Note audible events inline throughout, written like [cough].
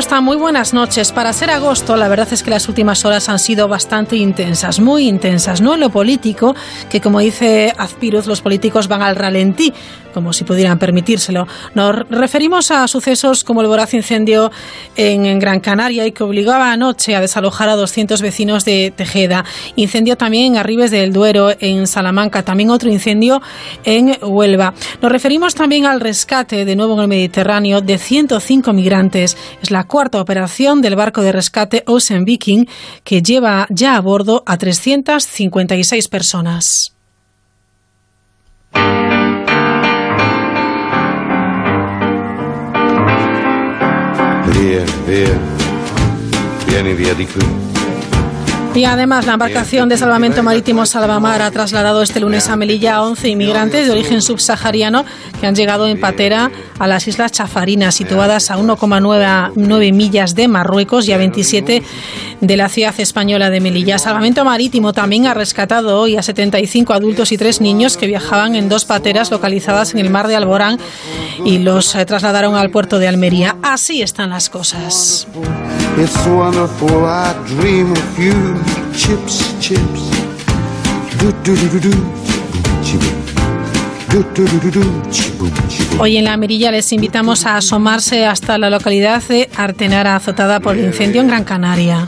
Están? Muy buenas noches. Para ser agosto, la verdad es que las últimas horas han sido bastante intensas, muy intensas. No en lo político, que como dice Azpiruz, los políticos van al ralentí, como si pudieran permitírselo. Nos referimos a sucesos como el voraz incendio en Gran Canaria y que obligaba anoche a desalojar a 200 vecinos de Tejeda. Incendio también en Arribes del Duero, en Salamanca. También otro incendio en Huelva. Nos referimos también al rescate, de nuevo en el Mediterráneo, de 105 migrantes. Es la cuarta operación del barco de rescate Ocean Viking, que lleva ya a bordo a 356 personas. Via, via, vieni via di qui. Y además, la embarcación de salvamento marítimo Salvamar ha trasladado este lunes a Melilla a 11 inmigrantes de origen subsahariano que han llegado en patera a las Islas Chafarinas, situadas a 1,9 millas de Marruecos y a 27 de la ciudad española de Melilla. Salvamento Marítimo también ha rescatado hoy a 75 adultos y tres niños que viajaban en dos pateras localizadas en el mar de Alborán y los eh, trasladaron al puerto de Almería. Así están las cosas. Chips, chips. Hoy en la Mirilla les invitamos a asomarse hasta la localidad de Artenara, azotada por el incendio en Gran Canaria.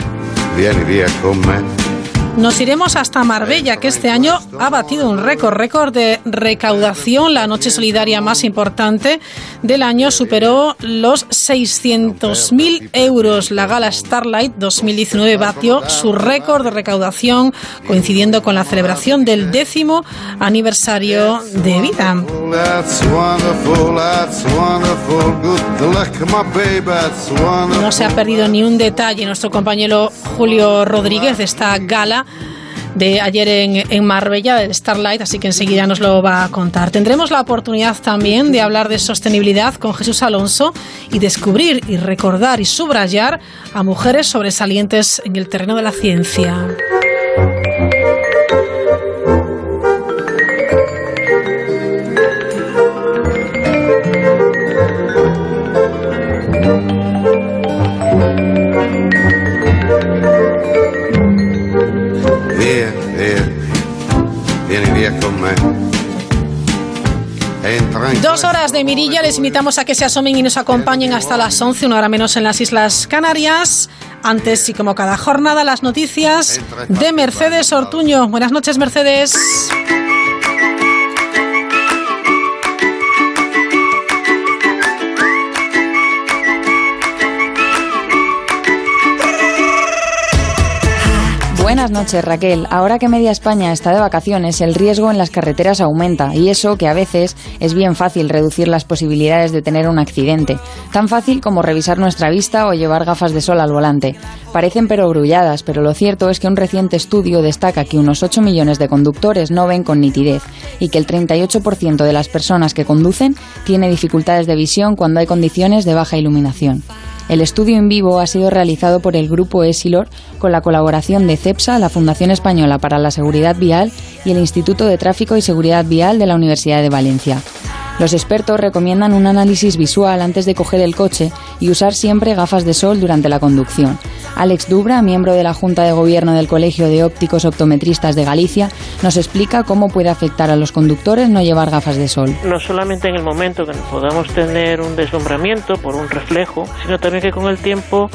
Nos iremos hasta Marbella, que este año ha batido un récord, récord de recaudación. La noche solidaria más importante del año superó los 600.000 euros. La gala Starlight 2019 batió su récord de recaudación, coincidiendo con la celebración del décimo aniversario de vida. No se ha perdido ni un detalle nuestro compañero Julio Rodríguez de esta gala de ayer en, en, Marbella, del Starlight, así que enseguida nos lo va a contar. Tendremos la oportunidad también de hablar de sostenibilidad con Jesús Alonso y descubrir y recordar y subrayar a mujeres sobresalientes en el terreno de la ciencia. Dos horas de mirilla, les invitamos a que se asomen y nos acompañen hasta las 11, una hora menos en las Islas Canarias. Antes y como cada jornada, las noticias de Mercedes Ortuño. Buenas noches, Mercedes. Buenas noches, Raquel. Ahora que media España está de vacaciones, el riesgo en las carreteras aumenta y eso que a veces es bien fácil reducir las posibilidades de tener un accidente. Tan fácil como revisar nuestra vista o llevar gafas de sol al volante. Parecen perogrulladas, pero lo cierto es que un reciente estudio destaca que unos 8 millones de conductores no ven con nitidez y que el 38% de las personas que conducen tiene dificultades de visión cuando hay condiciones de baja iluminación. El estudio en vivo ha sido realizado por el grupo ESILOR con la colaboración de CEPSA, la Fundación Española para la Seguridad Vial y el Instituto de Tráfico y Seguridad Vial de la Universidad de Valencia. Los expertos recomiendan un análisis visual antes de coger el coche y usar siempre gafas de sol durante la conducción. Alex Dubra, miembro de la Junta de Gobierno del Colegio de Ópticos Optometristas de Galicia, nos explica cómo puede afectar a los conductores no llevar gafas de sol. No solamente en el momento que podamos tener un deslumbramiento por un reflejo, sino también que con el tiempo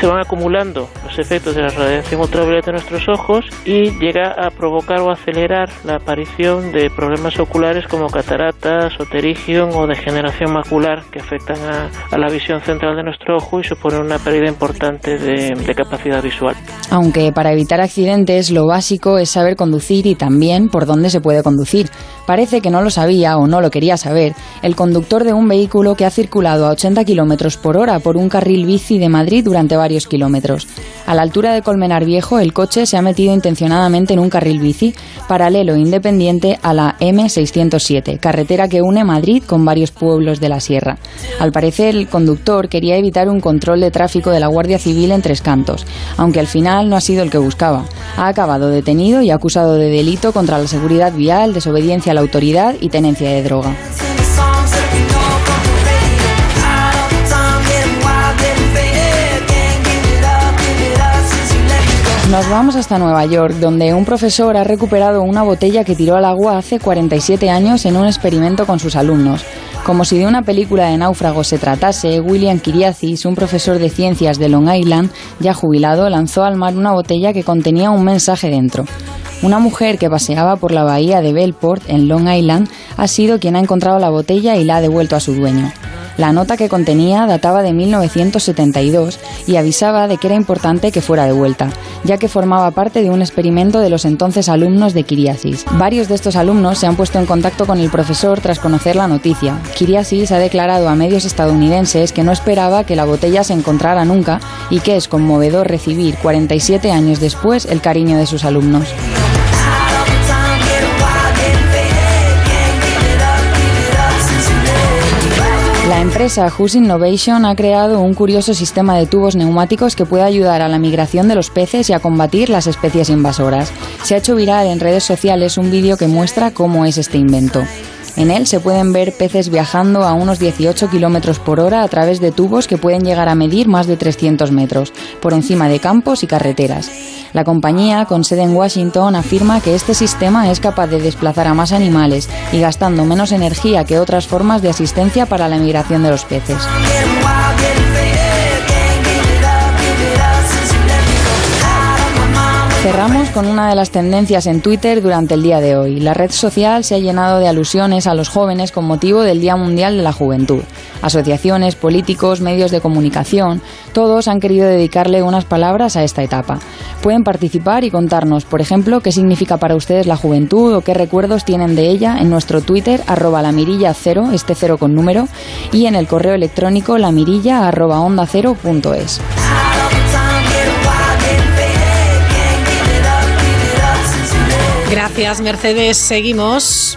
se van acumulando los efectos de la radiación ultravioleta en nuestros ojos y llega a provocar o acelerar la aparición de problemas oculares como cataratas o o degeneración macular que afectan a, la visión central de nuestro ojo y suponen una pérdida importante de, de capacidad visual. Aunque para evitar accidentes lo básico es saber conducir y también por dónde se puede conducir. Parece que no lo sabía o no lo quería saber el conductor de un vehículo que ha circulado a 80 kilómetros por hora por un carril bici de Madrid durante varios kilómetros. A la altura de Colmenar Viejo, el coche se ha metido intencionadamente en un carril bici paralelo e independiente a la M607, carretera que une Madrid con varios pueblos de la sierra. Al parecer, el conductor quería evitar un control de tráfico de la Guardia Civil en Tres Cantos, aunque al final no ha sido el que buscaba. Ha acabado detenido y acusado de delito contra la seguridad vial, desobediencia a la autoridad y tenencia de droga. Nos vamos hasta Nueva York, donde un profesor ha recuperado una botella que tiró al agua hace 47 años en un experimento con sus alumnos. Como si de una película de náufragos se tratase, William Kiriasis, un profesor de ciencias de Long Island, ya jubilado, lanzó al mar una botella que contenía un mensaje dentro. Una mujer que paseaba por la bahía de Bellport, en Long Island, ha sido quien ha encontrado la botella y la ha devuelto a su dueño. La nota que contenía databa de 1972 y avisaba de que era importante que fuera devuelta, ya que formaba parte de un experimento de los entonces alumnos de Kiriasis. Varios de estos alumnos se han puesto en contacto con el profesor tras conocer la noticia. Kiriasis ha declarado a medios estadounidenses que no esperaba que la botella se encontrara nunca y que es conmovedor recibir 47 años después el cariño de sus alumnos. La empresa Who's Innovation ha creado un curioso sistema de tubos neumáticos que puede ayudar a la migración de los peces y a combatir las especies invasoras. Se ha hecho viral en redes sociales un vídeo que muestra cómo es este invento. En él se pueden ver peces viajando a unos 18 kilómetros por hora a través de tubos que pueden llegar a medir más de 300 metros, por encima de campos y carreteras. La compañía, con sede en Washington, afirma que este sistema es capaz de desplazar a más animales y gastando menos energía que otras formas de asistencia para la migración de los peces. Cerramos con una de las tendencias en Twitter durante el día de hoy. La red social se ha llenado de alusiones a los jóvenes con motivo del Día Mundial de la Juventud. Asociaciones, políticos, medios de comunicación, todos han querido dedicarle unas palabras a esta etapa. Pueden participar y contarnos, por ejemplo, qué significa para ustedes la juventud o qué recuerdos tienen de ella en nuestro Twitter, arroba la mirilla cero, este cero con número, y en el correo electrónico lamirilla arroba onda cero. Gracias, Mercedes. Seguimos.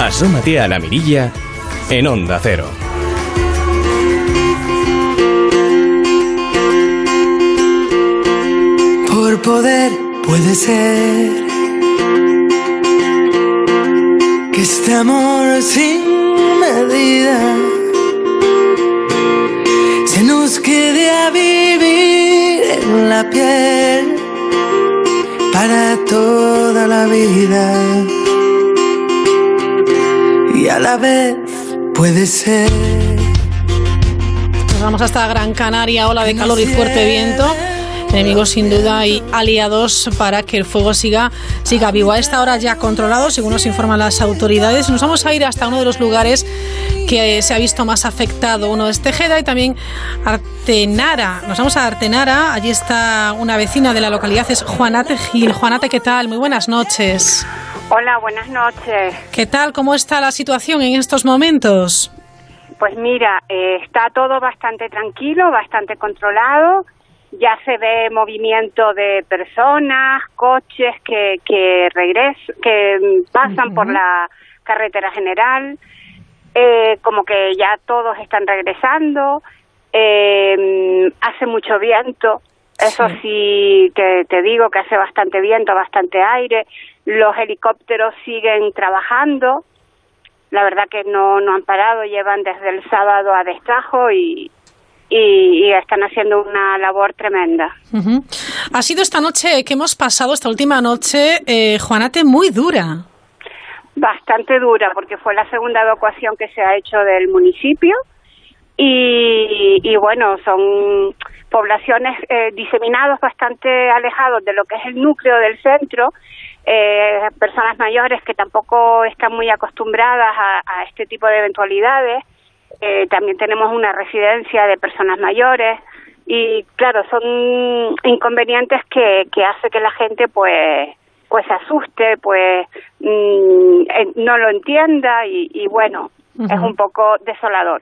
Asómate a la mirilla en Onda Cero. Por poder puede ser que este amor sin medida se nos quede a vivir en la piel para toda la vida y a la vez puede ser. Nos vamos hasta Gran Canaria, ola de calor y fuerte viento. Enemigos sin duda y aliados para que el fuego siga, siga vivo. A esta hora ya controlado, según nos informan las autoridades. Nos vamos a ir hasta uno de los lugares que se ha visto más afectado. Uno es Tejeda y también Artenara. Nos vamos a Artenara. Allí está una vecina de la localidad, es Juanate Gil. Juanate, ¿qué tal? Muy buenas noches. Hola, buenas noches. ¿Qué tal? ¿Cómo está la situación en estos momentos? Pues mira, eh, está todo bastante tranquilo, bastante controlado. Ya se ve movimiento de personas, coches que que regresan, que pasan por la carretera general. Eh, como que ya todos están regresando. Eh, hace mucho viento. Eso sí, te, te digo que hace bastante viento, bastante aire. Los helicópteros siguen trabajando. La verdad que no, no han parado, llevan desde el sábado a destajo y, y, y están haciendo una labor tremenda. Ujú. Ha sido esta noche que hemos pasado, esta última noche, eh, Juanate, muy dura. Bastante dura, porque fue la segunda evacuación que se ha hecho del municipio. Y, y bueno, son poblaciones eh, diseminados bastante alejados de lo que es el núcleo del centro, eh, personas mayores que tampoco están muy acostumbradas a, a este tipo de eventualidades. Eh, también tenemos una residencia de personas mayores. Y claro, son inconvenientes que, que hace que la gente pues pues se asuste, pues mm, no lo entienda y, y bueno, es un poco desolador.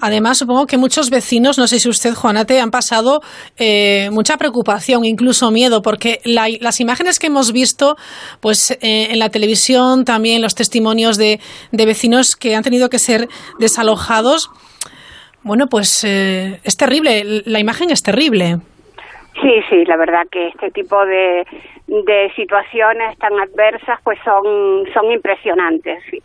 Además, supongo que muchos vecinos, no sé si usted, Juanate, han pasado eh, mucha preocupación, incluso miedo, porque las imágenes que hemos visto pues, eh, en la televisión, también los testimonios de, vecinos que han tenido que ser desalojados, bueno, pues eh, es terrible, la imagen es terrible. Sí, sí, la verdad que este tipo de, de situaciones tan adversas pues son, son impresionantes. Sí.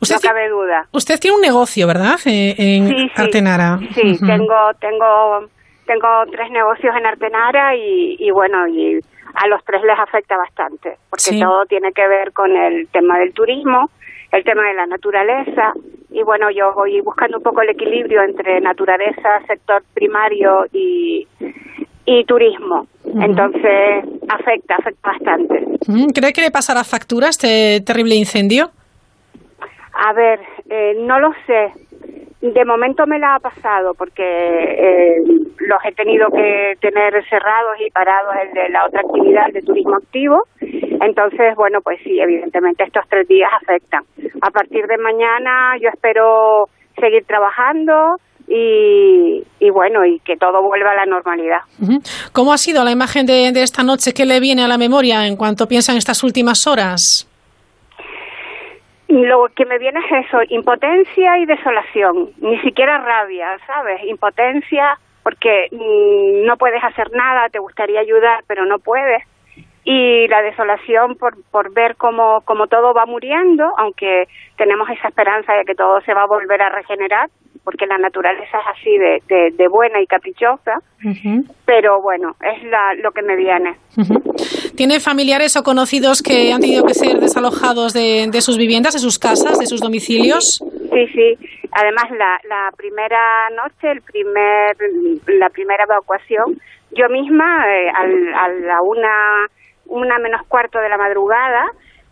Usted no cabe duda. Usted tiene un negocio, ¿verdad? Eh, en sí, Artenara. Sí, tengo, tengo, tengo tres negocios en Artenara y, y bueno, y a los tres les afecta bastante, porque todo tiene que ver con el tema del turismo, el tema de la naturaleza, y bueno, yo voy buscando un poco el equilibrio entre naturaleza, sector primario y, y turismo. Entonces, afecta, afecta bastante. ¿Cree que le pasará factura este terrible incendio? A ver, eh, no lo sé. De momento me la ha pasado porque eh, los he tenido que tener cerrados y parados el de la otra actividad de turismo activo. Entonces, bueno, pues sí, evidentemente estos tres días afectan. A partir de mañana yo espero seguir trabajando y, y bueno, y que todo vuelva a la normalidad. ¿Cómo ha sido la imagen de, de esta noche? ¿Qué le viene a la memoria en cuanto piensa en estas últimas horas? Lo que me viene es eso, impotencia y desolación, ni siquiera rabia, ¿sabes? Impotencia porque mm, no puedes hacer nada, te gustaría ayudar, pero no puedes. Y la desolación por, por ver cómo, cómo todo va muriendo, aunque tenemos esa esperanza de que todo se va a volver a regenerar, porque la naturaleza es así de, de, buena y caprichosa, pero bueno, es la, lo que me viene. ¿Tiene familiares o conocidos que han tenido que ser desalojados de, de sus viviendas, de sus casas, de sus domicilios? Sí, sí. Además, la, la primera noche, el primer, la primera evacuación, yo misma, eh, a la una, una menos cuarto de la madrugada,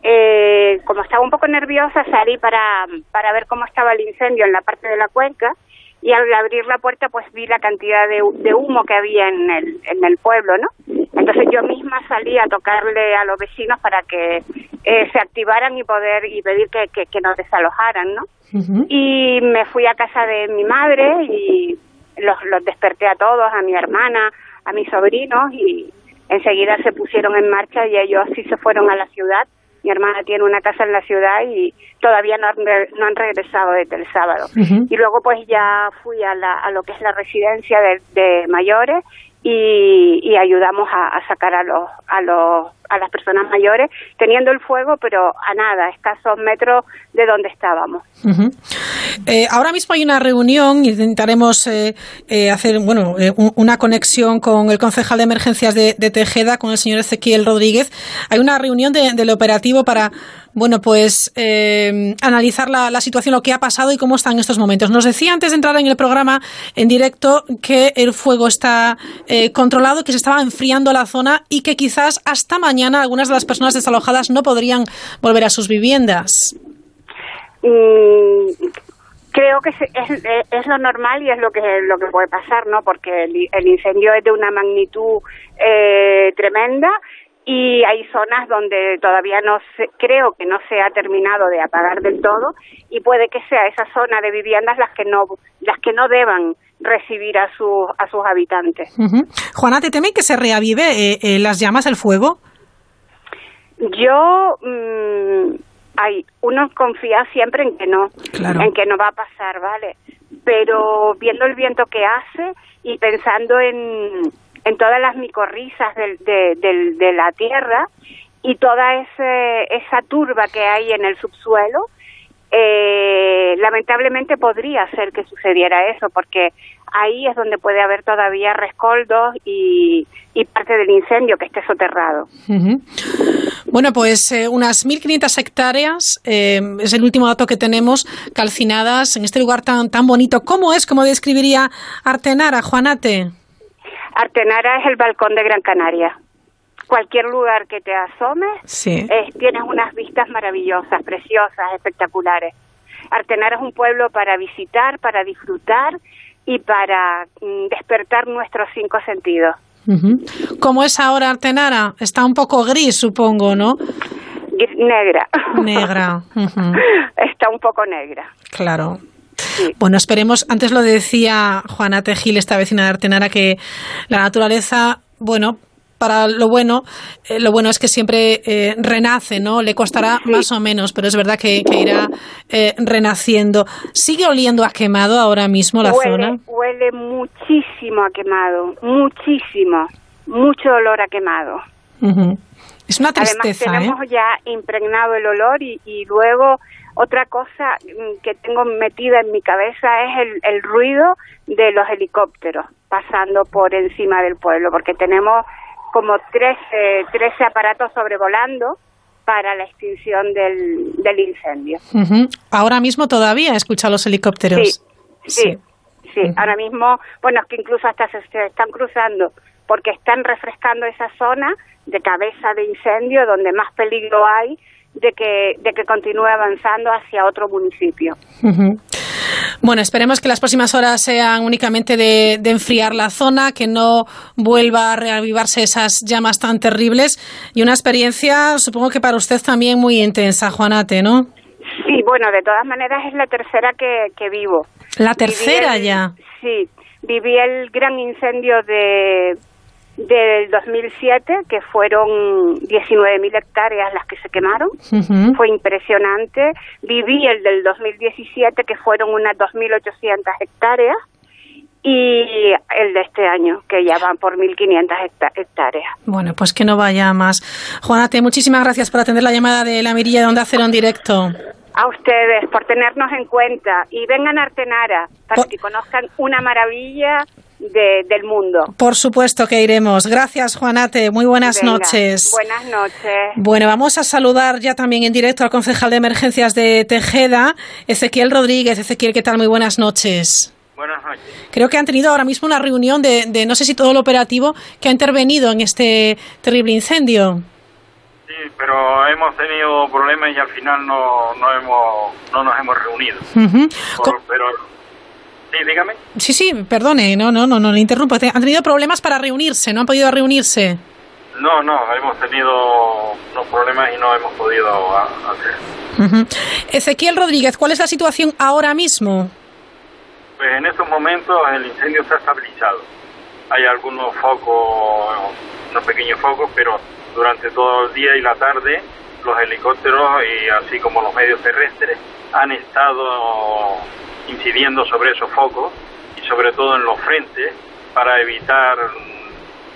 eh, como estaba un poco nerviosa, salí para, para ver cómo estaba el incendio en la parte de la cuenca y al abrir la puerta pues vi la cantidad de, de humo que había en el, en el pueblo, ¿no? Entonces yo misma salí a tocarle a los vecinos para que eh, se activaran y poder y pedir que, que, nos desalojaran, ¿no? Y me fui a casa de mi madre y los, los desperté a todos, a mi hermana, a mis sobrinos y enseguida se pusieron en marcha y ellos sí se fueron a la ciudad mi hermana tiene una casa en la ciudad y todavía no han, no han regresado desde el sábado. Y luego pues ya fui a, la, a lo que es la residencia de, de mayores y, ayudamos a, sacar a los, a los a las personas mayores teniendo el fuego pero a nada escasos metros de donde estábamos. Eh, ahora mismo hay una reunión intentaremos eh, eh, hacer bueno una conexión con el concejal de emergencias de, Tejeda con el señor Ezequiel Rodríguez. Hay una reunión del operativo para bueno, pues analizar la, situación, lo que ha pasado y cómo están estos momentos. Nos decía antes de entrar en el programa en directo que el fuego está controlado, que se estaba enfriando la zona y que quizás hasta mañana algunas de las personas desalojadas no podrían volver a sus viviendas. Mm, creo que es, es, lo normal y es lo que lo que puede pasar, ¿no? Porque el, el incendio es de una magnitud eh, tremenda y hay zonas donde todavía no se, creo que no se ha terminado de apagar del todo y puede que sea esa zona de viviendas las que no las que no deban recibir a sus a sus habitantes. Juana, ¿te teme que se reavive eh, eh, las llamas, el fuego? Yo mm, hay uno confía siempre en que no, en que no va a pasar, ¿vale? Pero viendo el viento que hace y pensando en en todas las micorrizas del, de, de, la tierra y toda ese, esa turba que hay en el subsuelo, eh, lamentablemente podría ser que sucediera eso, porque ahí es donde puede haber todavía rescoldos y, y parte del incendio que esté soterrado. Bueno, pues eh, unas 1.500 hectáreas eh, es el último dato que tenemos calcinadas en este lugar tan, tan bonito. ¿Cómo es? ¿Cómo describiría Artenara, Juanate? Artenara es el balcón de Gran Canaria. Cualquier lugar que te asomes, tienes unas vistas maravillosas, preciosas, espectaculares. Artenara es un pueblo para visitar, para disfrutar y para mm, despertar nuestros cinco sentidos. ¿Cómo es ahora Artenara? Está un poco gris, supongo, ¿no? Negra. Negra. [laughs] Está un poco negra. Claro. Bueno, esperemos, antes lo decía Juana Tejil, esta vecina de Artenara, que la naturaleza, bueno, para lo bueno, eh, lo bueno es que siempre eh, renace, ¿no? Le costará más o menos, pero es verdad que, irá eh, renaciendo. ¿Sigue oliendo a quemado ahora mismo la zona? Huele muchísimo a quemado, muchísimo, mucho olor a quemado. Es una tristeza. Además, tenemos ya impregnado el olor y, y, luego otra cosa mm, que tengo metida en mi cabeza es el, el ruido de los helicópteros pasando por encima del pueblo, porque tenemos como 13, 13 aparatos sobrevolando para la extinción del, del incendio. Ahora mismo todavía escucha los helicópteros. Sí, sí, Ahora mismo, bueno, es que incluso hasta se, están cruzando porque están refrescando esa zona de cabeza de incendio donde más peligro hay de que, de que continúe avanzando hacia otro municipio. Bueno, esperemos que las próximas horas sean únicamente de, enfriar la zona, que no vuelva a reavivarse esas llamas tan terribles y una experiencia, supongo que para usted también muy intensa, Juanate, ¿no? Sí, bueno, de todas maneras es la tercera que, que vivo. ¿La tercera ya? Sí, viví el gran incendio de del 2007, que fueron 19.000 hectáreas las que se quemaron. Fue impresionante. Viví el del 2017, que fueron unas 2.800 hectáreas. Y el de este año, que ya van por 1.500 hectáreas. Bueno, pues que no vaya más. Juanate, muchísimas gracias por atender la llamada de la Mirilla de Onda Cero en directo. A ustedes por tenernos en cuenta y vengan a Artenara para que conozcan una maravilla del mundo. Por supuesto que iremos. Gracias, Juanate. Muy buenas noches. Buenas noches. Bueno, vamos a saludar ya también en directo al concejal de emergencias de Tejeda, Ezequiel Rodríguez. Ezequiel, ¿qué tal? Muy buenas noches. Buenas noches. Creo que han tenido ahora mismo una reunión de, de no sé si todo el operativo que ha intervenido en este terrible incendio. Sí, pero hemos tenido problemas y al final no, no, hemos, no nos hemos reunido. pero Sí, dígame. Sí, sí, perdone, no, no, no, no le interrumpo. Han tenido problemas para reunirse, ¿no han podido reunirse? No, no, hemos tenido unos problemas y no hemos podido hacer. Ezequiel Rodríguez, ¿cuál es la situación ahora mismo? Pues en estos momentos el incendio está estabilizado. Hay algunos focos, unos pequeños focos, pero durante todo el día y la tarde los helicópteros y así como los medios terrestres han estado incidiendo sobre esos focos y sobre todo en los frentes para evitar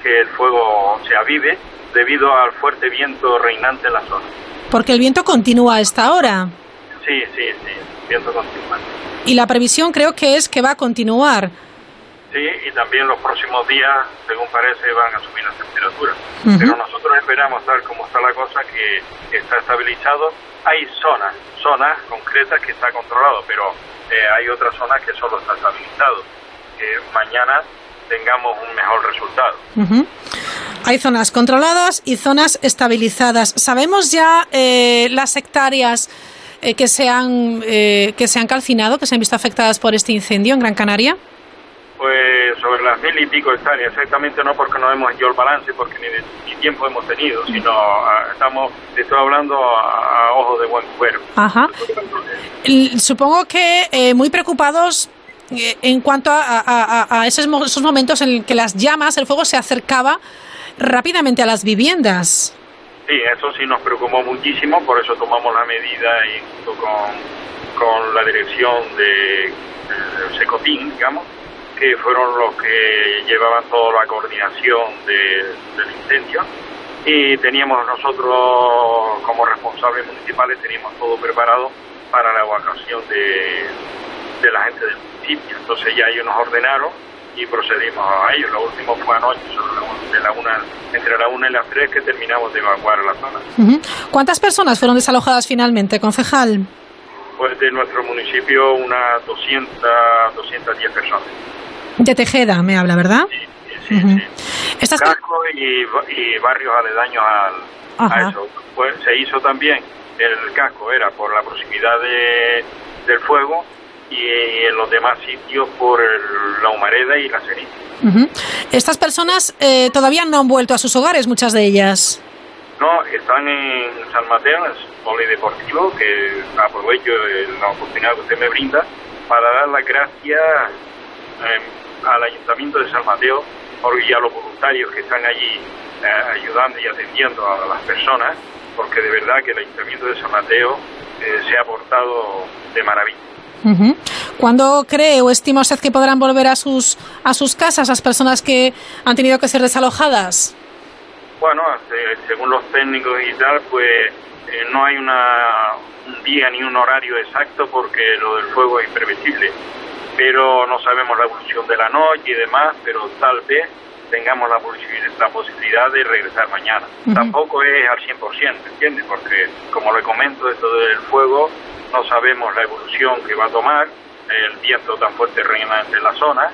que el fuego se avive debido al fuerte viento reinante en la zona. Porque el viento continúa a esta hora. Sí, sí, sí, el viento continúa. Y la previsión creo que es que va a continuar. Sí, y también los próximos días, según parece, van a subir las temperaturas. Pero nosotros esperamos, tal como está la cosa, que está estabilizado. Hay zonas, zonas concretas que está controlado, pero eh, hay otras zonas que solo está estabilizado. Que mañana tengamos un mejor resultado. Hay zonas controladas y zonas estabilizadas. ¿Sabemos ya eh, las hectáreas eh, que, se han, que se han calcinado, que se han visto afectadas por este incendio en Gran Canaria? Pues sobre las mil y pico hectáreas, exactamente no porque no hemos hecho el balance, porque ni, tiempo hemos tenido, sino ah, estamos, estoy hablando a, ojos de buen cuero. Ajá. Supongo que eh, muy preocupados eh, en cuanto a, esos, esos, momentos en que las llamas, el fuego se acercaba rápidamente a las viviendas. Sí, eso sí nos preocupó muchísimo, por eso tomamos la medida y junto con, con la dirección de, de Secotín, digamos, que fueron los que llevaban toda la coordinación del incendio y teníamos nosotros como responsables municipales teníamos todo preparado para la evacuación de, de la gente del municipio. Entonces ya ellos nos ordenaron y procedimos a ello. Lo último fue anoche, de la una, entre la una y las tres que terminamos de evacuar la zona. ¿Cuántas personas fueron desalojadas finalmente, concejal? Pues de nuestro municipio unas 200, 210 personas. De Tejeda me habla, ¿verdad? Sí, sí, Casco y, barrios aledaños al, a eso. Pues se hizo también el casco, era por la proximidad de, del fuego y en los demás sitios por el- la humareda y la ceniza. Estas personas eh, todavía no han vuelto a sus hogares, muchas de ellas. No, están en San Mateo, en el polideportivo, que aprovecho la oportunidad que usted me brinda para dar las gracias eh, al Ayuntamiento de San Mateo por- y a los voluntarios que están allí eh, ayudando y atendiendo a las personas, porque de verdad que el Ayuntamiento de San Mateo eh, se ha portado de maravilla. ¿Cuándo cree o estima usted que podrán volver a sus, a sus casas las personas que han tenido que ser desalojadas? Bueno, se- según los técnicos y tal, pues eh, no hay una, un día ni un horario exacto porque lo del fuego es imprevisible. Pero no sabemos la evolución de la noche y demás, pero tal vez tengamos la, la posibilidad de regresar mañana. Tampoco es al 100%, ¿entiendes? Porque, como le comento, esto del fuego no sabemos la evolución que va a tomar, el viento tan fuerte reina en la zona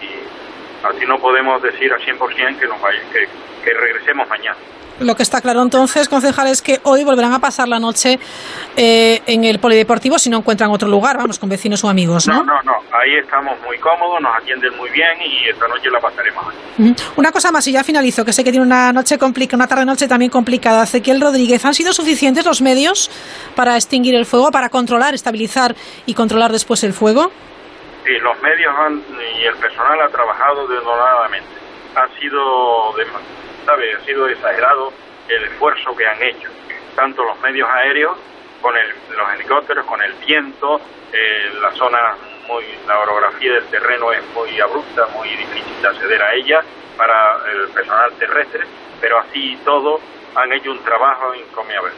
y así no podemos decir al 100% que, nos vaya, que, que regresemos mañana. Lo que está claro entonces, concejal, es que hoy volverán a pasar la noche eh, en el polideportivo si no encuentran otro lugar, vamos, con vecinos o amigos, No, ¿no? no, no, ahí estamos muy cómodos, nos atienden muy bien y esta noche la pasaremos. Una cosa más y ya finalizo, que sé que tiene una noche complicada, una tarde-noche también complicada. Ezequiel Rodríguez, ¿han sido suficientes los medios para extinguir el fuego, para controlar, estabilizar y controlar después el fuego? Sí, los medios han, y el personal ha trabajado denodadamente. Ha sido, de- ¿sabe? Ha sido exagerado el esfuerzo que han hecho, tanto los medios aéreos, con el- los helicópteros, con el viento, eh, la zona, muy, la orografía del terreno es muy abrupta, muy difícil de acceder a ella para el personal terrestre, pero así todo han hecho un trabajo encomiable.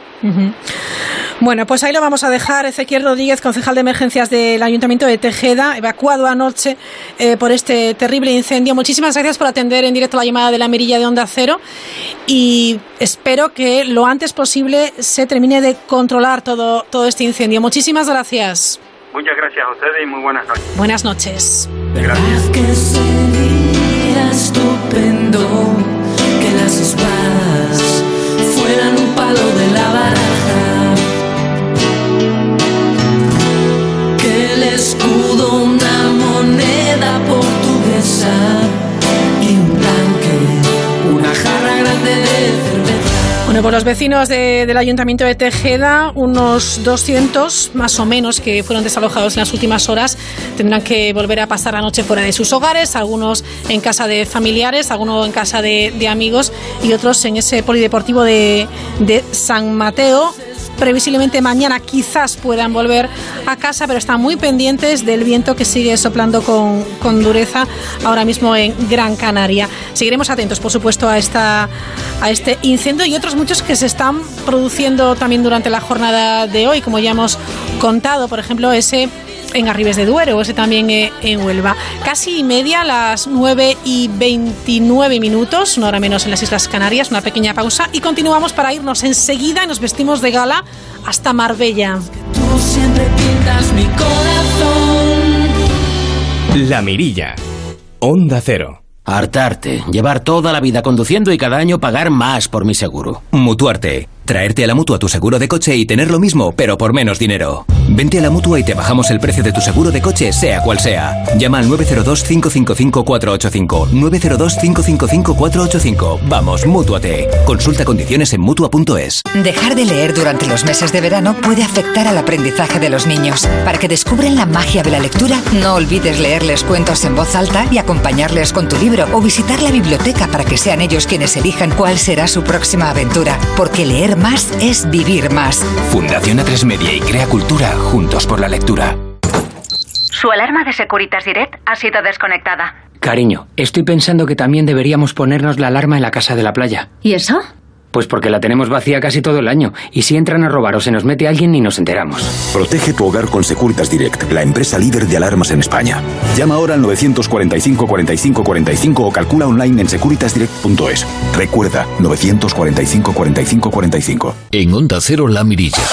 Bueno, pues ahí lo vamos a dejar. Ezequiel Rodríguez, concejal de emergencias del Ayuntamiento de Tejeda, evacuado anoche eh, por este terrible incendio. Muchísimas gracias por atender en directo la llamada de la mirilla de Onda Cero y espero que lo antes posible se termine de controlar todo, todo este incendio. Muchísimas gracias. Muchas gracias a ustedes y muy buenas noches. Buenas noches. Gracias. Bueno, pues los vecinos de- del Ayuntamiento de Tejeda, unos 200 más o menos que fueron desalojados en las últimas horas, tendrán que volver a pasar la noche fuera de sus hogares, algunos en casa de familiares, algunos en casa de, amigos y otros en ese polideportivo de, de San Mateo. Previsiblemente mañana quizás puedan volver a casa, pero están muy pendientes del viento que sigue soplando con, con dureza ahora mismo en Gran Canaria. Seguiremos atentos, por supuesto, a, esta, a este incendio y otros muchos que se están produciendo también durante la jornada de hoy, como ya hemos contado, por ejemplo, ese en Arribes de Duero, ese también eh, en Huelva. Casi y media, las 9 y 29 minutos, una hora menos en las Islas Canarias, una pequeña pausa y continuamos para irnos enseguida y nos vestimos de gala hasta Marbella. Tú siempre pintas mi corazón. La Mirilla. Onda Cero. Hartarte, llevar toda la vida conduciendo y cada año pagar más por mi seguro. Mutuarte. Traerte a la mutua tu seguro de coche y tener lo mismo, pero por menos dinero. Vente a la mutua y te bajamos el precio de tu seguro de coche, sea cual sea. Llama al 902-555-485. 902-555-485. Vamos, mútuate. Consulta condiciones en mutua.es. Dejar de leer durante los meses de verano puede afectar al aprendizaje de los niños. Para que descubran la magia de la lectura, no olvides leerles cuentos en voz alta y acompañarles con tu libro o visitar la biblioteca para que sean ellos quienes elijan cuál será su próxima aventura. Porque leer más es vivir más. Fundación A3 Media y Crea Cultura, juntos por la lectura. Su alarma de Securitas Direct ha sido desconectada. Cariño, estoy pensando que también deberíamos ponernos la alarma en la casa de la playa. ¿Y eso? Pues porque la tenemos vacía casi todo el año. Y si entran a robar o se nos mete alguien ni nos enteramos. Protege tu hogar con Securitas Direct, la empresa líder de alarmas en España. Llama ahora al 945 45 45 o calcula online en securitasdirect.es. Recuerda, 945 45 45. En Onda Cero La Mirilla.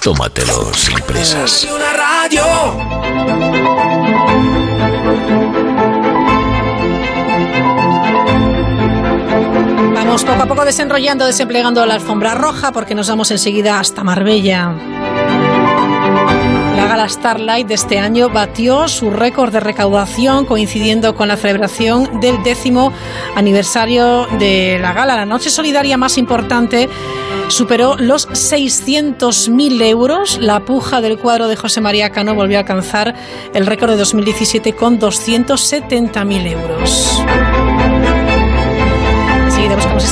Tómatelo sin prisas. Una radio. Vamos poco a poco desenrollando, desemplegando la alfombra roja porque nos vamos enseguida hasta Marbella. La gala Starlight de este año batió su récord de recaudación coincidiendo con la celebración del décimo aniversario de la gala. La noche solidaria más importante superó los 600.000 euros. La puja del cuadro de José María Cano volvió a alcanzar el récord de 2017 con 270.000 euros.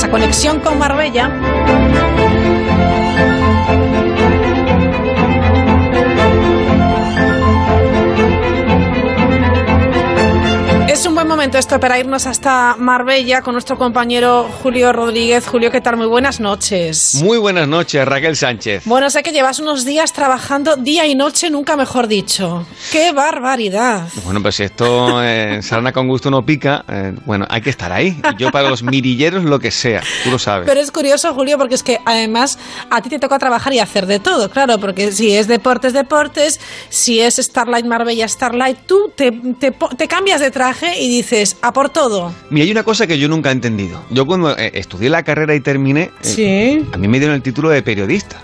Conexión con Marbella. Momento esto para irnos hasta Marbella con nuestro compañero Julio Rodríguez. Julio, ¿qué tal? Muy buenas noches. Muy buenas noches, Raquel Sánchez. Bueno, sé que llevas unos días trabajando día y noche, nunca mejor dicho. ¡Qué barbaridad! Bueno, pues si esto eh, sarna con gusto no pica, eh, bueno, hay que estar ahí. Yo para los mirilleros lo que sea, tú lo sabes. Pero es curioso, Julio, porque es que además a ti te toca trabajar y hacer de todo, claro, porque si es deportes, deportes, si es Starlight Marbella, Starlight, tú te, te, te cambias de traje y dices, a por todo. Mira, hay una cosa que yo nunca he entendido. Yo cuando eh, estudié la carrera y terminé, eh, Sí. a mí me dieron el título de periodista.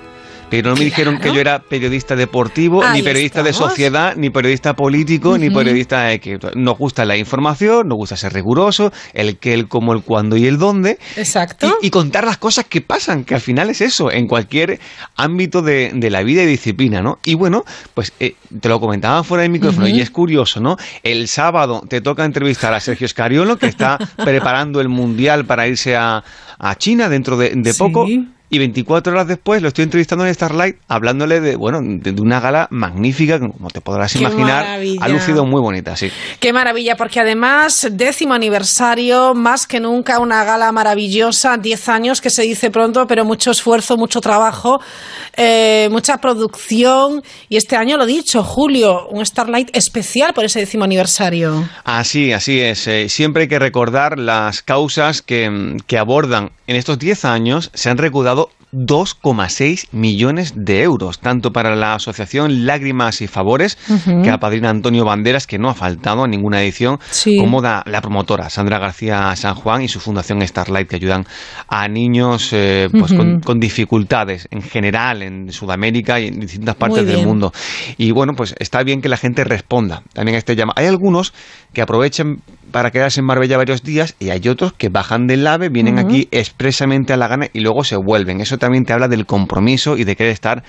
Pero no me dijeron que yo era periodista deportivo, Ahí ni periodista de sociedad, ni periodista político, ni periodista de que nos gusta la información, nos gusta ser riguroso, el qué, el cómo, el cuándo y el dónde. Exacto. Y, y contar las cosas que pasan, que al final es eso, en cualquier ámbito de, de la vida y disciplina, ¿no? Y bueno, pues eh, te lo comentaba fuera del micrófono y es curioso, ¿no? El sábado te toca entrevistar a Sergio Escariolo, que está [laughs] preparando el Mundial para irse a, a China dentro de, de Sí. Y 24 horas después lo estoy entrevistando en Starlight hablándole de, bueno, de, de una gala magnífica, como te podrás imaginar. Ha lucido muy bonita, sí. Qué maravilla, porque además, décimo aniversario, más que nunca una gala maravillosa, 10 años que se dice pronto, pero mucho esfuerzo, mucho trabajo, eh, mucha producción. Y este año, lo dicho, Julio, un Starlight especial por ese décimo aniversario. Así, así es. Eh, siempre hay que recordar las causas que, que abordan. En estos 10 años se han recaudado 2,6 millones de euros, tanto para la asociación Lágrimas y Favores, Ujú. que apadrina Antonio Banderas, que no ha faltado en ninguna edición, Sí. como da la promotora Sandra García San Juan y su fundación Starlight, que ayudan a niños eh, pues, con, con dificultades en general en Sudamérica y en distintas partes del mundo. Y bueno, pues está bien que la gente responda también a este llamado. Hay algunos que aprovechan para quedarse en Marbella varios días y hay otros que bajan del AVE, vienen aquí expresamente a la gana y luego se vuelven. Eso también te habla del compromiso y de querer estar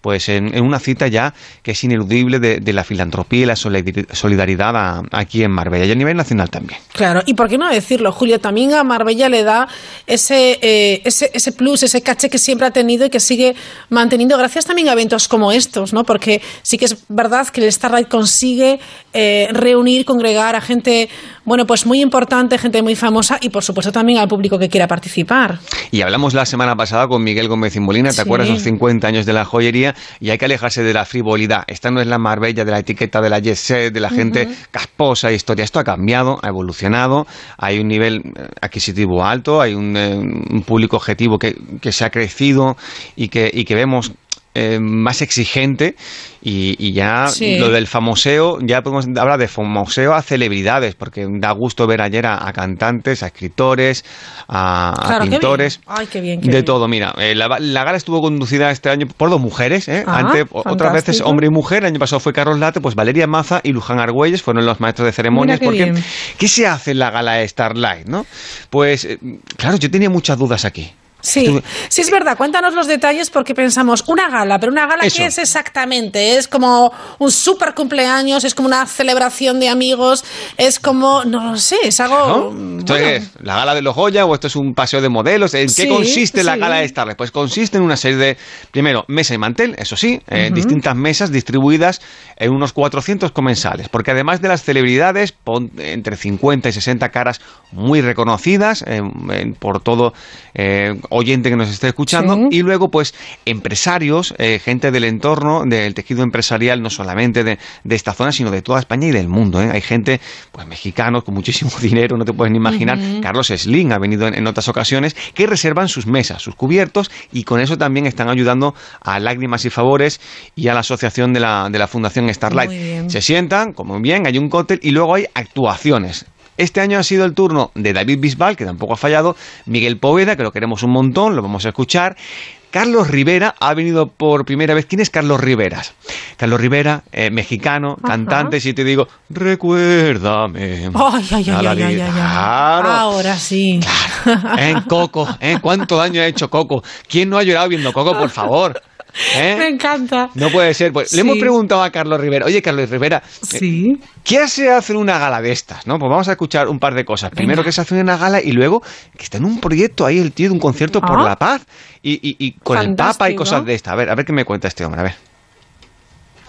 pues en, en una cita ya que es ineludible de, la filantropía y la solidari- solidaridad a- aquí en Marbella y a nivel nacional también. Claro, y por qué no decirlo, Julio, también a Marbella le da ese, eh, ese, ese plus, ese caché que siempre ha tenido y que sigue manteniendo gracias también a eventos como estos, ¿no? Porque sí que es verdad que el Starlight consigue eh, reunir, congregar a gente, bueno, pues muy importante, gente muy famosa y por supuesto también al público que quiera participar. Y hablamos la semana pasada con Miguel Gómez y Molina, ¿te Sí. acuerdas? Los 50 años de la joyería y hay que alejarse de la frivolidad. Esta no es la Marbella de la etiqueta de la jet set, de la gente Ujú. casposa, historia. Esto ha cambiado, ha evolucionado, hay un nivel eh, adquisitivo alto, hay un, eh, un público objetivo que, que se ha crecido y que, y que vemos eh, más exigente y, y ya Sí. lo del famoseo, ya podemos hablar de famoseo a celebridades, porque da gusto ver ayer a, a cantantes, a escritores, a, Claro, pintores. Ay, qué bien, qué De bien. todo, mira, eh, la, la gala estuvo conducida este año por dos mujeres, ¿eh? Ah, Antes, otras veces hombre y mujer, el año pasado fue Carlos Late, pues Valeria Maza y Luján Argüelles fueron los maestros de ceremonias, qué porque bien. ¿qué se hace en la gala de Starlight, no? Pues, eh, claro, yo tenía muchas dudas aquí. Sí, sí es verdad. Cuéntanos los detalles porque pensamos una gala, pero una gala Eso. qué es exactamente? Es como un super cumpleaños, es como una celebración de amigos, es como no lo sé, es algo. ¿Esto es la gala de los Goya o esto es un paseo de modelos? ¿En qué Sí, consiste la gala de Starlight? Pues consiste en una serie de, primero, mesa y mantel, eso sí, eh, distintas mesas distribuidas en unos 400 comensales, porque además de las celebridades, pon entre 50 y 60 caras muy reconocidas eh, en- por todo eh, oyente que nos esté escuchando, Sí. y luego pues empresarios, eh, gente del entorno, del tejido empresarial, no solamente de, de esta zona, sino de toda España y del mundo. Hay gente, pues mexicanos con muchísimo [laughs] dinero, no te puedes ni imaginar. Carlos Slim ha venido en, en otras ocasiones, que reservan sus mesas, sus cubiertos, y con eso también están ayudando a Lágrimas y Favores y a la asociación de la, de la Fundación Starlight. Se sientan, como bien, hay un cóctel y luego hay actuaciones. Este año ha sido el turno de David Bisbal, que tampoco ha fallado, Miguel Poveda, que lo queremos un montón, lo vamos a escuchar, Carlos Rivera ha venido por primera vez. ¿Quién es Carlos Riveras? Carlos Rivera, eh, mexicano, cantante, si te digo, recuérdame. Ay, ay, ay, ay, ay. Claro. Ahora sí. En Coco, ¿eh? ¿Cuánto daño ha hecho Coco? ¿Quién no ha llorado viendo Coco, por favor? ¿Eh? Me encanta. No puede ser. Pues, Le hemos preguntado a Carlos Rivera, oye Carlos Rivera, eh, Sí. ¿qué se hace en una gala de estas? ¿no? Pues vamos a escuchar un par de cosas. Primero, ¿qué se hace en una gala? Y luego, que está en un proyecto ahí el tío de un concierto por Ah. la paz. Y, y- y con el Papa y cosas de estas. A ver, a ver qué me cuenta este hombre, a ver.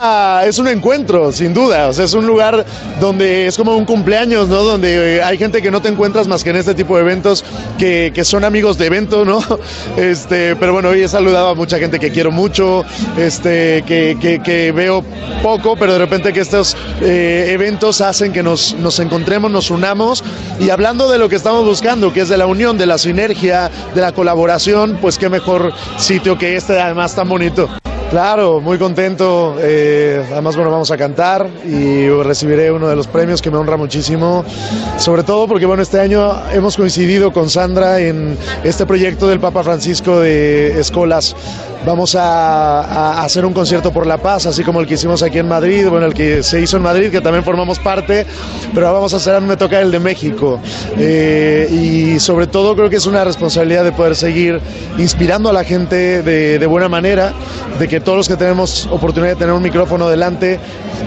Ah, es un encuentro, sin duda. O sea, es un lugar donde es como un cumpleaños, ¿no? Donde eh, hay gente que no te encuentras más que en este tipo de eventos, que, que son amigos de evento, ¿no? [laughs] Este, pero bueno, hoy he saludado a mucha gente que quiero mucho, este, que, que- veo poco, pero de repente que estos eh, eventos hacen que nos, nos encontremos, nos unamos. Y hablando de lo que estamos buscando, que es de la unión, de la sinergia, de la colaboración, pues qué mejor sitio que este, además tan bonito. Claro, muy contento. eh, además, bueno, vamos a cantar y recibiré uno de los premios que me honra muchísimo. Sobre todo porque, bueno, este año hemos coincidido con Sandra en este proyecto del Papa Francisco de Escolas. Vamos a, a hacer un concierto por la paz, así como el que hicimos aquí en Madrid, bueno, el que se hizo en Madrid, que también formamos parte, pero ahora vamos a hacer, a mí me toca el de México. Eh, y sobre todo creo que es una responsabilidad de poder seguir inspirando a la gente de, de buena manera, de que todos los que tenemos oportunidad de tener un micrófono delante,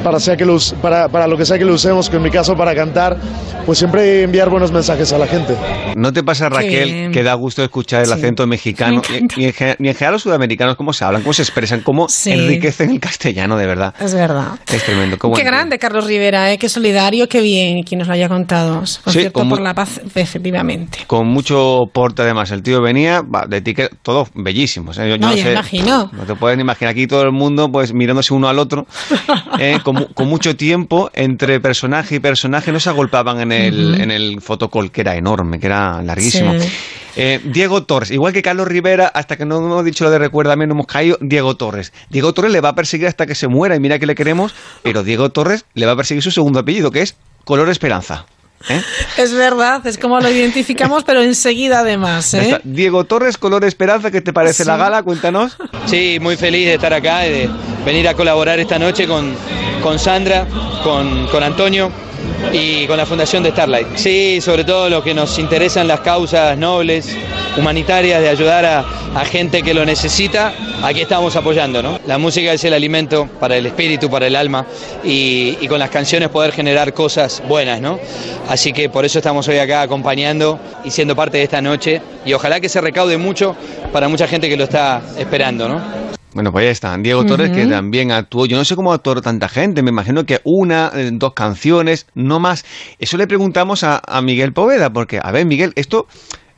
para, sea que lo, para, para lo que sea que lo usemos, que en mi caso para cantar, pues siempre enviar buenos mensajes a la gente. ¿No te pasa, Raquel, que da gusto escuchar el Sí. acento mexicano? Y en, y en general los sudamericanos, cómo se hablan, cómo se expresan, cómo Sí. enriquecen el castellano, de verdad. Es verdad. Es tremendo. Qué, grande, Carlos Rivera, ¿eh? qué solidario, qué bien, quien nos lo haya contado. Por Sí, cierto, por la paz, efectivamente. Con mucho porte, además. El tío venía de ticket, todos bellísimos. ¿eh? Yo, yo No, ya sé, imagino. No te puedes imaginar aquí todo el mundo pues mirándose uno al otro, [laughs] eh, con, mu- con mucho tiempo entre personaje y personaje. No se agolpaban en el, en el fotocall, que era enorme, que era larguísimo. Sí. Eh, Diego Torres, igual que Carlos Rivera, hasta que no hemos dicho lo de no hemos caído, Diego Torres. Diego Torres le va a perseguir hasta que se muera y mira que le queremos, pero Diego Torres le va a perseguir su segundo apellido, que es Color Esperanza. ¿eh? Es verdad, es como lo identificamos, pero enseguida además. ¿eh? Diego Torres, Color Esperanza, ¿qué te parece Sí. la gala? Cuéntanos. Sí, muy feliz de estar acá y de venir a colaborar esta noche con, con Sandra, con, con Antonio y con la Fundación de Starlight. Sí, sobre todo lo que nos interesan las causas nobles, humanitarias, de ayudar a, a gente que lo necesita, aquí estamos apoyando. ¿no? La música es el alimento para el espíritu, para el alma y, y con las canciones poder generar cosas buenas. ¿no? Así que por eso estamos hoy acá acompañando y siendo parte de esta noche y ojalá que se recaude mucho para mucha gente que lo está esperando. ¿no? Bueno, pues ahí está. Diego Torres, que también actuó. Yo no sé cómo actuó tanta gente. Me imagino que una, eh, dos canciones, no más. Eso le preguntamos a, a Miguel Poveda, porque, a ver, Miguel, esto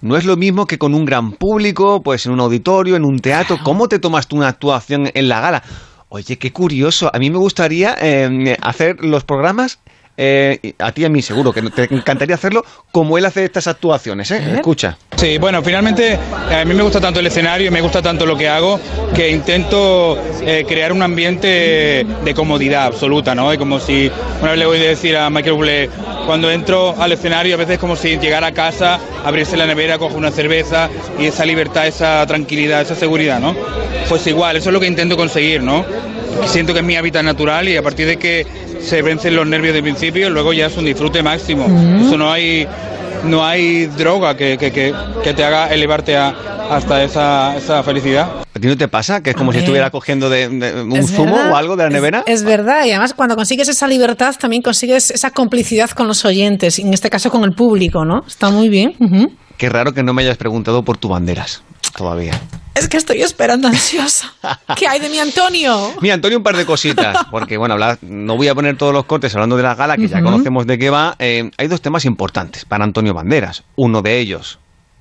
no es lo mismo que con un gran público, pues en un auditorio, en un teatro. ¿Cómo te tomas tú una actuación en la gala? Oye, qué curioso. A mí me gustaría eh, hacer los programas. Eh, y a ti y a mí seguro que te encantaría hacerlo como él hace estas actuaciones, ¿eh? Escucha. Sí, bueno, finalmente a mí me gusta tanto el escenario y me gusta tanto lo que hago que intento eh, crear un ambiente de comodidad absoluta, ¿no? Es como si, una vez le voy a decir a Michael Bublé, cuando entro al escenario a veces es como si llegara a casa, abrirse la nevera, coger una cerveza y esa libertad, esa tranquilidad, esa seguridad, ¿no? Pues igual, eso es lo que intento conseguir, ¿no? Siento que es mi hábitat natural y a partir de que se vencen los nervios de principio, luego ya es un disfrute máximo. Mm. Eso no hay no hay droga que, que, que, que te haga elevarte a, hasta esa, esa felicidad. ¿A ti no te pasa? Que es como si Hombre. estuviera cogiendo de, de un Es zumo verdad. o algo de la nevera. Es, verdad, y además cuando consigues esa libertad también consigues esa complicidad con los oyentes, en este caso con el público, ¿no? Está muy bien. Qué raro que no me hayas preguntado por tu banderas todavía. Es que estoy esperando ansiosa. ¿Qué hay de mi Antonio? Mira, Antonio, un par de cositas, porque bueno, habla- no voy a poner todos los cortes hablando de la gala, que ya conocemos de qué va. Eh, hay dos temas importantes para Antonio Banderas. Uno de ellos,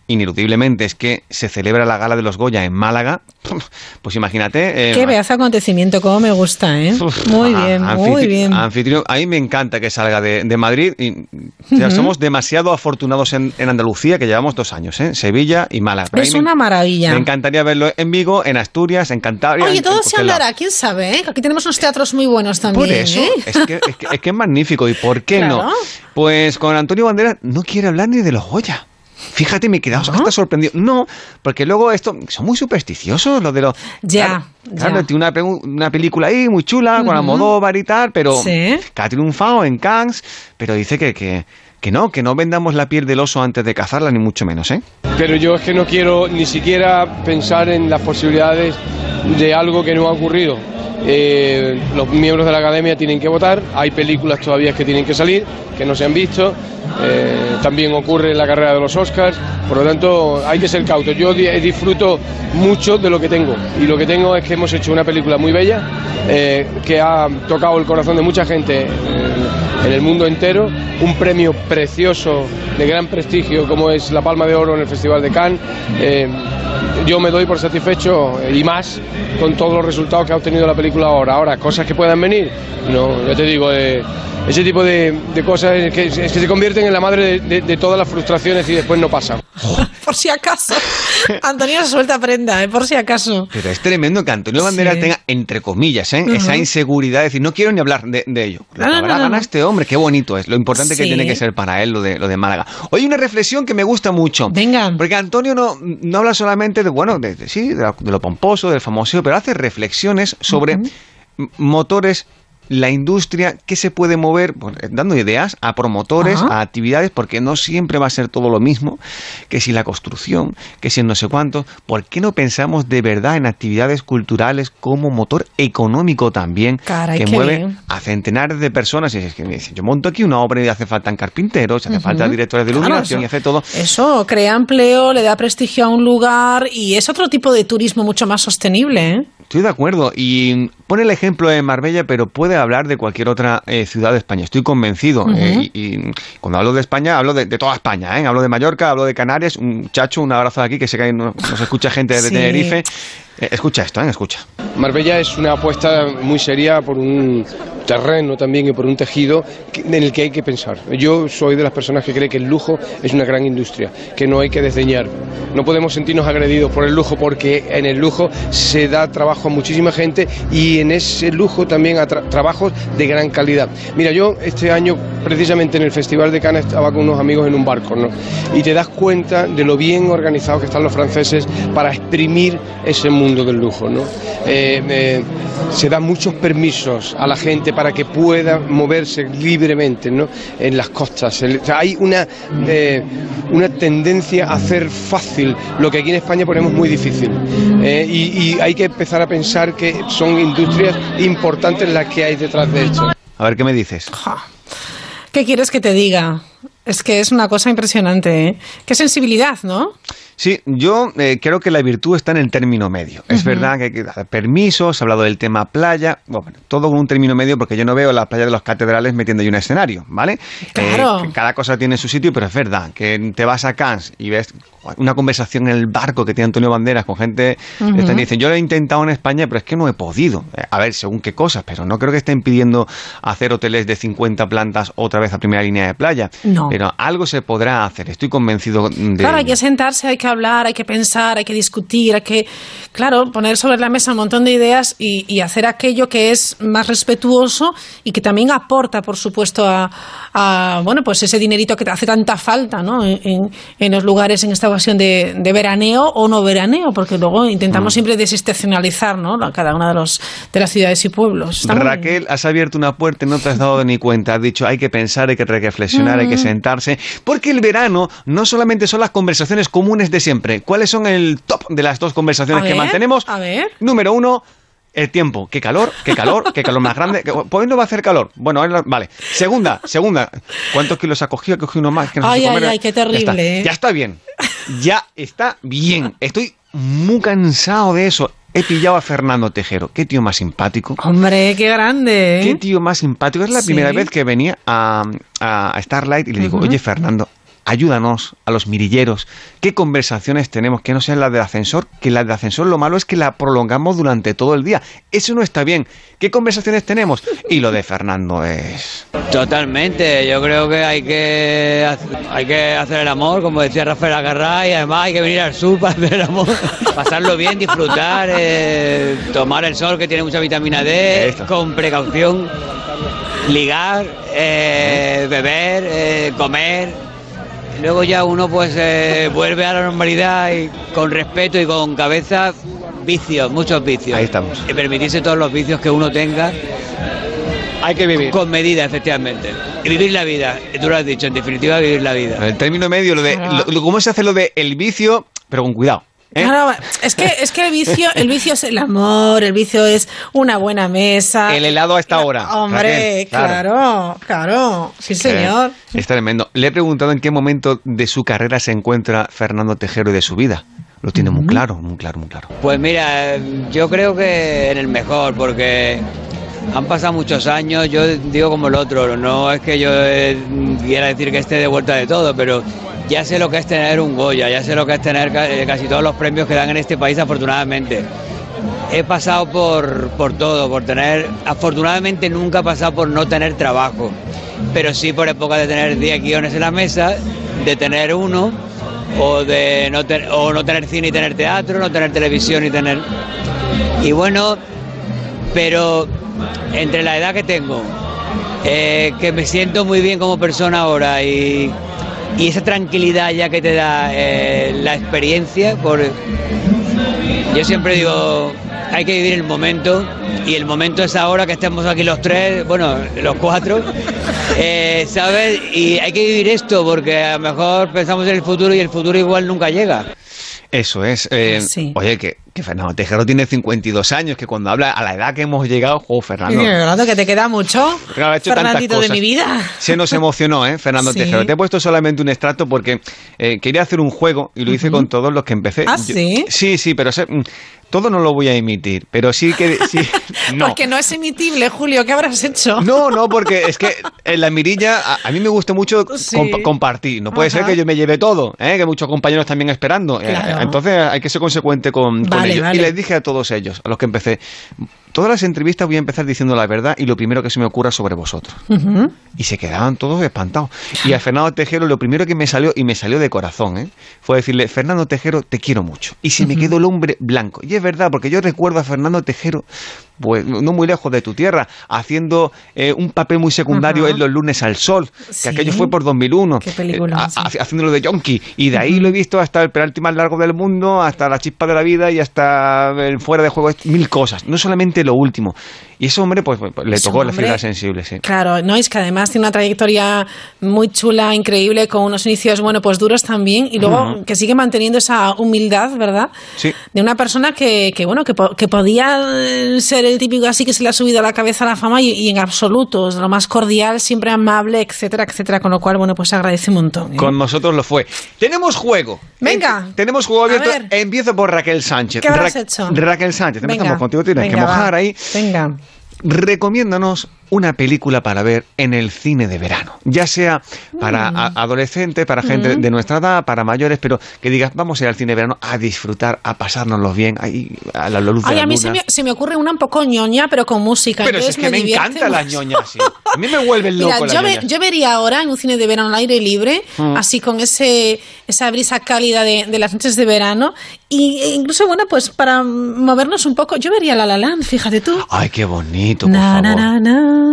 ineludiblemente, es que se celebra la gala de los Goya en Málaga. [laughs] Pues imagínate. eh, Qué de acontecimiento, cómo me gusta, ¿eh? Muy bien, muy bien. Anfitrión, a mí me encanta que salga de, de Madrid. Y, o sea, Ujú. Somos demasiado afortunados en, en Andalucía, que llevamos dos años, ¿eh? Sevilla y Málaga. Pero Es me- una maravilla. Me encantaría verlo en Vigo, en Asturias, en Cantabria. Oye, en- todo en se andará, quién sabe, ¿eh? Aquí tenemos unos teatros muy buenos también, Por eso, ¿eh? es, que, es, que, es que es magnífico. ¿Y por qué [laughs] Claro. no? Pues con Antonio Banderas no quiere hablar ni de los Goya. Fíjate, me he quedado hasta sorprendido. No, porque luego esto, son muy supersticiosos lo de los... Ya, Claro, ya. tiene una, una película ahí muy chula, con Ujú. Almodóvar y tal, pero Sí. que ha triunfado en Cannes, pero dice que, que, que no, que no vendamos la piel del oso antes de cazarla, ni mucho menos, ¿eh? Pero yo es que no quiero ni siquiera pensar en las posibilidades de algo que no ha ocurrido. Eh, los miembros de la academia tienen que votar, hay películas todavía que tienen que salir, que no se han visto, eh, también ocurre en la carrera de los Oscars, por lo tanto hay que ser cauto. Yo di- disfruto mucho de lo que tengo y lo que tengo es que hemos hecho una película muy bella, eh, que ha tocado el corazón de mucha gente en el mundo entero, un premio precioso de gran prestigio como es la Palma de Oro en el Festival de Cannes. Eh, yo me doy por satisfecho eh, y más con todos los resultados que ha obtenido la película ahora. Ahora, cosas que puedan venir, no, ya te digo, eh, ese tipo de, de cosas es que, es que se convierten en la madre de, de- de todas las frustraciones y después no pasan. [laughs] Por si acaso. Antonio se suelta prenda, ¿eh? por si acaso. Pero es tremendo que Antonio Banderas Sí. tenga, entre comillas, ¿eh? Ujú. esa inseguridad, de decir, no quiero ni hablar de, de ello. Lo No, que no, no, este hombre, qué bonito es, lo importante que Sí. tiene que ser para él lo de, lo de Málaga. Hoy una reflexión que me gusta mucho. Venga. Porque Antonio no, no habla solamente de, bueno, de, de- sí, de, lo- de lo pomposo, del famoso, pero hace reflexiones sobre motores la industria que se puede mover pues, eh, dando ideas a promotores, Ajá. a actividades, porque no siempre va a ser todo lo mismo, que si la construcción, que si no sé cuánto. ¿Por qué no pensamos de verdad en actividades culturales como motor económico también, Caray, que qué mueve bien. a centenares de personas? Y es que me dicen, yo monto aquí una obra y hace falta carpinteros, hace falta directores de iluminación y hace todo. Eso crea empleo, le da prestigio a un lugar y es otro tipo de turismo mucho más sostenible. ¿eh? Estoy de acuerdo. Y pone el ejemplo de Marbella, pero puede hablar de cualquier otra eh, ciudad de España. Estoy convencido. Eh, y, y cuando hablo de España, hablo de, de toda España. ¿eh? Hablo de Mallorca, hablo de Canarias. Un chacho, un abrazo de aquí, que sé que no- nos escucha gente de Sí. Tenerife. Eh, escucha esto, ¿eh? escucha. Marbella es una apuesta muy seria por un terreno también y por un tejido en el que hay que pensar. Yo soy de las personas que cree que el lujo es una gran industria, que no hay que desdeñar. No podemos sentirnos agredidos por el lujo porque en el lujo se da trabajo a muchísima gente y en ese lujo también a tra- trabajos de gran calidad. Mira, yo este año precisamente en el Festival de Cannes estaba con unos amigos en un barco, ¿no? Y te das cuenta de lo bien organizados que están los franceses para exprimir ese mundo del lujo, ¿no? Eh, eh, se dan muchos permisos a la gente para que pueda moverse libremente, ¿no? En las costas. El- o sea, hay una, eh, una tendencia a hacer fácil lo que aquí en España ponemos muy difícil. Eh, y, y hay que empezar a pensar que son industrias importantes las que hay detrás de esto. A ver qué me dices. ¿Qué quieres que te diga? Es que es una cosa impresionante. ¿eh? Qué sensibilidad, ¿no? Sí, yo eh, creo que la virtud está en el término medio. Es verdad que hay que dar permisos, se ha hablado del tema playa, bueno, todo con un término medio porque yo no veo la playa de los catedrales metiendo ahí un escenario, ¿vale? Claro. Eh, que cada cosa tiene su sitio, pero es verdad que te vas a Cannes y ves una conversación en el barco que tiene Antonio Banderas con gente, Ujú. están dicen, yo lo he intentado en España, pero es que no he podido. Eh, A ver, según qué cosas, pero no creo que estén pidiendo hacer hoteles de 50 plantas otra vez a primera línea de playa. No. Pero algo se podrá hacer, estoy convencido de Claro, hay que sentarse, hay que hablar, hay que pensar, hay que discutir, hay que, claro, poner sobre la mesa un montón de ideas y, y hacer aquello que es más respetuoso y que también aporta, por supuesto, a, a, bueno, pues ese dinerito que te hace tanta falta, ¿no? En, en- en los lugares en esta ocasión de, de veraneo o no veraneo, porque luego intentamos Mm. siempre desestacionalizar, ¿no? Cada una de los de las ciudades y pueblos. Está muy. Raquel, has abierto una puerta y no te has dado ni cuenta. Has dicho, hay que pensar, hay que reflexionar, hay que Mm. sentarse. Porque el verano no solamente son las conversaciones comunes de siempre. ¿Cuáles son el top de las dos conversaciones A que ver, mantenemos? A ver. Número uno, el tiempo. ¿Qué calor? ¿Qué calor? ¿Qué calor más grande? ¿Qué- [laughs] Pues hoy no va a hacer calor. Bueno, vale. Segunda, segunda. ¿Cuántos kilos ha cogido? Ha cogido uno más. que no sé Ay, ay, ay, qué Ya está. terrible, ¿eh? Ya está bien. Ya está bien. Estoy muy cansado de eso. He pillado a Fernando Tejero. Qué tío más simpático. Hombre, qué grande. ¿eh? Qué tío más simpático. Es la Sí. primera vez que venía a, a Starlight y le digo, oye Fernando, ayúdanos a los mirilleros. ¿Qué conversaciones tenemos que no sean las del ascensor? Que las del ascensor lo malo es que la prolongamos durante todo el día. Eso no está bien. ¿Qué conversaciones tenemos? Y lo de Fernando es... Totalmente, yo creo que hay que hay que hacer el amor, como decía Rafael Agarrá, y además hay que venir al sur para hacer el amor, [laughs] pasarlo bien, disfrutar, eh, tomar el sol que tiene mucha vitamina D, con precaución, ligar, eh, beber, eh, comer, luego ya uno pues eh, vuelve a la normalidad y con respeto y con cabeza, vicios, muchos vicios. Ahí estamos. Y permitirse todos los vicios que uno tenga. Hay que vivir. Con medida, efectivamente. Y vivir la vida, tú lo has dicho, en definitiva vivir la vida. El término medio, lo de lo- lo- cómo se hace lo de el vicio, pero con cuidado. ¿Eh? Claro, es que, es que el vicio, el vicio es el amor, el vicio es una buena mesa. El helado a esta hora. Hombre, Raquel, claro, claro, sí Eh, señor. Es tremendo. Le he preguntado en qué momento de su carrera se encuentra Fernando Tejero y de su vida. Lo tiene muy claro, muy claro, muy claro. Pues mira, yo creo que en el mejor, porque han pasado muchos años, yo digo como el otro, no es que yo eh, quiera decir que esté de vuelta de todo, pero ya sé lo que es tener un Goya, ya sé lo que es tener eh, casi todos los premios que dan en este país, afortunadamente. He pasado por, por todo, por tener, afortunadamente nunca he pasado por no tener trabajo, pero sí por época de tener 10 guiones en la mesa, de tener uno, o de no, ten- o no tener cine y tener teatro, no tener televisión y tener... Y bueno, pero entre la edad que tengo, eh, que me siento muy bien como persona ahora y, y esa tranquilidad ya que te da eh, la experiencia, por, yo siempre digo, hay que vivir el momento y el momento es ahora que estemos aquí los tres, bueno, los cuatro, [laughs] eh, ¿sabes? Y hay que vivir esto porque a lo mejor pensamos en el futuro y el futuro igual nunca llega. Eso es. eh, Oye, que, que Fernando Tejero tiene 52 años, que cuando habla a la edad que hemos llegado, jo, Fernando. Y Fernando, que te queda mucho. Claro, hecho tantas de mi vida. Se nos emocionó, ¿eh? Fernando Sí. Tejero. Te he puesto solamente un extracto porque eh, quería hacer un juego y lo hice con todos los que empecé. ¿Ah, Yo- sí? Sí, sí, pero mm, todo no lo voy a emitir, pero sí que... Sí, [laughs] no. Porque no es emitible, Julio, ¿qué habrás hecho? No, no, porque es que en la mirilla a, a mí me gusta mucho Sí. comp- compartir. No puede Ajá. ser que yo me lleve todo, ¿eh? que muchos compañeros también esperando. Eh, Claro. entonces hay que ser consecuente con, con Vale, ellos. vale. Y les dije a todos ellos, a los que empecé, todas las entrevistas voy a empezar diciendo la verdad y lo primero que se me ocurra sobre vosotros. Y se quedaban todos espantados. Y a Fernando Tejero lo primero que me salió, y me salió de corazón, ¿eh? fue decirle, Fernando Tejero, te quiero mucho. Y se me quedó el hombre blanco. Y es verdad, porque yo recuerdo a Fernando Tejero, pues no muy lejos de tu tierra, haciendo eh, un papel muy secundario en Los lunes al sol, Sí. que aquello fue por 2001. Qué película, eh, a- sí. ha- haciéndolo de Yonki. Y de ahí lo he visto hasta el penalti más largo del mundo, hasta la chispa de la vida y hasta el fuera de juego, mil cosas. No solamente lo último. Y ese hombre, pues, pues, le tocó la fibra sensible, sí. Claro, no, es que además tiene una trayectoria muy chula, increíble, con unos inicios, bueno, pues duros también, y luego Ujú. que sigue manteniendo esa humildad, ¿verdad? Sí. De una persona que, que bueno, que, po- que podía eh, ser el típico así que se le ha subido a la cabeza la fama y, y en absoluto, es lo más cordial, siempre amable, etcétera, etcétera, con lo cual, bueno, pues agradece un montón. ¿eh? Con nosotros lo fue. Tenemos juego. Venga. Eh, tenemos juego abierto. Empiezo por Raquel Sánchez. ¿Qué habrás Ra- hecho? Raquel Sánchez, Venga, empezamos contigo. Tienes que venga, va. mojar ahí. Venga. Recomiéndanos una película para ver en el cine de verano. Ya sea para Mm. adolescentes, para gente Mm. de nuestra edad, para mayores, pero que digas, vamos a ir al cine de verano a disfrutar, a pasárnoslo bien, ahí, a la luz de Ay, la a mí luna. se me, se me ocurre una un poco ñoña, pero con música. Pero es que me, divierte encantan las ñoñas, sí. A mí me vuelven [laughs] loco Mira, las yo, ñoñas. yo vería ahora en un cine de verano al aire libre, Mm. así con ese esa brisa cálida de, de las noches de verano, y e incluso, bueno, pues para movernos un poco, yo vería La La Land, fíjate tú. Ay, qué bonito, por Na, favor. na, na,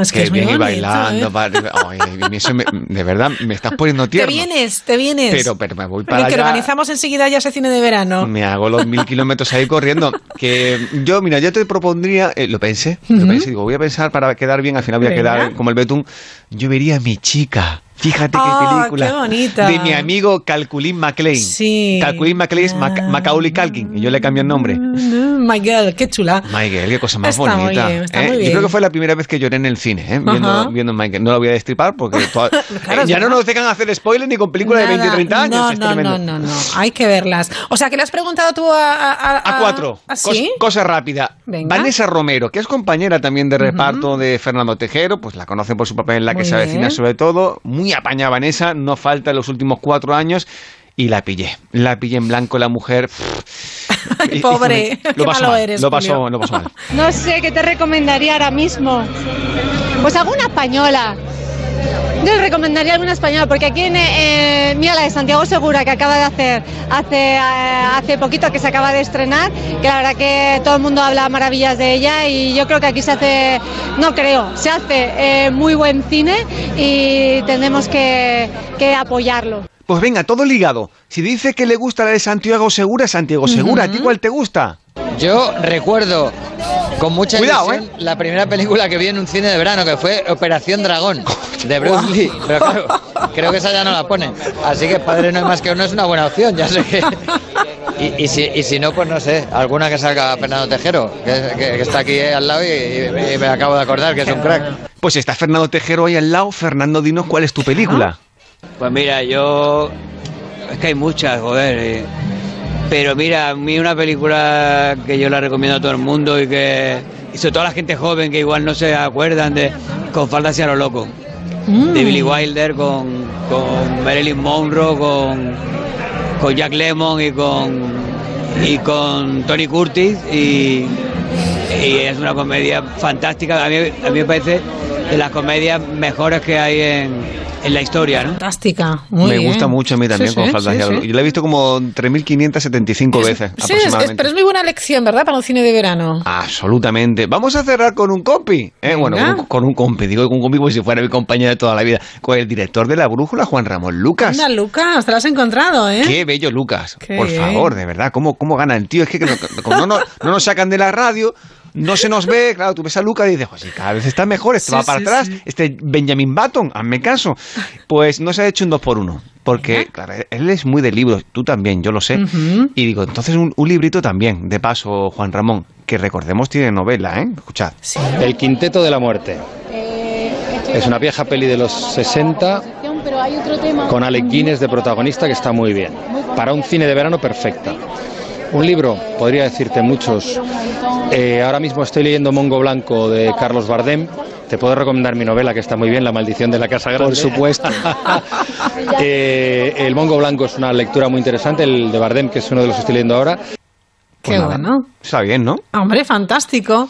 Es que Qué es muy bien y bonito, bailando. ¿eh? pa- Ay, a mí eso me- de verdad, me estás poniendo Te tierno. vienes, te vienes. Pero, pero me voy para que allá. organizamos enseguida ya ese cine de verano. Me hago los mil kilómetros ahí corriendo. Que yo, mira, yo te propondría, eh, lo pensé, lo Ujú. pensé, digo, voy a pensar para quedar bien, al final voy a Venga. quedar como el betún. Yo vería a mi chica. Fíjate Ah, qué película. qué bonita. De mi amigo Calculín MacLean. Sí. Calculín MacLean es Mac- Macaulay Culkin, y yo le cambié el nombre. My girl, qué chula. Michael, qué cosa más Está muy bonita. bien, está ¿eh? muy Yo bien. creo que fue la primera vez que lloré en el cine, ¿eh? viendo, viendo Michael. No la voy a destripar porque [laughs] toda- Claro, eh, ya no nos dejan hacer spoilers ni con películas de 20 y Nada, 30 años. No, es no, no, no, no. Hay que verlas. O sea, que le has preguntado tú a... A, A cuatro. ¿Ah, Cos- sí? cosa rápida. Venga. Vanessa Romero, que es compañera también de reparto de Fernando Tejero, pues la conocen por su papel en La que Muy se avecina sobre todo. Muy apañada Vanessa, no falta en los últimos cuatro años. Y la pillé. La pillé en blanco la mujer. [laughs] Ay, pobre. Lo Qué pasó malo mal, eres, lo pasó, lo pasó mal. No sé qué te recomendaría ahora mismo. Pues alguna española. Entonces recomendaría alguna española, porque aquí en, eh, mira la de Santiago Segura que acaba de hacer hace, eh, hace poquito que se acaba de estrenar, que la verdad que todo el mundo habla maravillas de ella y yo creo que aquí se hace, no creo, se hace eh, muy buen cine y tenemos que, que apoyarlo. Pues venga, todo ligado. Si dice que le gusta la de Santiago Segura, Santiago Segura, ¿a ti cuál te gusta? Yo recuerdo con mucha Cuidado, ilusión la primera película que vi en un cine de verano, que fue Operación Dragón, de Bruce. Lee. Pero claro, creo que esa ya no la ponen. Así que Padre no hay más que uno es una buena opción, ya sé que... Y, y si, y si no, pues no sé, alguna que salga Fernando Tejero, que, que- que está aquí eh, al lado y, y- y me acabo de acordar que es un crack. Pues está Fernando Tejero ahí al lado. Fernando, dinos cuál es tu película. Pues mira, yo... Es que hay muchas, joder. eh. Pero mira, a mí una película que yo la recomiendo a todo el mundo y que... Y sobre todo a la gente joven que igual no se acuerdan de... Con falda hacia lo loco. De Billy Wilder con, con Marilyn Monroe, con, con Jack Lemmon y con, y con Tony Curtis. Y, y es una comedia fantástica. A mí, a mí me parece de las comedias mejores que hay en, en la historia, ¿no? Fantástica, muy Me bien. gusta mucho a mí también Sí, con sí, sí. Yo la he visto como 3.575 veces Sí, es- es- aproximadamente. pero es muy buena lección, ¿verdad? Para un cine de verano. Absolutamente. Vamos a cerrar con un compi. ¿eh? Bueno, con, con un compi. Digo con un compi como si fuera mi compañero de toda la vida. Con el director de La Brújula, Juan Ramón Lucas. Anda, Lucas, te lo has encontrado, ¿eh? Qué bello Lucas. Qué Por bien. favor, de verdad. ¿Cómo, cómo gana el tío? Es que, como no, no- no nos sacan de la radio. No se nos ve, claro, tú ves a Lucas y dices, pues sí, cada vez está mejor, este Sí, va para sí, atrás, sí. este Benjamin Button, hazme caso. Pues no se ha hecho un dos por uno, porque, claro, él es muy de libros, tú también, yo lo sé. Y digo, entonces un, un librito también, de paso, Juan Ramón, que recordemos tiene novela, ¿eh? Escuchad. El Quinteto de la Muerte. Es una vieja peli de los 60 con Alec Guinness de protagonista que está muy bien. Para un cine de verano perfecta. Un libro, podría decirte muchos. Eh, ahora mismo estoy leyendo Mongo Blanco de Carlos Bardem. Te puedo recomendar mi novela que está muy bien, La maldición de la casa grande. Por supuesto. [laughs] Eh, el Mongo Blanco es una lectura muy interesante, el de Bardem, que es uno de los que estoy leyendo ahora. Qué bueno. Está bien, ¿no? Hombre, fantástico.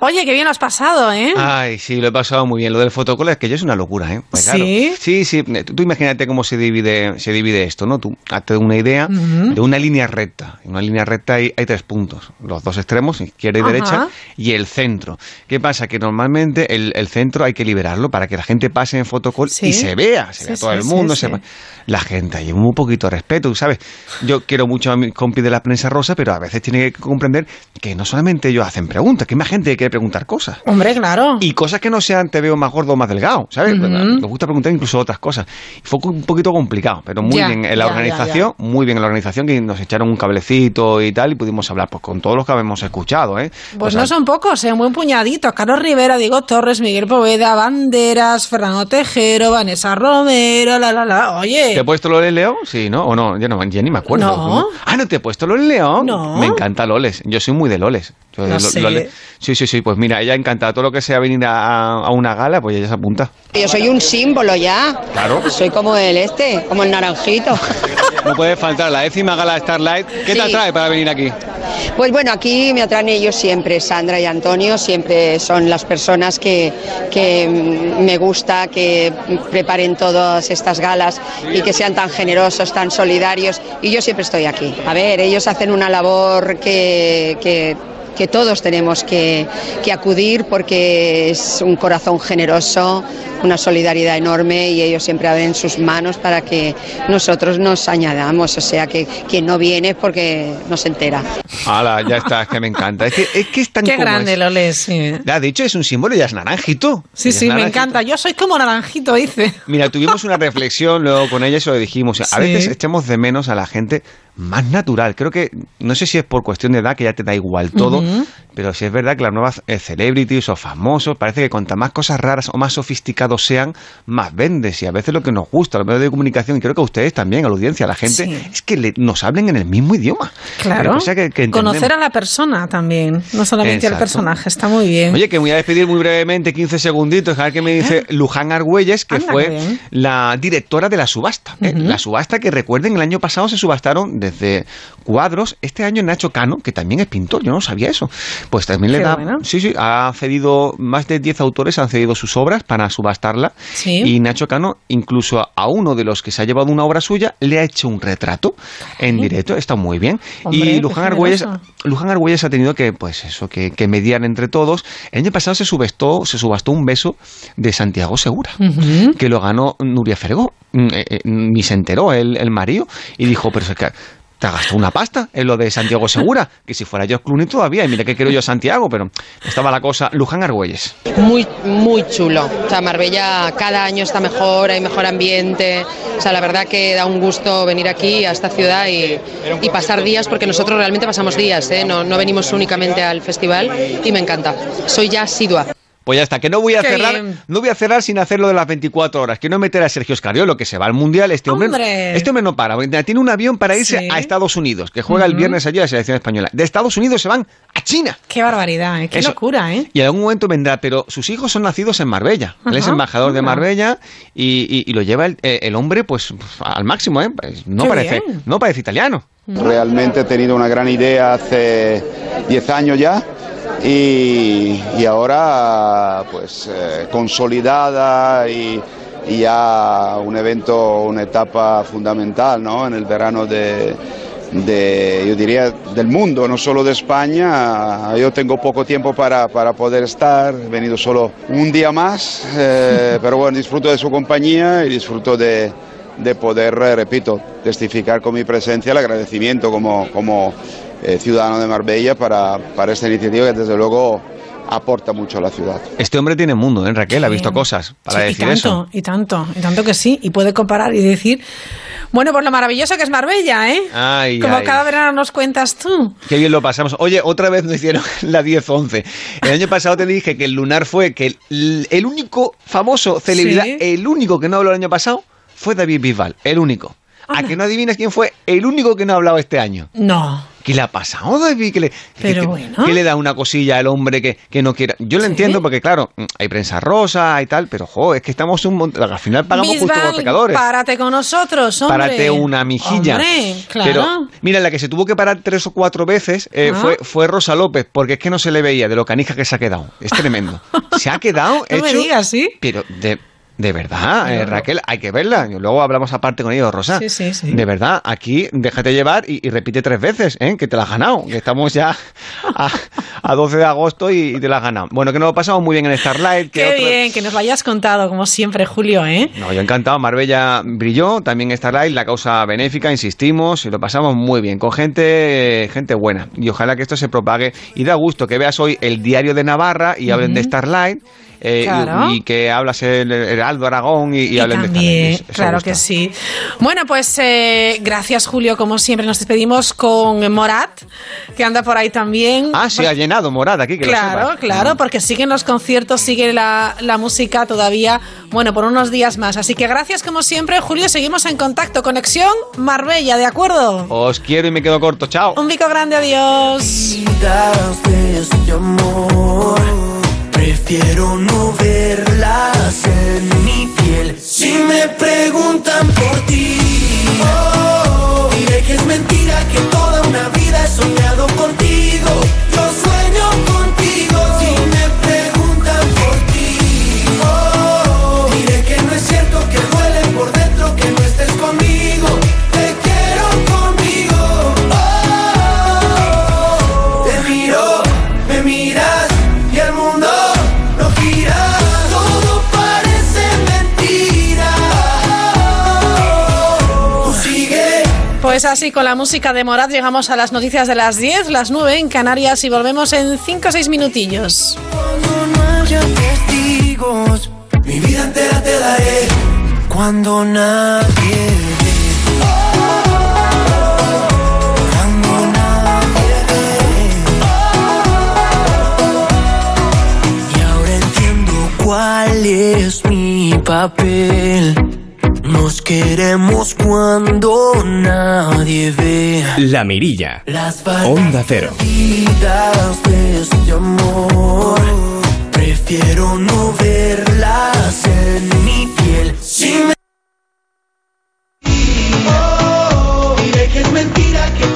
Oye, qué bien lo has pasado, ¿eh? Ay, sí, lo he pasado muy bien. Lo del fotocall es que yo es una locura, ¿eh? Pues claro. ¿Sí? Sí, sí. Tú, tú imagínate cómo se divide, se divide esto, ¿no? Tú hazte una idea de una línea recta. En una línea recta hay, hay tres puntos. Los dos extremos, izquierda y Ajá. derecha, y el centro. ¿Qué pasa? Que normalmente el, el centro hay que liberarlo para que la gente pase en fotocall Sí. y se vea. Se Sí, vea todo el mundo. sepa- La gente hay un poquito de respeto, ¿sabes? Yo quiero mucho a mi compi de la prensa rosa, pero a veces tiene que comprender que no solamente ellos hacen preguntas, que hay más gente que quiere preguntar cosas. Hombre, claro. Y cosas que no sean te veo más gordo o más delgado, ¿sabes? Ujú. Me gusta preguntar incluso otras cosas. Fue un poquito complicado, pero muy Ya, bien en la ya, organización, muy bien en la organización, que nos echaron un cablecito y tal, y pudimos hablar pues con todos los que habíamos escuchado, ¿eh? Pues O sea, no son pocos, ¿eh? un buen puñadito. Carlos Rivera, Diego Torres, Miguel Poveda, Banderas, Fernando Tejero, Vanessa Romero, la la la. Oye. ¿Te he puesto Loles León? Sí, ¿no? ¿O no? Ya, no, ya ni me acuerdo. No. Ah, ¿no te he puesto Loles León? No. Me encanta Loles. Yo soy muy de Loles. Yo de No Lo- sé. Loles- Sí, sí, sí. Pues mira, ella encanta. Todo lo que sea venir a, a una gala, pues ella se apunta. Yo soy un símbolo ya. Claro. Soy como el este, como el naranjito. [laughs] No puede faltar la décima gala Starlight. ¿Qué te atrae para venir aquí? Pues bueno, aquí me atraen ellos siempre, Sandra y Antonio, siempre son las personas que, que me gusta que preparen todas estas galas y que sean tan generosos, tan solidarios. Y yo siempre estoy aquí. A ver, ellos hacen una labor que... que que todos tenemos que, que acudir porque es un corazón generoso, una solidaridad enorme y ellos siempre abren sus manos para que nosotros nos añadamos, o sea que quien no viene es porque no se entera. Hala, ya está, es que me encanta. Es que es, que es tan Qué como grande es. lo lees, sí. Ya, de hecho, es un símbolo y ya es naranjito. Sí, sí, me naranjito. encanta. Yo soy como naranjito, dice. Mira, tuvimos una [laughs] reflexión luego con ella y se lo dijimos. A Sí. veces echamos de menos a la gente más natural. Creo que, no sé si es por cuestión de edad, que ya te da igual todo, pero sí es verdad que las nuevas eh, celebrities o famosos, parece que cuantas más cosas raras o más sofisticados sean, más vendes. Y a veces lo que nos gusta, los medios de comunicación, y creo que a ustedes también, a la audiencia, a la gente, Sí. es que le- nos hablen en el mismo idioma. Claro. O sea, que. Conocer a la persona también, no solamente al Exacto. personaje. Está muy bien. Oye, que me voy a despedir muy brevemente, 15 segunditos, a ver qué me dice Luján Argüelles, que Anda, fue bien. la directora de la subasta. ¿eh? La subasta que recuerden, el año pasado se subastaron desde cuadros. Este año Nacho Cano, que también es pintor, yo no sabía eso, pues también le da... Sí, sí, ha cedido, más de 10 autores han cedido sus obras para subastarla. Sí. Y Nacho Cano, incluso a uno de los que se ha llevado una obra suya, le ha hecho un retrato en directo. Está muy bien. Hombre, y Luján Argüelles. Luján Argüelles ha tenido que, pues eso, que, que mediar entre todos. El año pasado se subastó, se subastó un beso de Santiago Segura, que lo ganó Nuria Fergó. Mm, eh, eh, Ni se enteró el, el marido y dijo, pero es que te has gastado una pasta en lo de Santiago Segura, que si fuera yo Clooney todavía, y mira que quiero yo Santiago, pero estaba la cosa. Luján Argüelles. Muy, muy chulo. O sea, Marbella cada año está mejor, hay mejor ambiente. O sea, la verdad que da un gusto venir aquí a esta ciudad y, y pasar días, porque nosotros realmente pasamos días, ¿eh? no, no venimos únicamente al festival y me encanta. Soy ya asidua. Pues ya está, que no voy a Qué cerrar, bien. no voy a cerrar sin hacer lo de las 24 horas. Quiero meter a Sergio Escariolo, que se va al Mundial. Este hombre, ¡Hombre! este hombre no para. porque Tiene un avión para irse Sí. a Estados Unidos, que juega el viernes allí la selección española. De Estados Unidos se van a China. Qué barbaridad, ¿eh? qué Eso. locura, ¿eh? Y en algún momento vendrá, pero sus hijos son nacidos en Marbella. Él es embajador de. Marbella y, y- y lo lleva el, eh, el hombre pues al máximo, ¿eh? Pues, no, Qué parece, bien. no parece italiano. Realmente he tenido una gran idea hace 10 años ya y, y ahora pues eh, consolidada y, y ya un evento, una etapa fundamental ¿no? en el verano de, de, yo diría, del mundo, no solo de España. Yo tengo poco tiempo para, para poder estar, he venido solo un día más, eh, [laughs] pero bueno, disfruto de su compañía y disfruto de, de poder, eh, repito, testificar con mi presencia el agradecimiento como, como eh, ciudadano de Marbella para, para esta iniciativa que desde luego aporta mucho a la ciudad. Este hombre tiene mundo, ¿eh? Raquel? Ha visto cosas para Sí, y decir tanto, eso. y tanto, y tanto que sí, y puede comparar y decir, bueno, pues lo maravilloso que es Marbella, ¿eh? Ay, Como ay. cada verano nos cuentas tú. Qué bien lo pasamos. Oye, otra vez nos hicieron [laughs] la 10-11. El año pasado te dije que el lunar fue que el, el único famoso celebridad, Sí. el único que no habló el año pasado, fue David Bisbal. El único. ¿A que no adivinas quién fue el único que no ha hablado este año? No. ¿Qué le ha pasado, David? ¿Qué le, Pero que- bueno. ¿qué le da una cosilla al hombre que, que no quiera? Yo lo entiendo porque, claro, hay prensa rosa y tal, pero, jo, es que estamos un montón... Al final pagamos justo por pecadores. párate con nosotros, hombre. Párate una mijilla. Hombre, claro. Pero, mira, la que se tuvo que parar tres o cuatro veces eh, Ah. fue, fue Rosa López, porque es que no se le veía de lo canija que se ha quedado. Es tremendo. [laughs] Se ha quedado No me hecho... digas, ¿sí? Pero de, de verdad, eh, Raquel, hay que verla. Luego hablamos aparte con ellos, Rosa. Sí, sí, sí. De verdad, aquí déjate llevar y, y repite tres veces, ¿eh? que te la has ganado. [laughs] Que estamos ya a, a 12 de agosto y, y te la has ganado. Bueno, que nos lo pasamos muy bien en Starlight. Que Qué otro- bien, que nos lo hayas contado, como siempre, Julio, ¿eh? no, yo encantado. Marbella brilló, también Starlight, la causa benéfica, insistimos, y lo pasamos muy bien, con gente, gente buena. Y ojalá que esto se propague. Y da gusto que veas hoy el diario de Navarra y hablen de. Starlight. Eh, y- Claro. y, que hablas el Heraldo Aragón y, y Y hablen de también. Eso claro que sí. Bueno, pues eh, gracias Julio, como siempre nos despedimos con Morat, que anda por ahí también. Ah, se ha llenado morada aquí, que lo Claro, claro, porque siguen los conciertos, sigue la, la música todavía, bueno, por unos días más. Así que gracias como siempre, Julio, seguimos en contacto. Conexión Marbella, ¿de acuerdo? Os quiero y me quedo corto. Chao. Un bico grande, adiós. Prefiero no verlas en mi piel. Si me preguntan por ti, oh, diré que es mentira que toda Pues así, con la música de Morat llegamos a las noticias de las 10, las 9 en Canarias y volvemos en 5 o 6 minutillos. Cuando no haya testigos, mi vida entera te daré. Cuando nadie. Cuando nadie. Y ahora entiendo cuál es mi papel. Nos queremos cuando nadie ve. La Mirilla. Las Onda Cero. De este amor. Prefiero no verlas en mi piel. Si me Oh, diré que es mentira que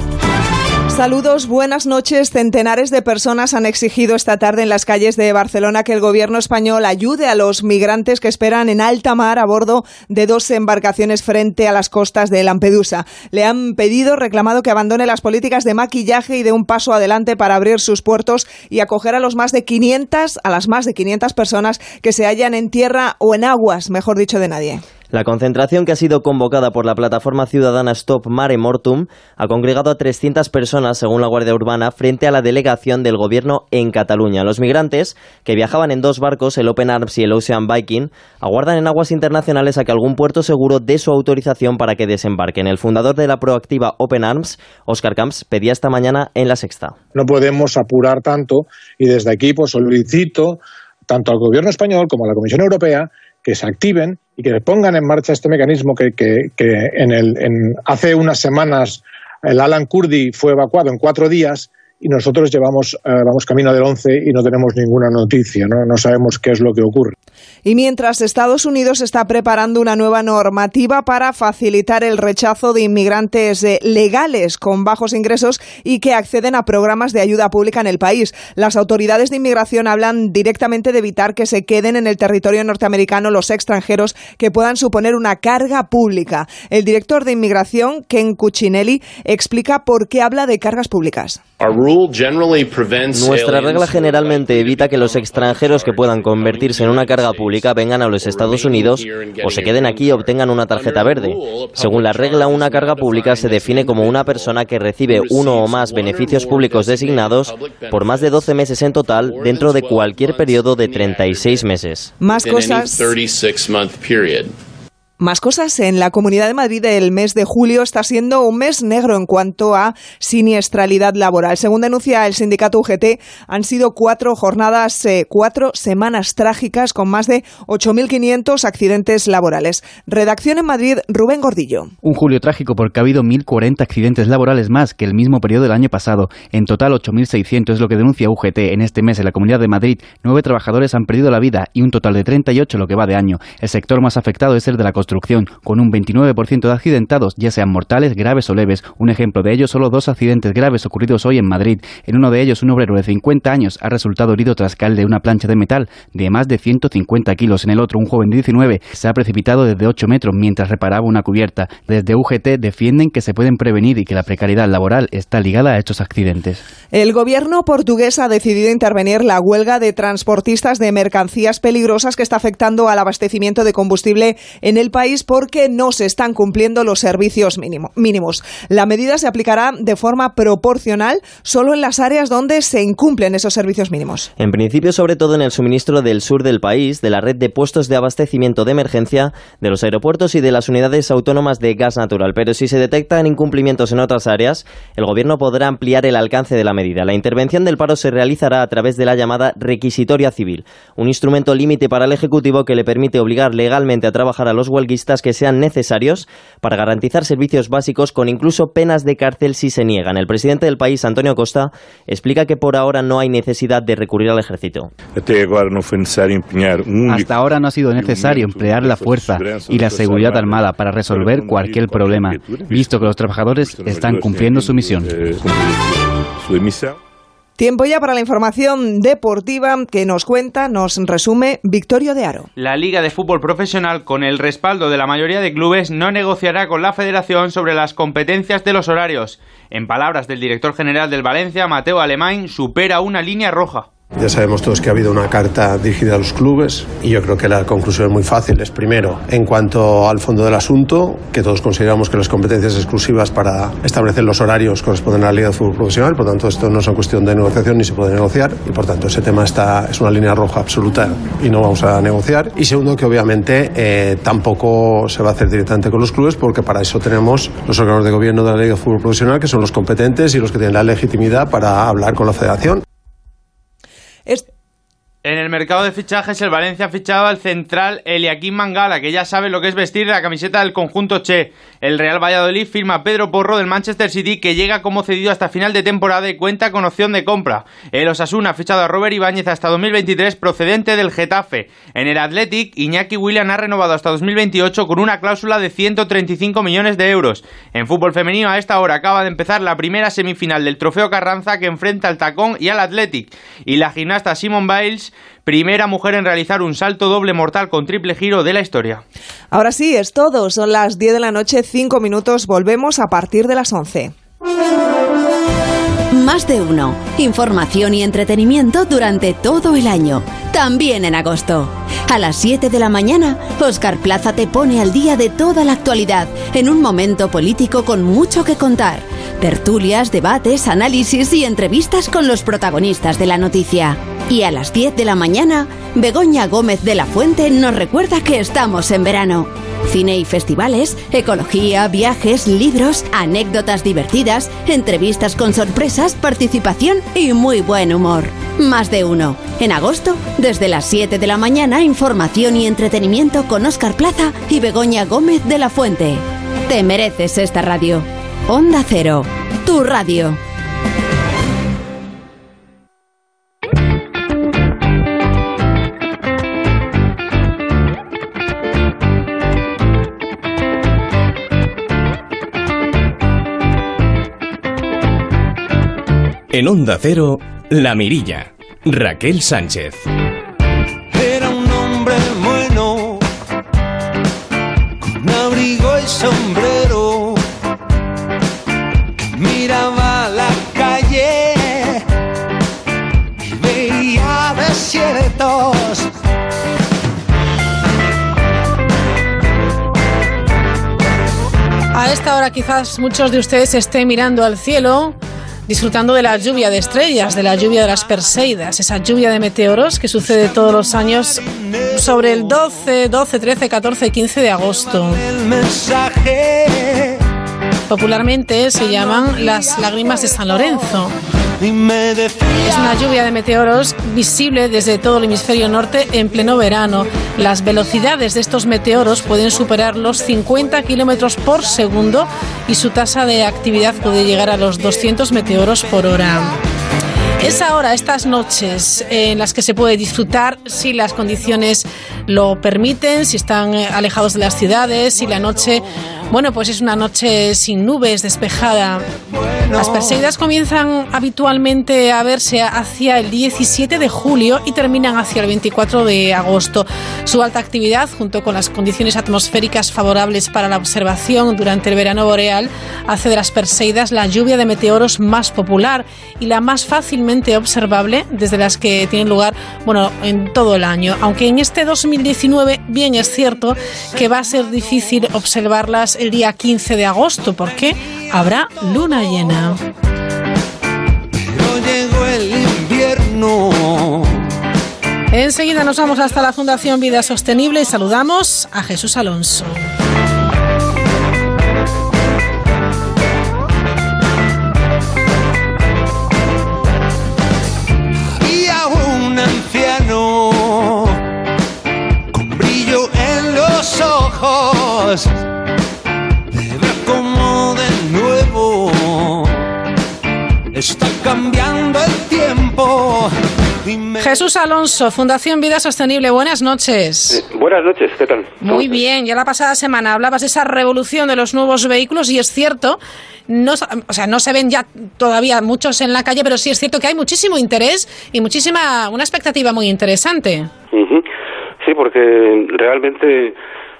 Saludos, buenas noches. Centenares de personas han exigido esta tarde en las calles de Barcelona que el gobierno español ayude a los migrantes que esperan en alta mar a bordo de dos embarcaciones frente a las costas de Lampedusa. Le han pedido, reclamado que abandone las políticas de maquillaje y de un paso adelante para abrir sus puertos y acoger a los más de 500 a las más de 500 personas que se hallan en tierra o en aguas, mejor dicho de nadie. La concentración que ha sido convocada por la plataforma ciudadana Stop Mare Mortum ha congregado a 300 personas, según la Guardia Urbana, frente a la delegación del gobierno en Cataluña. Los migrantes, que viajaban en dos barcos, el Open Arms y el Ocean Viking, aguardan en aguas internacionales a que algún puerto seguro dé su autorización para que desembarquen. El fundador de la proactiva Open Arms, Oscar Camps, pedía esta mañana en la sexta. No podemos apurar tanto y desde aquí pues solicito tanto al gobierno español como a la Comisión Europea que se activen y que pongan en marcha este mecanismo que, que, que en el, en, hace unas semanas el Alan Kurdi fue evacuado en cuatro días y nosotros llevamos eh, vamos camino del 11 y no tenemos ninguna noticia, ¿no? no sabemos qué es lo que ocurre. Y mientras Estados Unidos está preparando una nueva normativa para facilitar el rechazo de inmigrantes eh, legales con bajos ingresos y que acceden a programas de ayuda pública en el país, las autoridades de inmigración hablan directamente de evitar que se queden en el territorio norteamericano los extranjeros que puedan suponer una carga pública. El director de inmigración, Ken Cuccinelli, explica por qué habla de cargas públicas. Nuestra regla generalmente evita que los extranjeros que puedan convertirse en una carga pública vengan a los Estados Unidos o se queden aquí y obtengan una tarjeta verde. Según la regla, una carga pública se define como una persona que recibe uno o más beneficios públicos designados por más de 12 meses en total dentro de cualquier periodo de 36 meses. Más cosas. Más cosas. En la Comunidad de Madrid el mes de julio está siendo un mes negro en cuanto a siniestralidad laboral. Según denuncia el sindicato UGT, han sido cuatro jornadas, eh, cuatro semanas trágicas con más de 8.500 accidentes laborales. Redacción en Madrid, Rubén Gordillo. Un julio trágico porque ha habido 1.040 accidentes laborales más que el mismo periodo del año pasado. En total, 8.600 es lo que denuncia UGT. En este mes en la Comunidad de Madrid, nueve trabajadores han perdido la vida y un total de 38 lo que va de año. El sector más afectado es el de la construcción con un 29% de accidentados, ya sean mortales, graves o leves. Un ejemplo de ello, solo dos accidentes graves ocurridos hoy en Madrid. En uno de ellos, un obrero de 50 años ha resultado herido tras caer de una plancha de metal de más de 150 kilos. En el otro, un joven de 19 se ha precipitado desde 8 metros mientras reparaba una cubierta. Desde UGT defienden que se pueden prevenir y que la precariedad laboral está ligada a estos accidentes. El gobierno portugués ha decidido intervenir la huelga de transportistas de mercancías peligrosas que está afectando al abastecimiento de combustible en el país porque no se están cumpliendo los servicios mínimos. La medida se aplicará de forma proporcional solo en las áreas donde se incumplen esos servicios mínimos. En principio, sobre todo en el suministro del sur del país, de la red de puestos de abastecimiento de emergencia, de los aeropuertos y de las unidades autónomas de gas natural. Pero si se detectan incumplimientos en otras áreas, el Gobierno podrá ampliar el alcance de la medida. La intervención del paro se realizará a través de la llamada requisitoria civil, un instrumento límite para el Ejecutivo que le permite obligar legalmente a trabajar a los huelguistas que sean necesarios para garantizar servicios básicos con incluso penas de cárcel si se niegan. El presidente del país, Antonio Costa, explica que por ahora no hay necesidad de recurrir al ejército. Hasta ahora no ha sido necesario emplear la fuerza y la seguridad armada para resolver cualquier problema, visto que los trabajadores están cumpliendo su misión. Tiempo ya para la información deportiva que nos cuenta, nos resume Victorio de Aro. La Liga de Fútbol Profesional, con el respaldo de la mayoría de clubes, no negociará con la Federación sobre las competencias de los horarios. En palabras del director general del Valencia, Mateo Alemán, supera una línea roja. Ya sabemos todos que ha habido una carta dirigida a los clubes y yo creo que la conclusión es muy fácil. Es primero, en cuanto al fondo del asunto, que todos consideramos que las competencias exclusivas para establecer los horarios corresponden a la Liga de Fútbol Profesional, por tanto esto no es una cuestión de negociación ni se puede negociar y por tanto ese tema está, es una línea roja absoluta y no vamos a negociar. Y segundo, que obviamente eh, tampoco se va a hacer directamente con los clubes porque para eso tenemos los órganos de gobierno de la Liga de Fútbol Profesional que son los competentes y los que tienen la legitimidad para hablar con la federación es en el mercado de fichajes, el Valencia ha fichado al central Eliaquín Mangala, que ya sabe lo que es vestir la camiseta del conjunto Che. El Real Valladolid firma a Pedro Porro del Manchester City, que llega como cedido hasta final de temporada y cuenta con opción de compra. El Osasuna ha fichado a Robert Ibáñez hasta 2023, procedente del Getafe. En el Athletic, Iñaki William ha renovado hasta 2028 con una cláusula de 135 millones de euros. En fútbol femenino, a esta hora acaba de empezar la primera semifinal del Trofeo Carranza que enfrenta al Tacón y al Athletic. Y la gimnasta Simon Biles primera mujer en realizar un salto doble mortal con triple giro de la historia. Ahora sí, es todo. Son las 10 de la noche, 5 minutos. Volvemos a partir de las 11. Más de uno. Información y entretenimiento durante todo el año. También en agosto. A las 7 de la mañana, Oscar Plaza te pone al día de toda la actualidad en un momento político con mucho que contar. Tertulias, debates, análisis y entrevistas con los protagonistas de la noticia. Y a las 10 de la mañana, Begoña Gómez de la Fuente nos recuerda que estamos en verano. Cine y festivales, ecología, viajes, libros, anécdotas divertidas, entrevistas con sorpresas, participación y muy buen humor. Más de uno. En agosto, desde las 7 de la mañana, información y entretenimiento con Oscar Plaza y Begoña Gómez de la Fuente. Te mereces esta radio. Onda Cero, tu radio. En Onda Cero, La Mirilla. Raquel Sánchez. Era un hombre bueno, con abrigo y sombrero, que miraba la calle y veía desiertos. A esta hora quizás muchos de ustedes estén mirando al cielo disfrutando de la lluvia de estrellas, de la lluvia de las Perseidas, esa lluvia de meteoros que sucede todos los años sobre el 12, 12, 13, 14 y 15 de agosto. Popularmente se llaman las lágrimas de San Lorenzo. Es una lluvia de meteoros visible desde todo el hemisferio norte en pleno verano. Las velocidades de estos meteoros pueden superar los 50 kilómetros por segundo y su tasa de actividad puede llegar a los 200 meteoros por hora. Es ahora, estas noches, en las que se puede disfrutar si las condiciones lo permiten, si están alejados de las ciudades, si la noche, bueno, pues es una noche sin nubes, despejada. Las Perseidas comienzan habitualmente a verse hacia el 17 de julio y terminan hacia el 24 de agosto. Su alta actividad, junto con las condiciones atmosféricas favorables para la observación durante el verano boreal, hace de las Perseidas la lluvia de meteoros más popular y la más fácilmente observable desde las que tienen lugar, bueno, en todo el año. Aunque en este 2019, bien es cierto que va a ser difícil observarlas el día 15 de agosto, porque habrá luna llena. Pero llegó el invierno. Enseguida nos vamos hasta la Fundación Vida Sostenible y saludamos a Jesús Alonso. Cambiando el tiempo. Jesús Alonso, Fundación Vida Sostenible, buenas noches. Buenas noches, ¿qué tal? Muy bien, ya la pasada semana hablabas de esa revolución de los nuevos vehículos y es cierto, no, o sea, no se ven ya todavía muchos en la calle, pero sí es cierto que hay muchísimo interés y muchísima, una expectativa muy interesante. Sí, porque realmente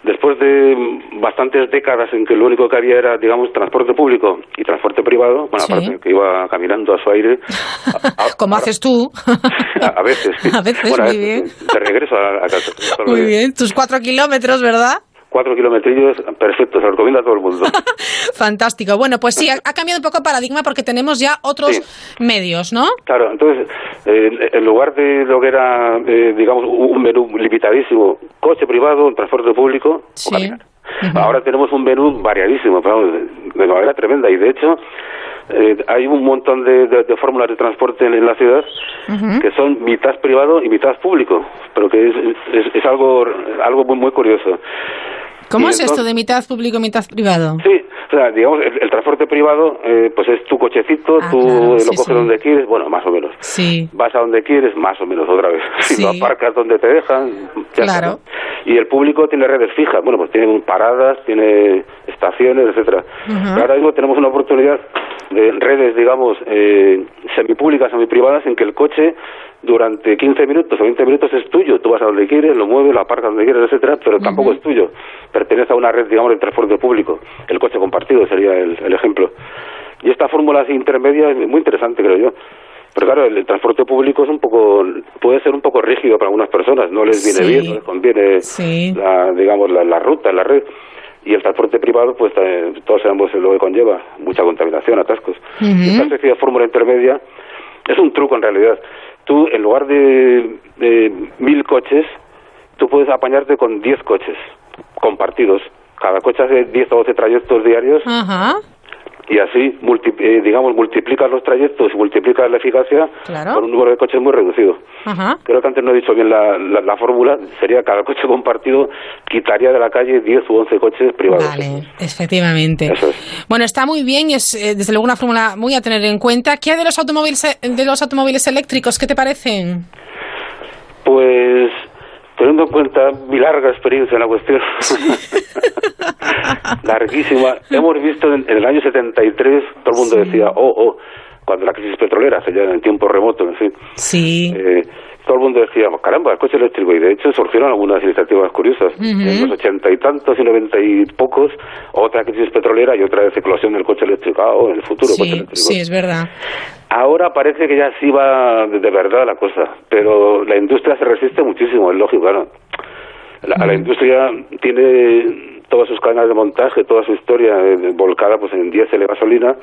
después de bastantes décadas en que lo único que había era, digamos, transporte público y transporte privado, bueno, Sí. aparte que iba caminando a su aire, [laughs] Como haces tú. [laughs] a, veces. sí. [laughs] A veces, Bueno, muy bien. De regreso a, casa. Muy bien, tus cuatro kilómetros, ¿verdad? Cuatro kilometrillos, perfecto, se lo recomiendo a todo el mundo. [laughs] Fantástico. Bueno, pues sí, ha, ha cambiado un poco el paradigma porque tenemos ya otros medios, ¿no? Claro, entonces, eh, en lugar de lo que era, eh, digamos, un menú limitadísimo, coche privado, transporte público, o caminar. Ahora tenemos un menú variadísimo, de, manera tremenda. Y de hecho, eh, hay un montón de, de- de fórmulas de transporte en, en la ciudad que son mitad privado y mitad público, pero que es, es, es algo, algo muy, muy curioso. ¿Cómo es esto de mitad público, mitad privado? Sí, o sea, digamos, el, el transporte privado, eh, pues es tu cochecito, Ah, tú claro, lo sí, coges sí. donde quieres, bueno, más o menos. Sí. Vas a donde quieres, más o menos otra vez. [laughs] Si lo aparcas donde te dejan, Claro. Y el público tiene redes fijas, bueno, pues tiene paradas, tiene estaciones, etcétera. Ahora mismo tenemos una oportunidad de redes, digamos, eh, semipúblicas, semiprivadas, en que el coche durante 15 minutos o 20 minutos es tuyo. Tú vas a donde quieres, lo mueves, lo aparcas donde quieres, etcétera, pero tampoco es tuyo. Pertenece a una red, digamos, de transporte público. El coche compartido sería el, el ejemplo. Y esta fórmula así intermedia es muy interesante, creo yo. Pero claro, el, el transporte público es un poco, puede ser un poco rígido para algunas personas, no les viene Sí. bien, no les conviene, la, digamos, la, la ruta, la red. Y el transporte privado, pues todos sabemos lo que conlleva, mucha contaminación, atascos. Ujú. Esta especie de fórmula intermedia es un truco en realidad. Tú, en lugar de, de mil coches, tú puedes apañarte con diez coches compartidos. Cada coche hace 10 o 12 trayectos diarios Ajá. Y así, multi- eh, digamos, multiplicas los trayectos y multiplicas la eficacia Claro. con un número de coches muy reducido. Ajá. Creo que antes no he dicho bien la, la, la fórmula. Sería cada coche [laughs] compartido quitaría de la calle 10 u 11 coches privados. Vale, efectivamente. Bueno, está muy bien y es eh, desde luego una fórmula muy a tener en cuenta. ¿Qué hay de los automóviles eh, de los automóviles eléctricos? ¿Qué te parecen? Pues teniendo en cuenta mi larga experiencia en la cuestión, [laughs] larguísima, hemos visto en, en el año 73, todo el mundo decía, oh, oh, cuando la crisis petrolera, ya en tiempo remoto, en fin. Sí. Eh, todo el mundo decía, caramba, el coche eléctrico, y de hecho surgieron algunas iniciativas curiosas. En los ochenta y tantos y noventa y pocos, otra crisis petrolera y otra eclosión del coche eléctrico. Ah, oh, en el futuro, coche Sí, eléctrico. sí, es verdad. Ahora parece que ya sí va de, verdad la cosa, pero la industria se resiste muchísimo, es lógico, claro. La, la industria tiene todas sus cadenas de montaje, toda su historia eh, volcada pues en diésel y gasolina,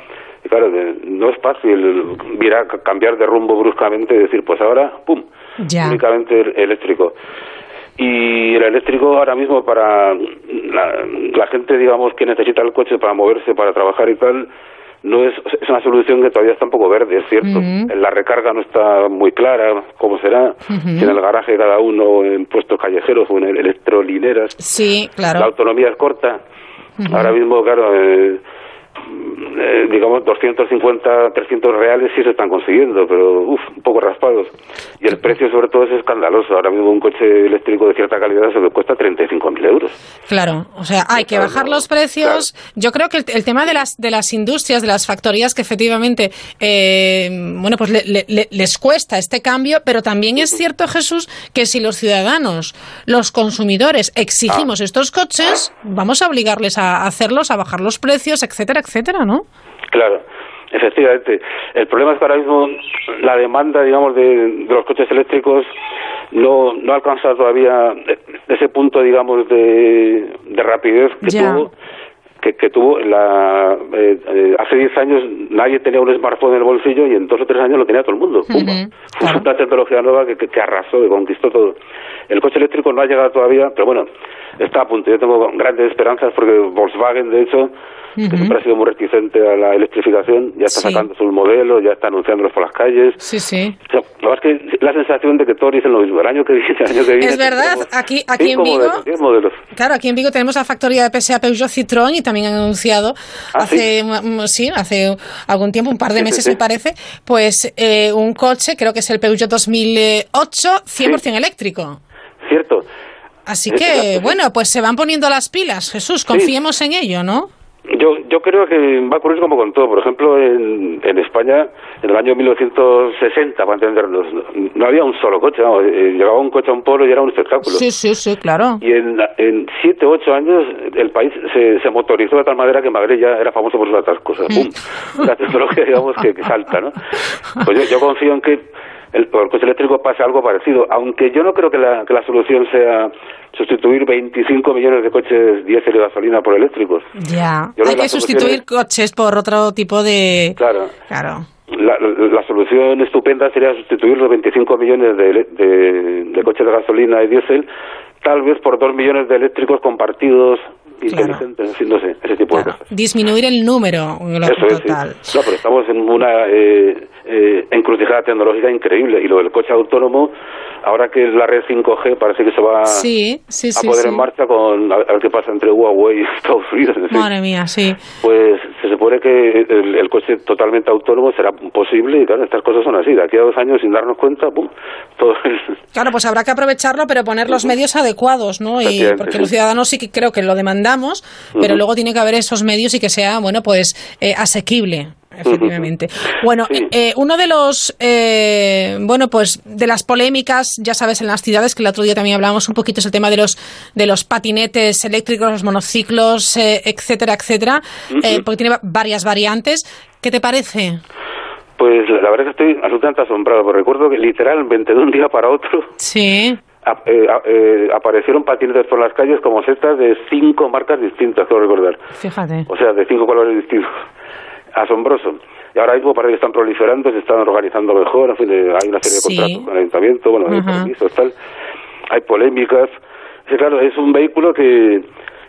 y claro, de- no es fácil cambiar de rumbo bruscamente y decir, pues ahora, pum, Ya. únicamente el- eléctrico. Y el eléctrico ahora mismo para la, la gente, digamos, que necesita el coche para moverse, para trabajar y tal, no es, es una solución que todavía está un poco verde, es cierto. Ujú. La recarga no está muy clara, cómo será, si en el garaje cada uno, en puestos callejeros o en electrolineras. Sí, claro. La autonomía es corta. Ahora mismo, claro, eh, eh, digamos 250, 300 reales sí se están consiguiendo, pero uf, un poco raspados. Y el precio sobre todo es escandaloso. Ahora mismo un coche eléctrico de cierta calidad se le cuesta 35.000 euros. Claro, o sea, hay que bajar los precios. Yo creo que el, el tema de las de las industrias, de las factorías, que efectivamente, eh, bueno, pues le- le- le- les cuesta este cambio, pero también es cierto, Jesús, que si los ciudadanos, los consumidores, exigimos estos coches, vamos a obligarles a hacerlos, a bajar los precios, etcétera, etcétera, ¿no? Claro, efectivamente. El problema es que ahora mismo la demanda, digamos, de, de los coches eléctricos no, no alcanza todavía ese punto, digamos, de, de rapidez que Ya. tuvo. Que, que tuvo la, eh, eh, hace 10 años nadie tenía un smartphone en el bolsillo y en dos o tres años lo tenía todo el mundo. Fue una tecnología nueva que, que, que arrasó, que conquistó todo. El coche eléctrico no ha llegado todavía, pero bueno, está a punto. Yo tengo grandes esperanzas porque Volkswagen, de hecho, que siempre ha sido muy reticente a la electrificación, ya está Sí. sacando sus modelos, ya está anunciándolos por las calles. Sí, sí. O sea, la verdad es que la sensación de que todos dicen lo mismo. El año que viene, el año que viene. Es verdad, aquí, aquí en Vigo, modelos. Claro, aquí en Vigo tenemos la factoría de PSA Peugeot Citroën y también han anunciado ¿Ah, hace sí, hace algún tiempo, un par de meses me parece, pues eh, un coche, creo que es el Peugeot 2008, 100% eléctrico. Cierto. Así que, bueno, pues se van poniendo las pilas, Jesús, confiemos en ello, ¿no? Yo, yo creo que va a ocurrir como con todo. Por ejemplo, en, en España, en el año 1960, para entendernos, no, no había un solo coche. vamos, eh, llegaba un coche a un pueblo y era un espectáculo. Sí, sí, sí, claro. Y en, en siete ocho años el país se, se motorizó de tal manera que Madrid ya era famoso por sus atascos. Sea, ¡pum! [laughs] La tecnología, digamos, que, que salta, ¿no? Pues yo, yo confío en que el, por el coche eléctrico pase algo parecido, aunque yo no creo que la, que la solución sea sustituir 25 millones de coches diésel y gasolina por eléctricos. Ya. Yo Hay que sustituir coches por otro tipo de... Claro. Claro. La, la- la solución estupenda sería sustituir los 25 millones de, de, de coches de gasolina y diésel, tal vez por 2 millones de eléctricos compartidos en fin, no sé, ese tipo de cosas. Disminuir el número Eso es, sí. No, pero estamos en una eh, eh, encrucijada tecnológica increíble y lo del coche autónomo, ahora que la red 5G parece que se va Sí, sí, a poner en marcha con a ver, qué pasa entre Huawei y [laughs] Estados Unidos. Madre mía, sí. Pues se supone que el, el coche totalmente autónomo será posible y claro, estas cosas son así. De aquí a dos años, sin darnos cuenta, ¡pum! [laughs] Todo Claro, pues habrá que aprovecharlo, pero poner los medios adecuados, ¿no? Y porque los ciudadanos sí que creo que lo demandamos, pero luego tiene que haber esos medios y que sea, bueno, pues eh, asequible. [laughs] Efectivamente. Bueno, eh, uno de los, eh, bueno, pues de las polémicas, ya sabes, en las ciudades, que el otro día también hablábamos un poquito, es el tema de los de los patinetes eléctricos, los monociclos, eh, etcétera, etcétera, eh, porque tiene va- varias variantes. ¿Qué te parece? Pues la verdad es que estoy absolutamente asombrado, porque recuerdo que literalmente de un día para otro Sí. [laughs] eh, a- eh, aparecieron patinetes por las calles como setas de cinco marcas distintas, quiero recordar. Fíjate. O sea, de cinco colores distintos. Asombroso. Y ahora mismo parece que están proliferando, se están organizando mejor, en fin, eh, hay una serie Sí. de contratos con el ayuntamiento, bueno, hay permisos, tal. Hay polémicas. Sí, claro, es un vehículo que,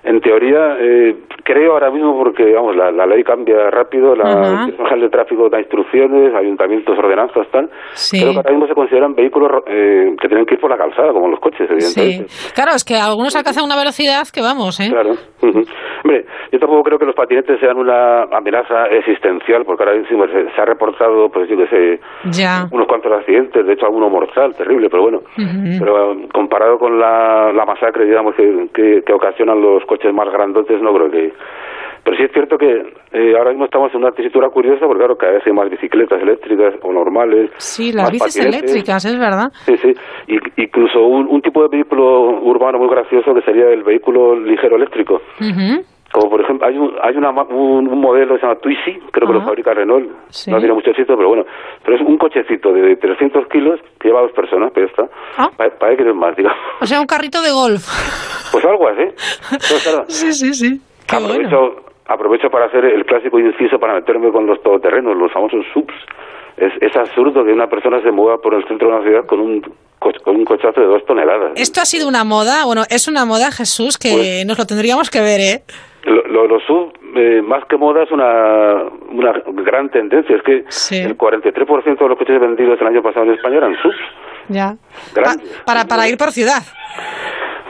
en teoría, eh, creo ahora mismo, porque, vamos, la, la ley cambia rápido, la Ajá. Dirección General de Tráfico da instrucciones, ayuntamientos, ordenanzas, tal. Sí. Creo que ahora mismo se consideran vehículos eh, que tienen que ir por la calzada, como los coches, Sí. evidentemente. Claro, es que algunos alcanzan una velocidad que vamos, ¿eh? Claro. Hombre, yo tampoco creo que los patinetes sean una amenaza existencial, porque ahora mismo se, se ha reportado, pues yo que sé, Ya. unos cuantos accidentes, de hecho alguno mortal, terrible, pero bueno. Pero comparado con la, la masacre, digamos, que, que, que ocasionan los coches más grandotes, no creo que... Pero sí es cierto que eh, ahora mismo estamos en una tesitura curiosa, porque claro, cada vez hay más bicicletas eléctricas o normales. Sí, las bicis patinetes. eléctricas, es verdad. Sí, sí. Y, incluso un, un tipo de vehículo urbano muy gracioso que sería el vehículo ligero eléctrico. Ujú. Como por ejemplo, hay un, hay una, un, un modelo que se llama Twizy, creo que lo fabrica Renault. Sí. No tiene mucho éxito, pero bueno. Pero es un cochecito de 300 kilos que lleva a dos personas, pero ya está. Ah. Pa- Parece que no es más, digamos. O sea, un carrito de golf. Pues algo así. Entonces, claro, Sí, sí, sí. Qué aprovecho, bueno. aprovecho para hacer el clásico inciso para meterme con los todoterrenos, los famosos subs. Es, es absurdo que una persona se mueva por el centro de una ciudad con un, con un cochazo de dos toneladas. Esto ha sido una moda, bueno, es una moda, Jesús, que Pues- nos lo tendríamos que ver, ¿eh? Lo, lo, los sub, eh, más que moda, es una, una gran tendencia. Es que el 43% de los coches vendidos el año pasado en España eran subs. Ya. Grandes. Para, para ir por ciudad.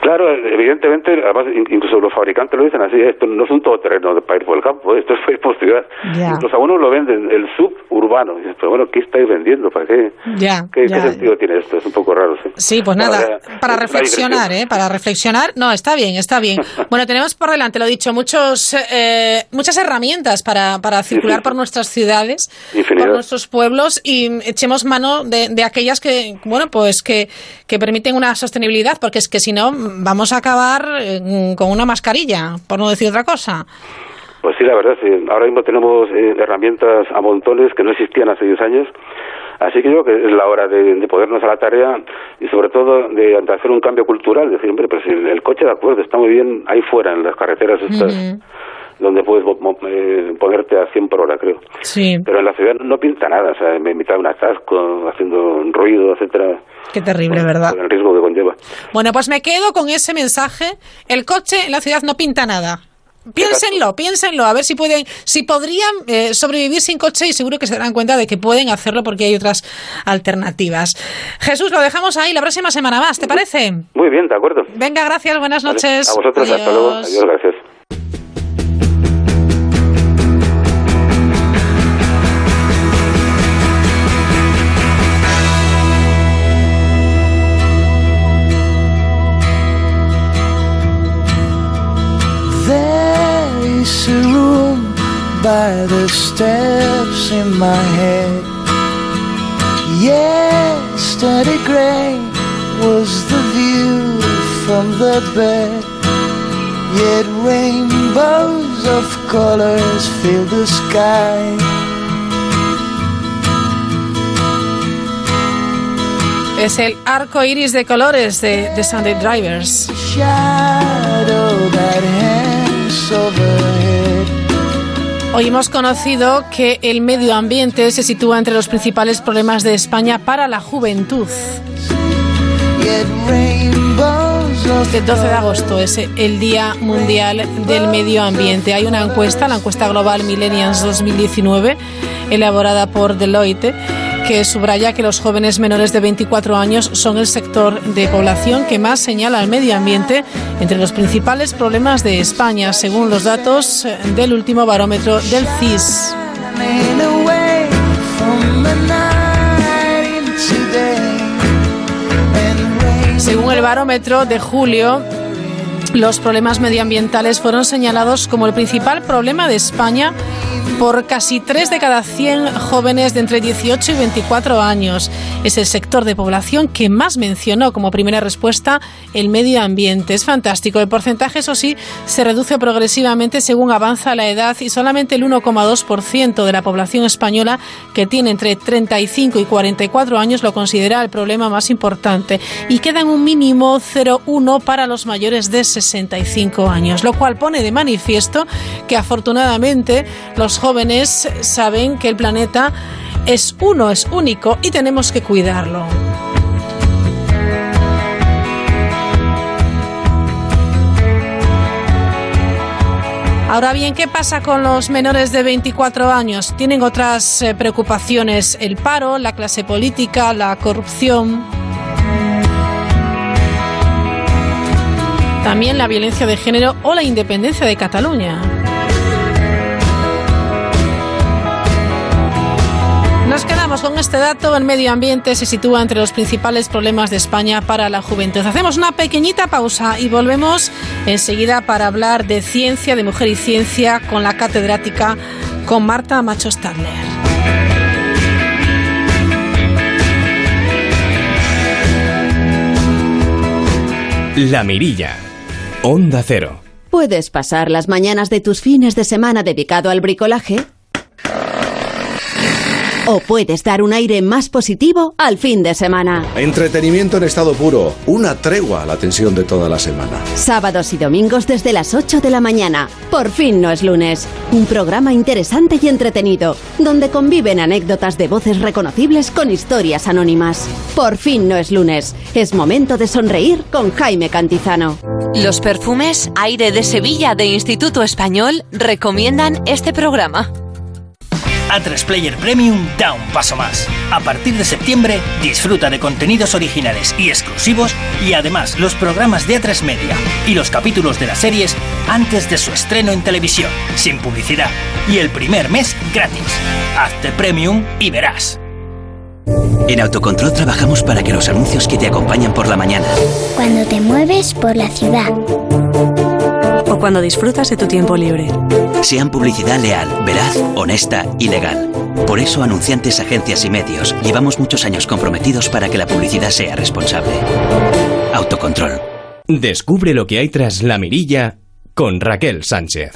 Claro, evidentemente, además, in- incluso los fabricantes lo dicen así, esto no es un todoterreno de- para ir por el campo, [laughs] esto es para ir por ciudad. Ya. Incluso algunos lo venden, el suburbano. Y dices, Pero bueno, ¿qué estáis vendiendo? ¿Para qué? ¿Qué, sentido tiene esto? Es un poco raro, sí. Sí, pues Bueno, nada, ya, para reflexionar. ¿eh? Para reflexionar. No, está bien, está bien. [laughs] Bueno, tenemos por delante, lo dicho, muchos, eh, muchas herramientas para, para circular por nuestras ciudades, Infinidad. por nuestros pueblos y echemos mano de, de aquellas que, bueno, pues que, que permiten una sostenibilidad, porque es que si no, vamos a acabar eh, con una mascarilla, por no decir otra cosa. Pues sí, la verdad, sí. Ahora mismo tenemos eh, herramientas a montones que no existían hace 10 años. Así que yo creo que es la hora de, de ponernos a la tarea y sobre todo de, de hacer un cambio cultural. Decir, hombre, pues el, el coche de acuerdo está muy bien ahí fuera, en las carreteras estas, donde puedes eh, ponerte a 100 por hora, creo. Sí, Pero en la ciudad no pinta nada, o sea, en mitad de un atasco, haciendo un ruido, etcétera, qué terrible, ¿verdad? con el riesgo que conlleva. Bueno, pues me quedo con ese mensaje. El coche en la ciudad no pinta nada. Piénsenlo, piénsenlo, a ver si pueden, si podrían eh, sobrevivir sin coche y seguro que se darán cuenta de que pueden hacerlo porque hay otras alternativas. Jesús, lo dejamos ahí la próxima semana más, ¿te parece? Muy bien, de acuerdo. Venga, gracias, buenas Vale. noches. A vosotros, hasta luego. Adiós, gracias. By the steps in my head. Yesterday gray was the view from the bed. Yet rainbows of colors fill the sky. Es el arco iris de colores de, de Sunday Drivers. Shadow that hangs overhead. Hoy hemos conocido que el medio ambiente se sitúa entre los principales problemas de España para la juventud. El 12 de agosto es el Día Mundial del Medio Ambiente. Hay una encuesta, la encuesta global Millennials 2019, elaborada por Deloitte, que subraya que los jóvenes menores de 24 años son el sector de población que más señala al medio ambiente entre los principales problemas de España, según los datos del último barómetro del CIS. Según el barómetro de julio, los problemas medioambientales fueron señalados como el principal problema de España por casi 3 de cada 100 jóvenes de entre 18 y 24 años. Es el sector de población que más mencionó como primera respuesta el medio ambiente. Es fantástico. El porcentaje, eso sí, se reduce progresivamente según avanza la edad y solamente el 1,2% de la población española que tiene entre 35 y 44 años lo considera el problema más importante y queda en un mínimo 0,1 para los mayores de 65 años, lo cual pone de manifiesto que afortunadamente los jóvenes saben que el planeta es uno, es único y tenemos que cuidarlo. Ahora bien, ¿qué pasa con los menores de 24 años? Tienen otras eh, preocupaciones, el paro, la clase política, la corrupción. También la violencia de género o la independencia de Cataluña. Nos quedamos con este dato. El medio ambiente se sitúa entre los principales problemas de España para la juventud. Hacemos una pequeñita pausa y volvemos enseguida para hablar de ciencia, de mujer y ciencia con la catedrática, con Marta Macho Stadler. La Mirilla. Onda Cero. ¿Puedes pasar las mañanas de tus fines de semana dedicado al bricolaje? O puedes dar un aire más positivo al fin de semana. Entretenimiento en estado puro, una tregua a la tensión de toda la semana. Sábados y domingos desde las 8 de la mañana. Por fin no es lunes. Un programa interesante y entretenido, donde conviven anécdotas de voces reconocibles con historias anónimas. Por fin no es lunes. Es momento de sonreír con Jaime Cantizano. Los perfumes Aire de Sevilla de Instituto Español recomiendan este programa. A3 Player Premium da un paso más. A partir de septiembre, disfruta de contenidos originales y exclusivos y además los programas de A3 Media y los capítulos de las series antes de su estreno en televisión, sin publicidad y el primer mes gratis. Hazte Premium y verás. En Autocontrol trabajamos para que los anuncios que te acompañan por la mañana, Cuando te mueves por la ciudad. O cuando disfrutas de tu tiempo libre. sean publicidad leal, veraz, honesta y legal. Por eso, anunciantes, agencias y medios, llevamos muchos años comprometidos para que la publicidad sea responsable. Autocontrol. Descubre lo que hay tras la mirilla con Raquel Sánchez.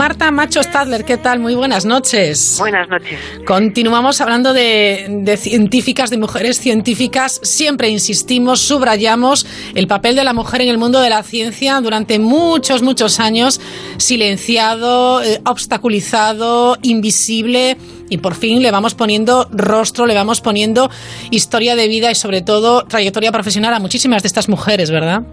Ana Macho Stadler, ¿qué tal? Muy buenas noches. Buenas noches. Continuamos hablando de, de científicas, de mujeres científicas. Siempre insistimos, subrayamos el papel de la mujer en el mundo de la ciencia durante muchos, muchos años, silenciado, eh, obstaculizado, invisible. Y por fin le vamos poniendo rostro, le vamos poniendo historia de vida y sobre todo trayectoria profesional a muchísimas de estas mujeres, ¿verdad?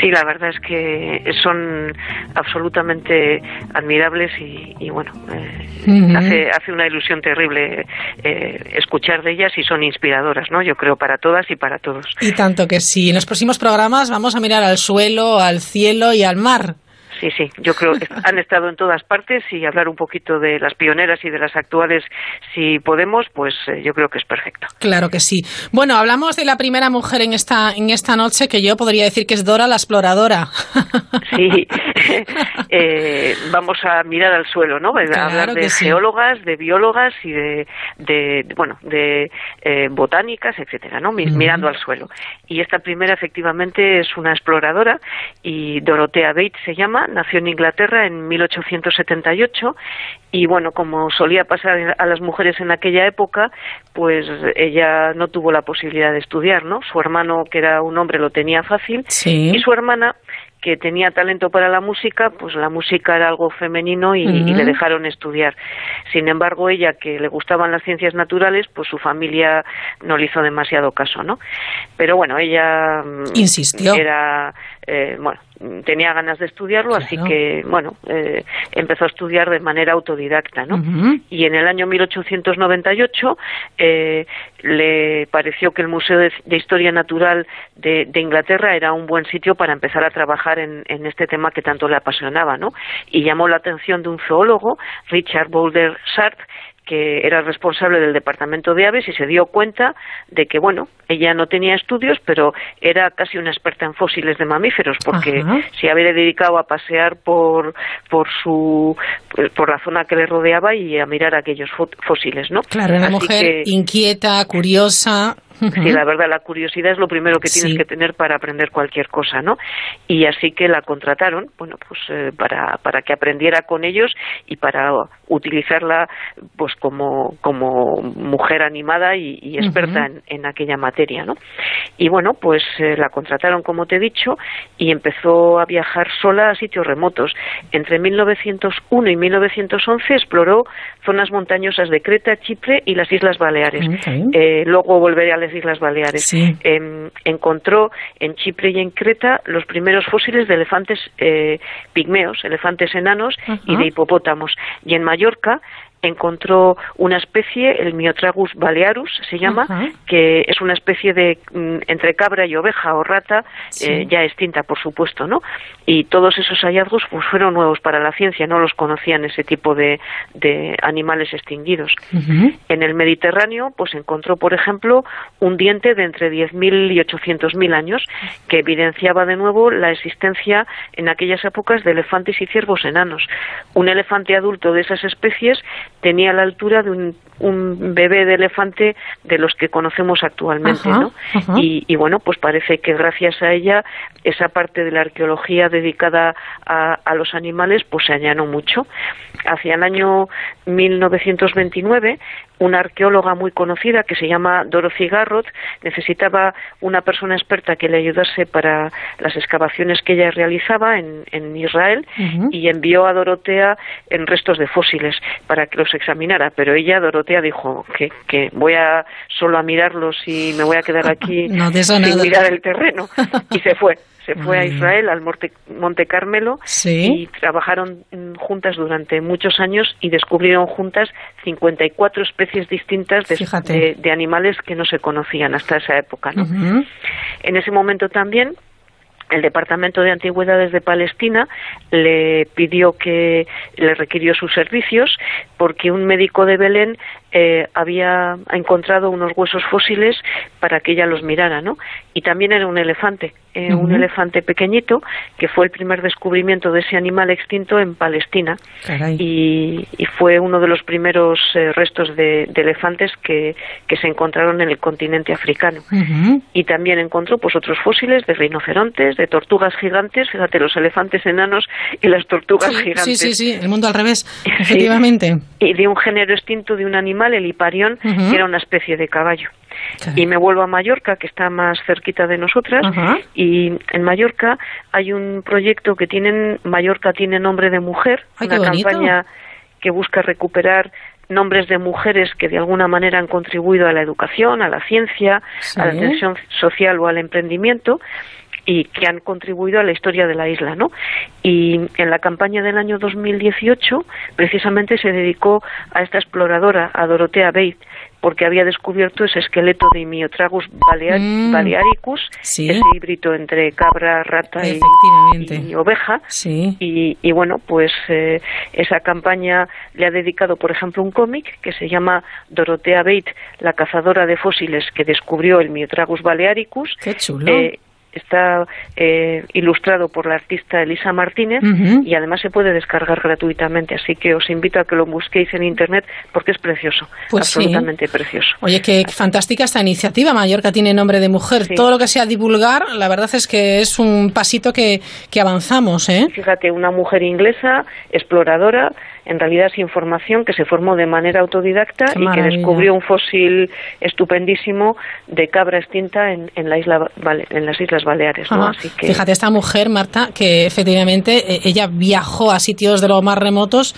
Sí, la verdad es que son absolutamente admirables y, y bueno, eh, hace, hace una ilusión terrible eh, escuchar de ellas y son inspiradoras, ¿no? Yo creo para todas y para todos. Y tanto que sí. En los próximos programas vamos a mirar al suelo, al cielo y al mar. Sí, sí, yo creo que [laughs] han estado en todas partes y hablar un poquito de las pioneras y de las actuales, si podemos, pues eh, yo creo que es perfecto. Claro que sí. Bueno, hablamos de la primera mujer en esta, en esta noche, que yo podría decir que es Dora la exploradora. [laughs] Sí, [laughs] Eh, vamos a mirar al suelo, ¿no? Claro hablar de sí. geólogas, de biólogas y de, de bueno, de eh, botánicas, etcétera, ¿no? Mirando al suelo. Y esta primera, efectivamente, es una exploradora y Dorothea Bates se llama, nació en Inglaterra en 1878 y bueno, como solía pasar a las mujeres en aquella época, pues ella no tuvo la posibilidad de estudiar, ¿no? Su hermano, que era un hombre, lo tenía fácil Sí. y su hermana que tenía talento para la música, pues la música era algo femenino y, le dejaron estudiar. Sin embargo, ella, que le gustaban las ciencias naturales, pues su familia no le hizo demasiado caso, ¿no? Pero bueno, ella mm, Insistió. era, eh, bueno, tenía ganas de estudiarlo, así que, bueno, eh, empezó a estudiar de manera autodidacta, ¿no? Y en el año 1898 eh, le pareció que el Museo de, de Historia Natural de, de Inglaterra era un buen sitio para empezar a trabajar en, en este tema que tanto le apasionaba, ¿no? Y llamó la atención de un zoólogo, Richard Boulder Sharp, que era responsable del departamento de aves y se dio cuenta de que, bueno, ella no tenía estudios, pero era casi una experta en fósiles de mamíferos, porque Ajá. se había dedicado a pasear por, por su, por la zona que le rodeaba y a mirar aquellos fó- fósiles, ¿no? Claro, una Así mujer que- inquieta, curiosa. Sí, la verdad, la curiosidad es lo primero que tienes Sí. que tener para aprender cualquier cosa, ¿no? Y así que la contrataron, bueno, pues eh, para, para que aprendiera con ellos y para utilizarla, pues como, como mujer animada y, y experta en aquella materia, ¿no? Y bueno, pues eh, la contrataron, como te he dicho, y empezó a viajar sola a sitios remotos. Entre 1901 y 1911 exploró zonas montañosas de Creta, Chipre y las Islas Baleares. Mm, bien. Eh, luego volveré a las Islas Baleares. Sí. Em, encontró en Chipre y en Creta los primeros fósiles de elefantes eh, pigmeos, elefantes enanos y de hipopótamos. Y en Mallorca encontró una especie, el Miotragus balearus se llama, que es una especie de mm, entre cabra y oveja o rata, Sí. eh, ya extinta, por supuesto, ¿no? Y todos esos hallazgos pues, fueron nuevos para la ciencia, no los conocían ese tipo de, de animales extinguidos. En el Mediterráneo, pues encontró, por ejemplo, un diente de entre 10.000 y 800.000 años que evidenciaba de nuevo la existencia en aquellas épocas de elefantes y ciervos enanos. Un elefante adulto de esas especies tenía la altura de un, un bebé de elefante de los que conocemos actualmente, Ajá, ¿no? ajá. Y, y bueno, pues parece que gracias a ella esa parte de la arqueología dedicada a, a los animales pues se allanó mucho. Hacia el año 1929 una arqueóloga muy conocida que se llama Dorothy Garrott necesitaba una persona experta que le ayudase para las excavaciones que ella realizaba en, en Israel y envió a Dorotea en restos de fósiles para que los examinara, pero ella, Dorotea, dijo que, que voy a solo a mirarlos y me voy a quedar [laughs] aquí No, sin nada. mirar el terreno y se fue. Se fue a bien. Israel, al Monte, Monte Carmelo, Sí. y trabajaron mm, juntas durante muchos años y descubrieron juntas 54 especies distintas de, Fíjate. de- de animales que no se conocían hasta esa época. ¿no? En ese momento también el Departamento de Antigüedades de Palestina le pidió que le requirió sus servicios porque un médico de Belén eh, había encontrado unos huesos fósiles para que ella los mirara, ¿no? Y también era un elefante, eh, un elefante pequeñito, que fue el primer descubrimiento de ese animal extinto en Palestina. Y, y fue uno de los primeros eh, restos de, de elefantes que, que se encontraron en el continente africano. Y también encontró pues otros fósiles de rinocerontes, de tortugas gigantes, fíjate, los elefantes enanos y las tortugas Sí, gigantes. sí, sí, sí, el mundo al revés, [laughs] efectivamente. Y de un género extinto de un animal, el hiparión, que era una especie de caballo. Y me vuelvo a Mallorca, que está más cerquita de nosotras, y en Mallorca hay un proyecto que tienen, Mallorca tiene nombre de mujer, Ay, una campaña que busca recuperar nombres de mujeres que de alguna manera han contribuido a la educación, a la ciencia, Sí. a la atención social o al emprendimiento y que han contribuido a la historia de la isla, ¿no? Y en la campaña del año 2018 precisamente se dedicó a esta exploradora, a Dorotea Beit, porque había descubierto ese esqueleto de Miotragus balea- Mm. balearicus, Sí. ese híbrido entre cabra, rata y, y oveja. Sí. Y, y bueno, pues eh, esa campaña le ha dedicado, por ejemplo, un cómic que se llama Dorotea Beit, la cazadora de fósiles que descubrió el Miotragus balearicus. Qué chulo. Eh, está eh, ilustrado por la artista Elisa Martínez y además se puede descargar gratuitamente, así que os invito a que lo busquéis en internet porque es precioso, Pues sí. absolutamente precioso. Oye, qué fantástica esta iniciativa. Mallorca tiene nombre de mujer. Todo lo que sea divulgar, la verdad es que es un pasito que, que avanzamos, ¿eh? Fíjate, una mujer inglesa, exploradora, en realidad sin formación, que se formó de manera autodidacta y que descubrió un fósil estupendísimo de cabra extinta en, en, la isla, en las Islas Baleares. ¿no? Ajá. Así que, Fíjate, esta mujer, Marta, que efectivamente eh, ella viajó a sitios de los más remotos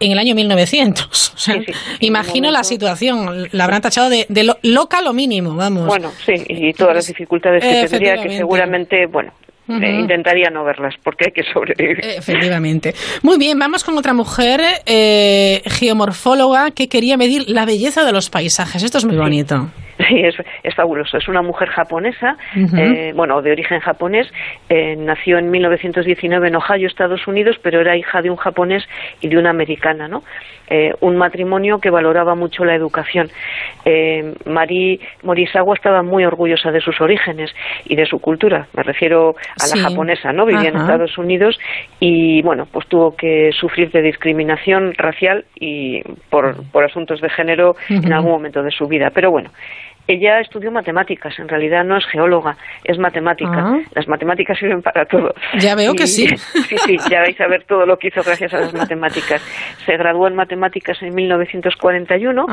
en el año 1900. [laughs] O sea, imagino la situación. La habrán tachado de, de lo- loca lo mínimo, vamos. Bueno, sí, y todas las dificultades que tendría, que seguramente, bueno, Eh, intentaría no verlas, porque hay que sobrevivir. Efectivamente. Muy bien, vamos con otra mujer eh, geomorfóloga que quería medir la belleza de los paisajes. Esto es muy bonito. [laughs] Sí, es, es fabuloso. Es una mujer japonesa, eh, bueno, de origen japonés. eh, nació en 1919 en Ohio, Estados Unidos, pero era hija de un japonés y de una americana, ¿no? Eh, un matrimonio que valoraba mucho la educación. Eh, Mari Morisawa estaba muy orgullosa de sus orígenes y de su cultura. Me refiero a la Sí. japonesa, ¿no? Vivía en. Estados Unidos y, bueno, pues tuvo que sufrir de discriminación racial y por, por asuntos de género en algún momento de su vida. Pero bueno, ella estudió matemáticas, en realidad no es geóloga, es matemática. Ah. Las matemáticas sirven para todo. Ya veo que sí. [laughs] Sí, sí, ya vais a ver todo lo que hizo gracias a las matemáticas. Se graduó en matemáticas en 1941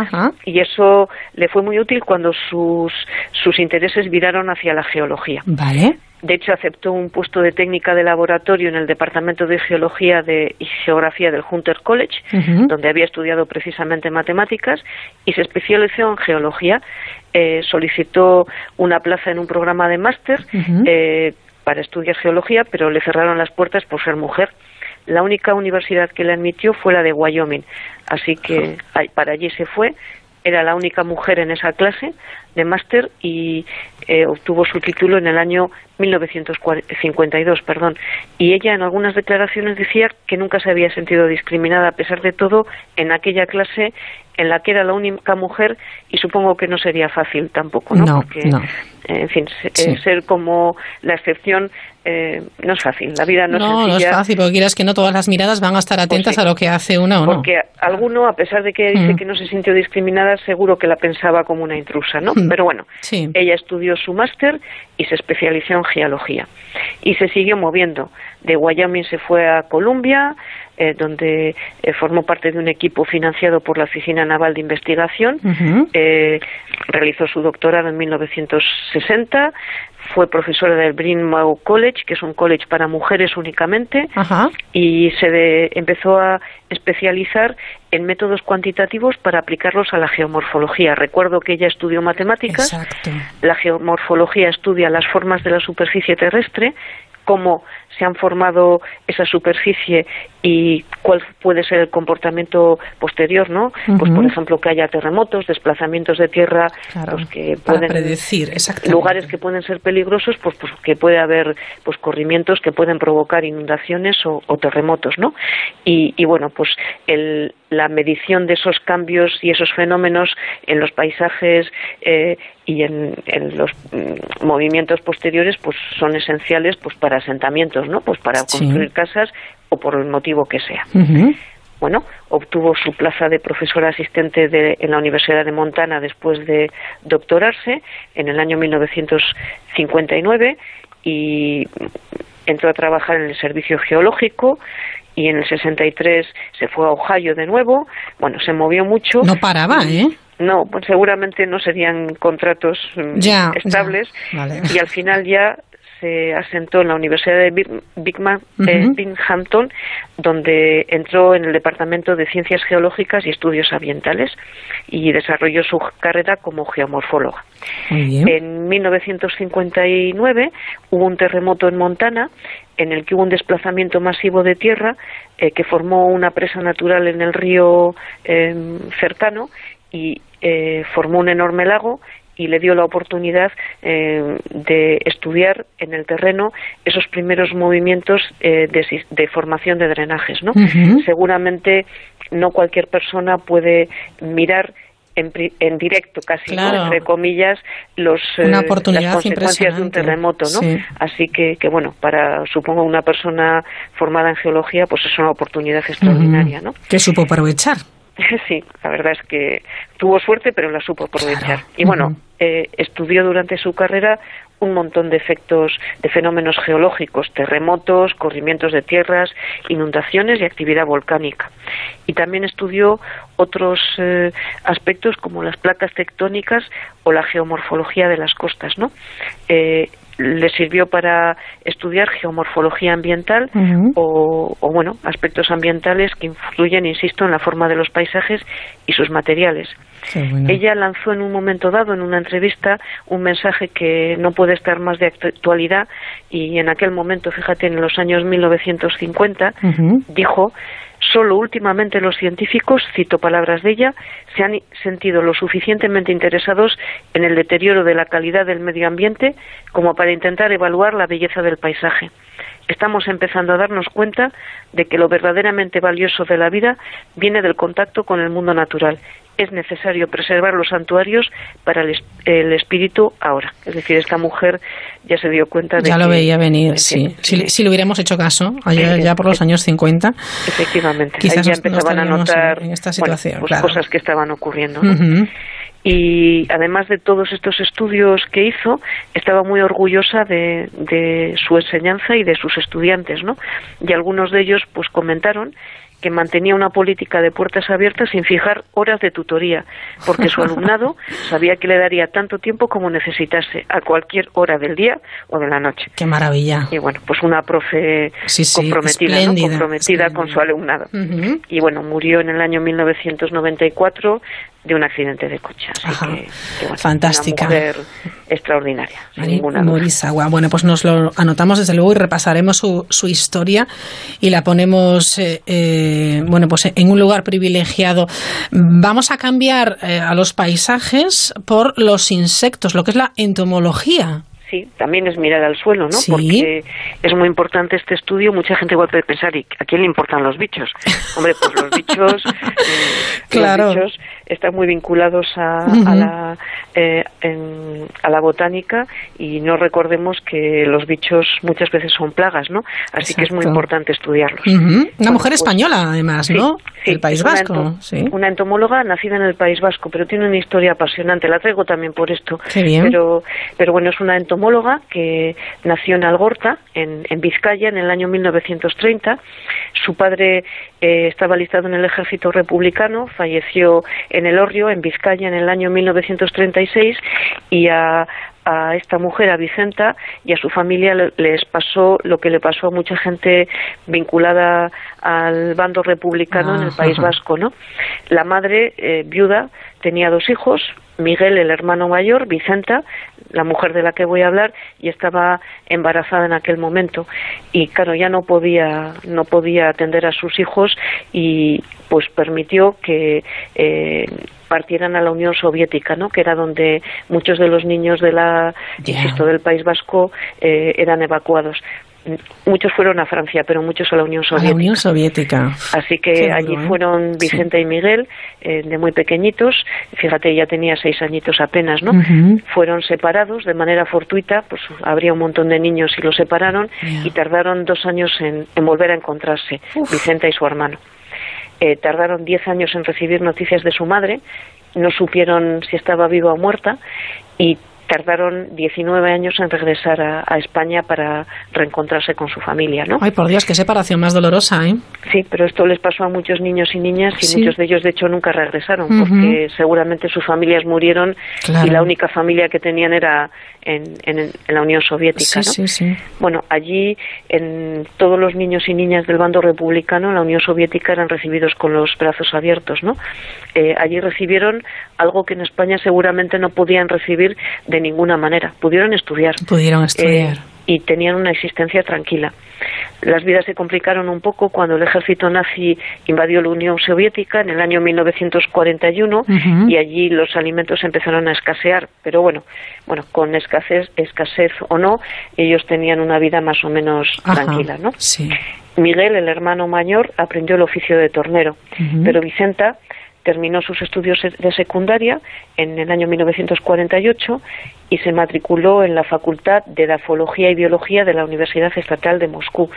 y eso le fue muy útil cuando sus, sus intereses viraron hacia la geología. Vale. De hecho, aceptó un puesto de técnica de laboratorio en el Departamento de Geología de, y Geografía del Hunter College, donde había estudiado precisamente matemáticas, y se especializó en geología. Eh, solicitó una plaza en un programa de máster eh, para estudiar geología, pero le cerraron las puertas por ser mujer. La única universidad que le admitió fue la de Wyoming, así que para allí se fue. Era la única mujer en esa clase de máster y eh, obtuvo su título en el año 1952, perdón. Y ella en algunas declaraciones decía que nunca se había sentido discriminada a pesar de todo en aquella clase en la que era la única mujer y supongo que no sería fácil tampoco, ¿no? No, Porque, no. eh, en fin, Sí. eh, ser como la excepción eh, no es fácil. La vida no, es No, no es sencilla. fácil, porque quieras que no todas las miradas van a estar atentas sí. a lo que hace una o no. Porque alguno, a pesar de que dice Mm. que no se sintió discriminada, seguro que la pensaba como una intrusa, ¿no? Mm. Pero bueno, Sí. ella estudió su máster y se especializó en geología. Y se siguió moviendo. De Wyoming se fue a Columbia, eh, donde eh, formó parte de un equipo financiado por la Oficina Naval de Investigación. Eh, realizó su doctorado en 1960. Fue profesora del Bryn Mawr College, que es un college para mujeres únicamente y se de- empezó a especializar en métodos cuantitativos para aplicarlos a la geomorfología. Recuerdo que ella estudió matemáticas, Exacto. la geomorfología estudia las formas de la superficie terrestre, cómo se han formado esa superficie y cuál puede ser el comportamiento posterior, ¿no? Pues por ejemplo que haya terremotos, desplazamientos de tierra, Claro, pues que para pueden predecir, lugares que pueden ser peligrosos, pues, pues que puede haber pues corrimientos que pueden provocar inundaciones o, o terremotos, ¿no? Y, y bueno, pues el, la medición de esos cambios y esos fenómenos en los paisajes eh, y en, los mm, movimientos posteriores pues son esenciales pues para asentamientos no pues para construir casas o por el motivo que sea. Bueno obtuvo su plaza de profesora asistente de, en la Universidad de Montana después de doctorarse en el año 1959 y entró a trabajar en el servicio geológico y en el 63 se fue a Ohio de nuevo. Bueno, se movió mucho. No paraba, ¿eh? No, pues seguramente no serían contratos mm, ya, estables. Y al final ya se asentó en la Universidad de Binghamton, donde entró en el Departamento de Ciencias Geológicas y Estudios Ambientales y desarrolló su carrera como geomorfóloga. En 1959 hubo un terremoto en Montana en el que hubo un desplazamiento masivo de tierra eh, que formó una presa natural en el río em, cercano y eh, formó un enorme lago y le dio la oportunidad eh, de estudiar en el terreno esos primeros movimientos eh, de, formación de drenajes. ¿no? Seguramente no cualquier persona puede mirar en, directo, casi, entre comillas, los, eh, las consecuencias de un terremoto, ¿no? Así que, que, bueno, para, supongo, una persona formada en geología, pues es una oportunidad extraordinaria, ¿no? Que supo aprovechar. [laughs] Sí, la verdad es que tuvo suerte, pero la supo aprovechar. Y bueno, eh, estudió durante su carrera un montón de efectos, de fenómenos geológicos, terremotos, corrimientos de tierras, inundaciones y actividad volcánica. Y también estudió otros eh, aspectos como las placas tectónicas o la geomorfología de las costas, ¿no? Eh, le sirvió para estudiar geomorfología ambiental o, bueno, aspectos ambientales que influyen, insisto, en la forma de los paisajes y sus materiales. Ella lanzó en un momento dado, en una entrevista, un mensaje que no puede estar más de actualidad y en aquel momento, fíjate, en los años 1950, dijo Solo últimamente los científicos, cito palabras de ella, se han sentido lo suficientemente interesados en el deterioro de la calidad del medio ambiente como para intentar evaluar la belleza del paisaje. Estamos empezando a darnos cuenta de que lo verdaderamente valioso de la vida viene del contacto con el mundo natural es necesario preservar los santuarios para el, espíritu ahora. Es decir, esta mujer ya se dio cuenta de Ya lo veía venir, sí. Si, le hubiéramos hecho caso, ya por los años 50. Efectivamente, quizás ya empezaban a notar en, esta situación, pues cosas que estaban ocurriendo. Y además de todos estos estudios que hizo, estaba muy orgullosa de, de su enseñanza y de sus estudiantes, ¿no? Y algunos de ellos, pues comentaron que mantenía una política de puertas abiertas sin fijar horas de tutoría, porque su alumnado [laughs] sabía que le daría tanto tiempo como necesitase, a cualquier hora del día o de la noche. ¡Qué maravilla! Y bueno, pues una profe comprometida, comprometida con su alumnado. Y bueno, murió en el año 1994 de un accidente de coche. Fantástica. Una mujer extraordinaria, ninguna Bueno, pues nos lo anotamos desde luego y repasaremos su, su historia y la ponemos eh, eh, bueno, pues en un lugar privilegiado. Vamos a cambiar eh, a los paisajes por los insectos, lo que es la entomología sí, también es mirar al suelo, ¿no? Porque es muy importante este estudio. Mucha gente igual puede pensar, ¿y a quién le importan los bichos? Hombre, pues los bichos, [laughs] claro. los bichos están muy vinculados a, la, eh, a la botánica y no recordemos que los bichos muchas veces son plagas, ¿no? Así que es muy importante estudiarlos. Una mujer pues española, además, ¿no? Sí, el País Vasco. Una entomóloga nacida en el País Vasco, pero tiene una historia apasionante. La traigo también por esto. Pero, pero bueno, es una entomóloga que nació en Algorta, en, en Vizcaya, en el año 1930. Su padre eh, estaba listado en el ejército republicano, falleció en el Orrio, en Vizcaya, en el año 1936 y a, a esta mujer, a Vicenta, y a su familia les pasó lo que le pasó a mucha gente vinculada al bando republicano en el País Vasco, ¿no? La madre, eh, viuda, tenía dos hijos, Miguel, el hermano mayor, Vicenta, la mujer de la que voy a hablar, y estaba embarazada en aquel momento. Y claro, ya no podía, no podía atender a sus hijos y pues permitió que eh, partieran a la Unión Soviética, ¿no? que era donde muchos de los niños de la, del País Vasco eh, eran evacuados muchos fueron a Francia, pero muchos a la Unión A Soviética. la Unión Soviética. Así que allí ¿eh? fueron Vicenta y Miguel, eh, de muy pequeñitos, fíjate, ya tenía seis añitos apenas, ¿no? Fueron separados de manera fortuita, pues habría un montón de niños y los separaron y tardaron dos años en, en volver a encontrarse, Vicenta y su hermano. Eh, tardaron diez años en recibir noticias de su madre, no supieron si estaba viva o muerta y tardaron 19 años en regresar a, a España para reencontrarse con su familia, ¿no? Ay, por Dios, qué separación más dolorosa, ¿eh? Sí, pero esto les pasó a muchos niños y niñas y Sí. muchos de ellos, de hecho, nunca regresaron porque seguramente sus familias murieron Claro. y la única familia que tenían era en, en- en la Unión Soviética. Sí, ¿no? sí, sí. Bueno, allí en todos los niños y niñas del bando republicano, en la Unión Soviética, eran recibidos con los brazos abiertos, ¿no? Eh, allí recibieron algo que en España seguramente no podían recibir de ninguna manera. Pudieron estudiar. Pudieron estudiar. Eh, y tenían una existencia tranquila. Las vidas se complicaron un poco cuando el ejército nazi invadió la Unión Soviética en el año 1941 Ujú. y allí los alimentos empezaron a escasear, pero bueno, bueno, con escasez, escasez o no, ellos tenían una vida más o menos Ajá. tranquila, ¿no? Sí. Miguel, el hermano mayor, aprendió el oficio de tornero, pero Vicenta terminó sus estudios de secundaria en el año 1948 y se matriculó en la Facultad de Edafología y Biología de la Universidad Estatal de Moscú.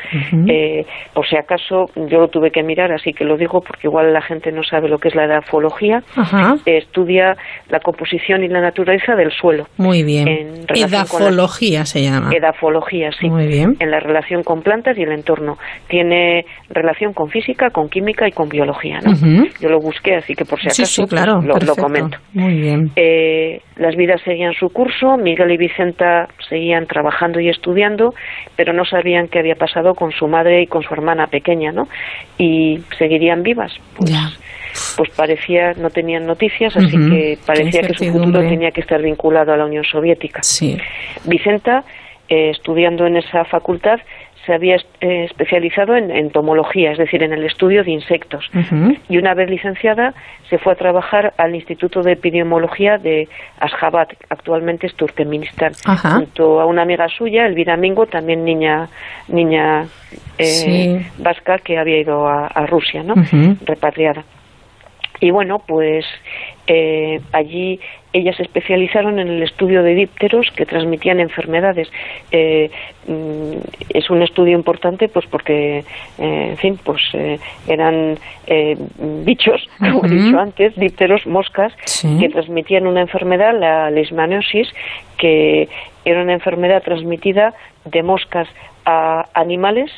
Eh, por si acaso, yo lo tuve que mirar, así que lo digo porque igual la gente no sabe lo que es la edafología. Ajá. Eh, estudia la composición y la naturaleza del suelo. Muy bien. En con la- Edafología se llama. Edafología, sí. Muy bien. En la relación con plantas y el entorno. Tiene relación con física, con química y con biología, ¿no? Yo lo busqué, así que por si acaso sí, claro. lo- lo, comento. Muy bien. Eh, las vidas seguían su curso, Miguel y Vicenta seguían trabajando y estudiando, pero no sabían qué había pasado con su madre y con su hermana pequeña, ¿no? Y seguirían vivas. Ya. Pues parecía, no tenían noticias, así que parecía que su futuro tenía que estar vinculado a la Unión Soviética. Sí. Vicenta, eh, estudiando en esa facultad, se había eh, especializado en entomología, es decir, en el estudio de insectos. Y una vez licenciada, se fue a trabajar al Instituto de Epidemiología de Ashgabat, actualmente es Turkmenistán, junto a una amiga suya, Elvira Mingo, también niña, niña eh, Sí. vasca que había ido a, a Rusia, ¿no? Repatriada. Y bueno, pues eh, allí ellas se especializaron en el estudio de dípteros que transmitían enfermedades. Eh, mm, es un estudio importante, pues porque, eh, en fin, pues eh, eran eh, bichos, [laughs] como he dicho antes, dípteros, moscas, Sí. que transmitían una enfermedad, la leishmaniosis, que era una enfermedad transmitida de moscas a animales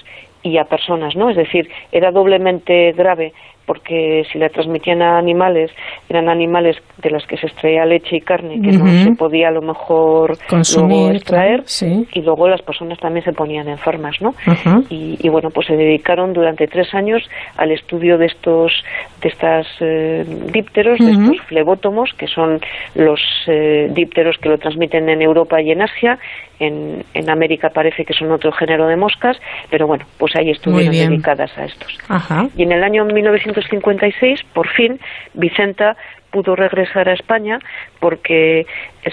y a personas, ¿no? Es decir, era doblemente grave porque si la transmitían a animales, eran animales de las que se extraía leche y carne que no se podía a lo mejor Consumir, luego extraer sí. y luego las personas también se ponían enfermas, ¿no? Y, y, bueno pues se dedicaron durante tres años al estudio de estos de estas eh, dípteros de estos flebótomos que son los eh, dípteros que lo transmiten en Europa y en Asia en, en América parece que son otro género de moscas pero bueno pues ahí estuvieron dedicadas a estos Ajá. y en el año 1956 por fin Vicenta pudo regresar a España porque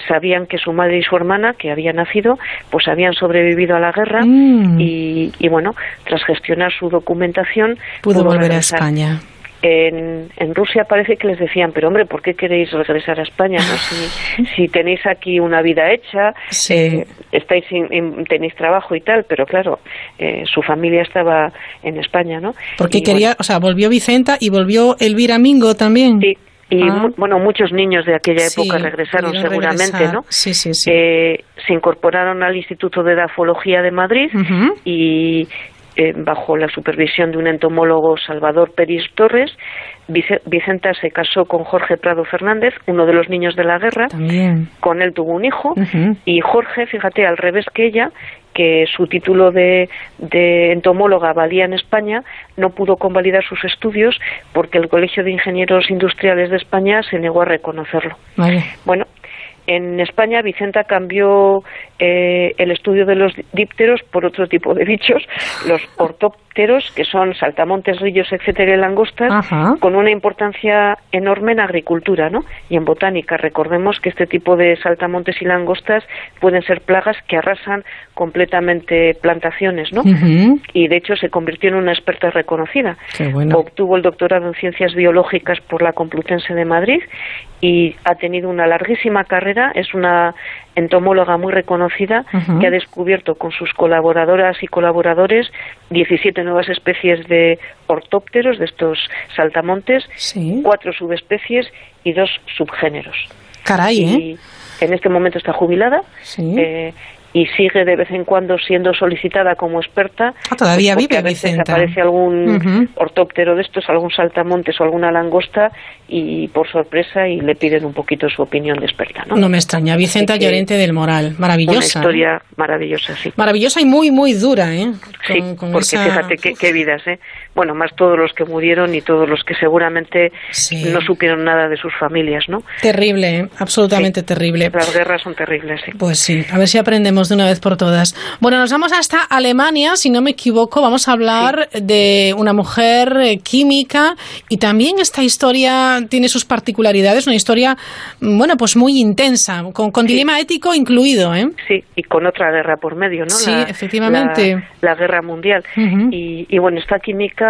sabían que su madre y su hermana, que habían nacido, pues habían sobrevivido a la guerra Mm. y, y bueno, tras gestionar su documentación, Pudo volver a. España. En, en Rusia parece que les decían, pero hombre, ¿por qué queréis regresar a España? no? Si, [laughs] si tenéis aquí una vida hecha, eh, estáis in- in- tenéis trabajo y tal, pero claro, eh, su familia estaba en España, ¿no? Porque Y quería, o sea, volvió Vicenta y volvió Elvira Mingo también. Sí. Y Ah. mu- bueno, muchos niños de aquella Sí, época regresaron seguramente, regresar. ¿no? Sí, sí, sí. Eh, se incorporaron al Instituto de Edafología de Madrid y eh, bajo la supervisión de un entomólogo Salvador Peris Torres, Vice- Vicenta se casó con Jorge Prado Fernández, uno de los niños de la guerra. También. Con él tuvo un hijo y Jorge, fíjate, al revés que ella, que su título de, de entomóloga valía en España, no pudo convalidar sus estudios porque el Colegio de Ingenieros Industriales de España se negó a reconocerlo. Vale. Bueno, en España Vicenta cambió eh, el estudio de los dípteros por otro tipo de bichos, los [laughs] que son saltamontes, rillos, etcétera, y langostas, con una importancia enorme en agricultura ¿no? y en botánica. Recordemos que este tipo de saltamontes y langostas pueden ser plagas que arrasan completamente plantaciones, ¿no? Y de hecho se convirtió en una experta reconocida. Obtuvo el doctorado en ciencias biológicas por la Complutense de Madrid y ha tenido una larguísima carrera. Es una entomóloga muy reconocida que ha descubierto con sus colaboradoras y colaboradores 17 nuevas especies de ortópteros, de estos saltamontes, cuatro subespecies y dos subgéneros. Caray, ¿eh? y En este momento está jubilada. Eh, y sigue de vez en cuando siendo solicitada como experta. Ah, todavía pues vive a veces Vicenta. aparece algún Ujú. ortóptero de estos, algún saltamontes o alguna langosta y por sorpresa y le piden un poquito su opinión de experta. No, No me extraña. Vicenta Así Llorente del Moral. Una Maravillosa. historia maravillosa, sí. Maravillosa y muy, muy dura, ¿eh? Sí, con porque esa- fíjate qué, qué vidas, ¿eh? Bueno, más todos los que murieron y todos los que seguramente no supieron nada de sus familias, ¿no? Terrible, ¿eh? absolutamente terrible. Las guerras son terribles, sí. Pues sí, a ver si aprendemos de una vez por todas. Bueno, nos vamos hasta Alemania, si no me equivoco, vamos a hablar de una mujer eh, química y también esta historia tiene sus particularidades, una historia, mm, bueno, pues muy intensa, con, con dilema ético incluido, ¿eh? Sí, y con otra guerra por medio, ¿no? Sí, efectivamente. La, la guerra mundial. y, y bueno, esta química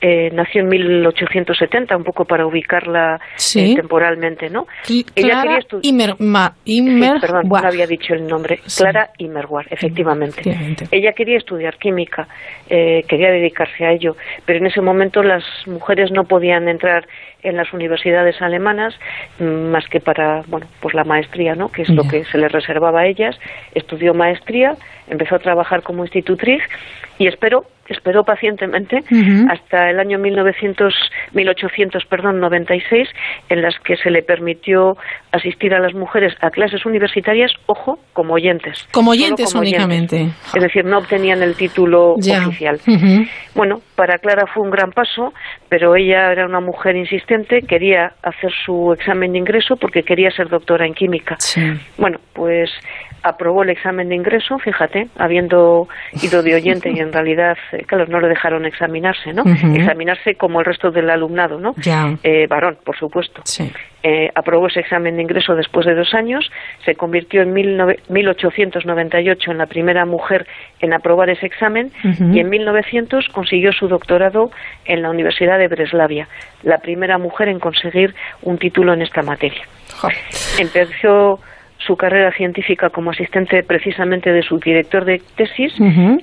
eh, nació en 1870, un poco para ubicarla Sí. eh, temporalmente, ¿no? Cl- Ella Clara quería Sí, Immer- perdón, no había dicho el nombre. Sí. Clara Immerwahr, efectivamente. Efectivamente. Ella quería estudiar química, eh, quería dedicarse a ello, pero en ese momento las mujeres no podían entrar en las universidades alemanas mm, más que para, bueno, pues la maestría, ¿no? Que es lo que se les reservaba a ellas. Estudió maestría, empezó a trabajar como institutriz y esperó, esperó pacientemente hasta el año 1900, 1800, perdón, 96, en las que se le permitió asistir a las mujeres a clases universitarias, ojo, como oyentes. Como oyentes como únicamente. Es decir, no obtenían el título Ya. oficial. Bueno, para Clara fue un gran paso, pero ella era una mujer insistente, quería hacer su examen de ingreso porque quería ser doctora en química. Bueno, pues aprobó el examen de ingreso, fíjate, habiendo ido de oyente y en [laughs] realidad, eh, claro, no le dejaron examinarse, ¿no? Examinarse como el resto del alumnado, ¿no? Eh, varón, por supuesto. Eh, aprobó ese examen de ingreso después de dos años, se convirtió en 19- 1898 en la primera mujer en aprobar ese examen y en 1900 consiguió su doctorado en la Universidad de Breslavia, la primera mujer en conseguir un título en esta materia. Empezó su carrera científica como asistente precisamente de su director de tesis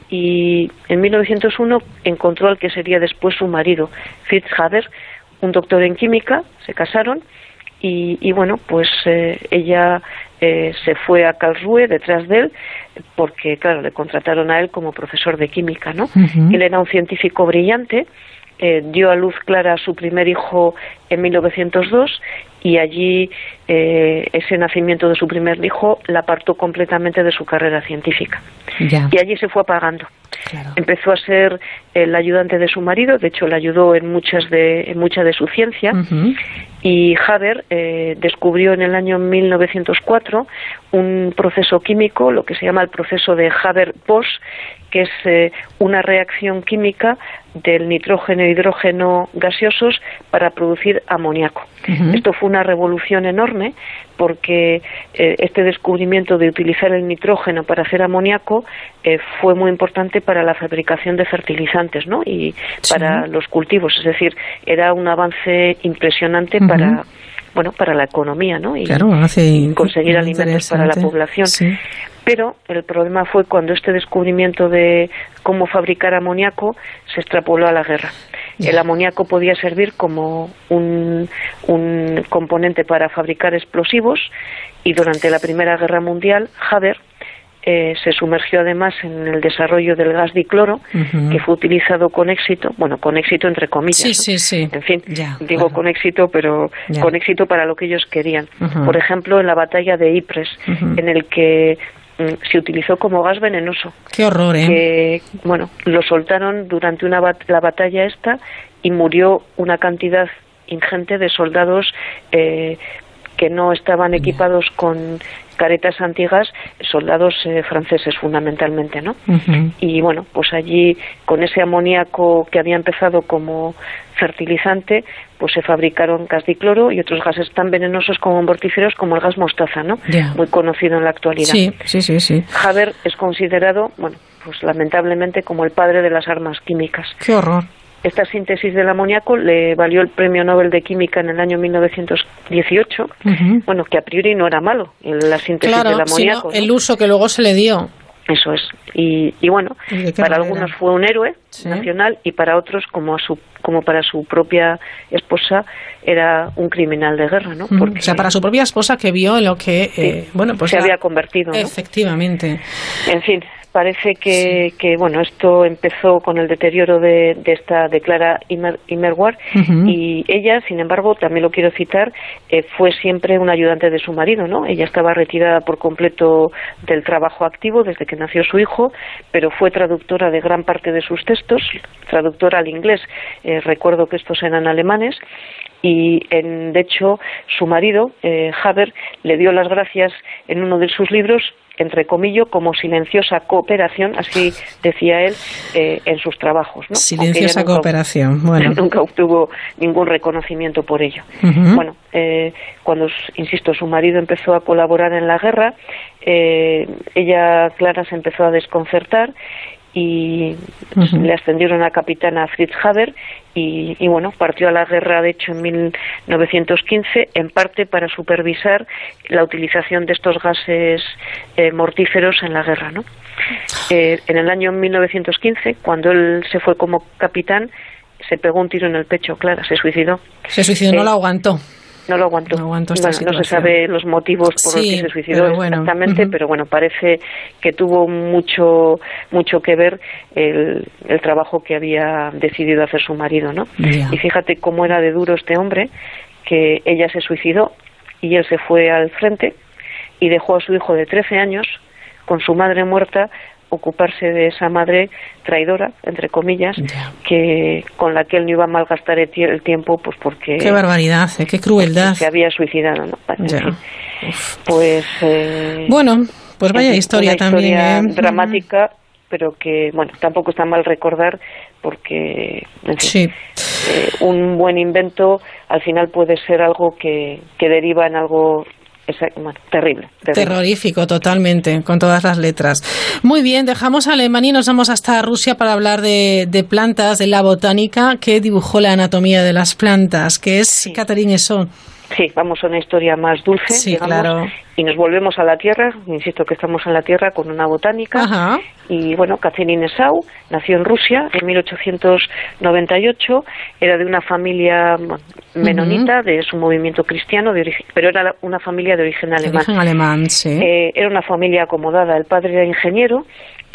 y en 1901 encontró al que sería después su marido, Fritz Haber, un doctor en química, se casaron y, y bueno, pues eh, ella eh, se fue a Karlsruhe detrás de él porque, claro, le contrataron a él como profesor de química, ¿no? Él era un científico brillante, eh, dio a luz Clara a su primer hijo en 1902 y allí eh, ese nacimiento de su primer hijo la apartó completamente de su carrera científica. Ya. Y allí se fue apagando. Empezó a ser el ayudante de su marido, de hecho le ayudó en muchas de en mucha de su ciencia y Haber eh, descubrió en el año 1904 un proceso químico, lo que se llama el proceso de Haber-Bosch, que es eh, una reacción química del nitrógeno e hidrógeno gaseosos para producir amoníaco. Esto fue una revolución enorme porque eh, este descubrimiento de utilizar el nitrógeno para hacer amoníaco eh, fue muy importante para la fabricación de fertilizantes ¿no? y para los cultivos. Es decir, era un avance impresionante para bueno para la economía ¿no? y, Claro, hace y conseguir alimentos para la población. Sí. Pero el problema fue cuando este descubrimiento de cómo fabricar amoníaco se extrapoló a la guerra. El amoníaco podía servir como un, un componente para fabricar explosivos y durante la Primera Guerra Mundial Haber eh, se sumergió además en el desarrollo del gas dicloro que fue utilizado con éxito, bueno, con éxito entre comillas. Sí, ¿no? sí, sí. En fin, Ya, digo con éxito, pero Ya. con éxito para lo que ellos querían. Por ejemplo, en la batalla de Ypres, en el que mm, se utilizó como gas venenoso. Qué horror, ¿eh? Que, bueno, lo soltaron durante una bat- la batalla esta y murió una cantidad ingente de soldados eh, que no estaban equipados con caretas antigas, soldados eh, franceses fundamentalmente, ¿no? Y bueno, pues allí con ese amoníaco que había empezado como fertilizante, pues se fabricaron gas dicloro y otros gases tan venenosos como mortíferos como el gas mostaza, ¿no? Muy conocido en la actualidad. Sí, sí, sí, sí. Haber es considerado, bueno, pues lamentablemente como el padre de las armas químicas. Qué horror. Esta síntesis del amoníaco le valió el Premio Nobel de Química en el año 1918. Ujú. Bueno, que a priori no era malo la síntesis Claro, del sino amoníaco. ¿no? el uso que luego se le dio. Eso es. Y, y bueno, ¿Y de qué para manera? algunos fue un héroe nacional y para otros, como, a su, como para su propia esposa, era un criminal de guerra, ¿no? Porque O sea, para su propia esposa que vio lo que, eh, bueno, pues se la- había convertido. ¿no? Efectivamente. En fin, parece que, que bueno, esto empezó con el deterioro de, de esta de Clara Immer- y ella, sin embargo, también lo quiero citar, eh, fue siempre una ayudante de su marido, ¿no? Ella estaba retirada por completo del trabajo activo desde que nació su hijo, pero fue traductora de gran parte de sus textos, traductora al inglés. Eh, recuerdo que estos eran alemanes y en, de hecho su marido eh, Haber le dio las gracias en uno de sus libros entre comillas como silenciosa cooperación así decía él eh, en sus trabajos ¿no? Silenciosa nunca- cooperación. Bueno. [laughs] nunca obtuvo ningún reconocimiento por ello bueno eh, cuando insisto su marido empezó a colaborar en la guerra eh, ella Clara se empezó a desconcertar y le ascendieron a capitana a Fritz Haber y, y, bueno, partió a la guerra de hecho en 1915 en parte para supervisar la utilización de estos gases eh, mortíferos en la guerra, ¿no? Eh, en el año 1915, cuando él se fue como capitán, se pegó un tiro en el pecho, Clara, se suicidó. Se suicidó, no Eh, lo aguantó. No lo aguantó. No esta Bueno, no se sabe los motivos por Sí, los que se suicidó pero bueno, exactamente, pero bueno, parece que tuvo mucho mucho que ver el, el trabajo que había decidido hacer su marido, ¿no? Y fíjate cómo era de duro este hombre, que ella se suicidó y él se fue al frente y dejó a su hijo de 13 años con su madre muerta ocuparse de esa madre traidora, entre comillas, que con la que él no iba a malgastar el, tie- el tiempo, pues porque Qué barbaridad, eh, qué crueldad. se había suicidado, ¿no? Pues eh, Bueno, pues vaya historia una también. historia ¿eh? dramática, pero que bueno, tampoco está mal recordar porque en fin, Sí. eh, un buen invento al final puede ser algo que, que deriva en algo bueno, terrible, terrible. Terrorífico, totalmente, con todas las letras. Muy bien, dejamos Alemania y nos vamos hasta Rusia para hablar de, de plantas, de la botánica que dibujó la anatomía de las plantas, que es Catherine Esson. Sí, vamos a una historia más dulce, Sí, digamos, claro. y nos volvemos a la Tierra, insisto que estamos en la Tierra con una botánica, Ajá. y bueno, Catherine Esau nació en Rusia en 1898, era de una familia menonita, de su movimiento cristiano, de origen- pero era una familia de origen De alemán. origen alemán, sí. Eh, era una familia acomodada. El padre era ingeniero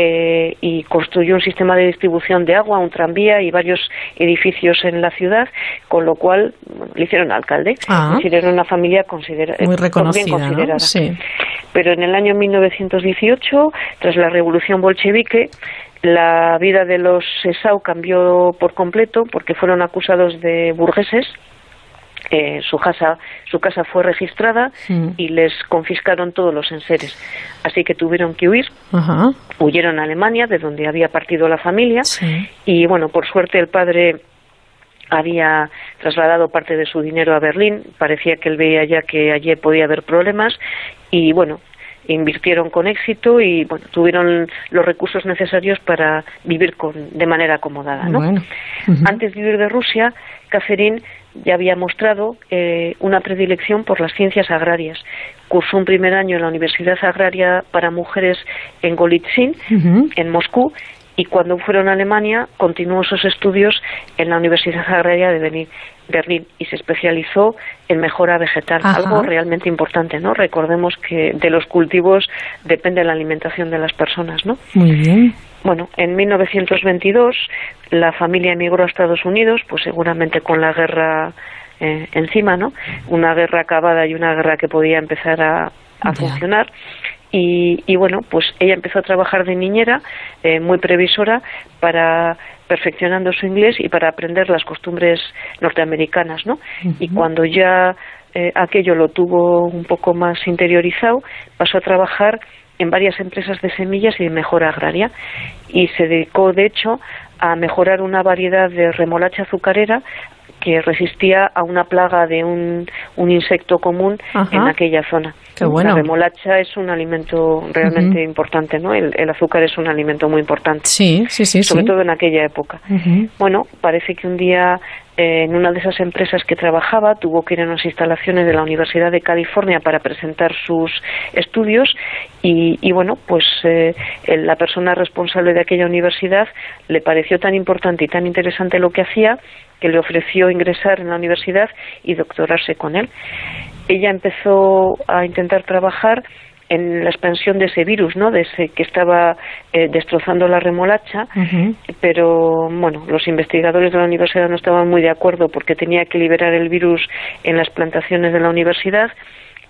eh, y construyó un sistema de distribución de agua, un tranvía y varios edificios en la ciudad, con lo cual le hicieron alcalde. Ah. Era una familia considera- Muy eh, reconocida, bien ¿no? considerada. Sí. Pero en el año 1918, tras la revolución bolchevique, la vida de los Esau cambió por completo porque fueron acusados de burgueses. Eh, su casa su casa fue registrada y les confiscaron todos los enseres. Así que tuvieron que huir. Ajá. huyeron a Alemania de donde había partido la familia. Sí. y bueno por suerte el padre había trasladado parte de su dinero a Berlín. Parecía que él veía ya que allí podía haber problemas. Y bueno invirtieron con éxito y bueno tuvieron los recursos necesarios para vivir con, de manera acomodada ¿no? Bueno. Antes de huir de Rusia, Catherine ya había mostrado eh, una predilección por las ciencias agrarias. Cursó un primer año en la Universidad Agraria para Mujeres en Golitsyn, en Moscú, y cuando fueron a Alemania continuó sus estudios en la Universidad Agraria de Berlín, y se especializó en mejora vegetal, Ajá. algo realmente importante, ¿no? Recordemos que de los cultivos depende la alimentación de las personas, ¿no? Muy bien. Bueno, en 1922 la familia emigró a Estados Unidos, pues seguramente con la guerra eh, encima, ¿no? Una guerra acabada y una guerra que podía empezar a, funcionar. Y, y bueno, pues ella empezó a trabajar de niñera, eh, muy previsora, para perfeccionando su inglés y para aprender las costumbres norteamericanas, ¿no? Y cuando ya eh, aquello lo tuvo un poco más interiorizado, pasó a trabajar en varias empresas de semillas y de mejora agraria y se dedicó, de hecho, a mejorar una variedad de remolacha azucarera que resistía a una plaga de un, un insecto común Ajá. en aquella zona. Qué bueno. La remolacha es un alimento realmente importante, ¿no? El, el azúcar es un alimento muy importante. Sí, sí, sí. Sobre sí. todo en aquella época. Bueno, parece que un día en una de esas empresas que trabajaba tuvo que ir a unas instalaciones de la Universidad de California para presentar sus estudios y, y bueno, pues eh, la persona responsable de aquella universidad le pareció tan importante y tan interesante lo que hacía que le ofreció ingresar en la universidad y doctorarse con él. Ella empezó a intentar trabajar en la expansión de ese virus, ¿no? De ese que estaba eh, destrozando la remolacha pero bueno, los investigadores de la universidad no estaban muy de acuerdo porque tenía que liberar el virus en las plantaciones de la universidad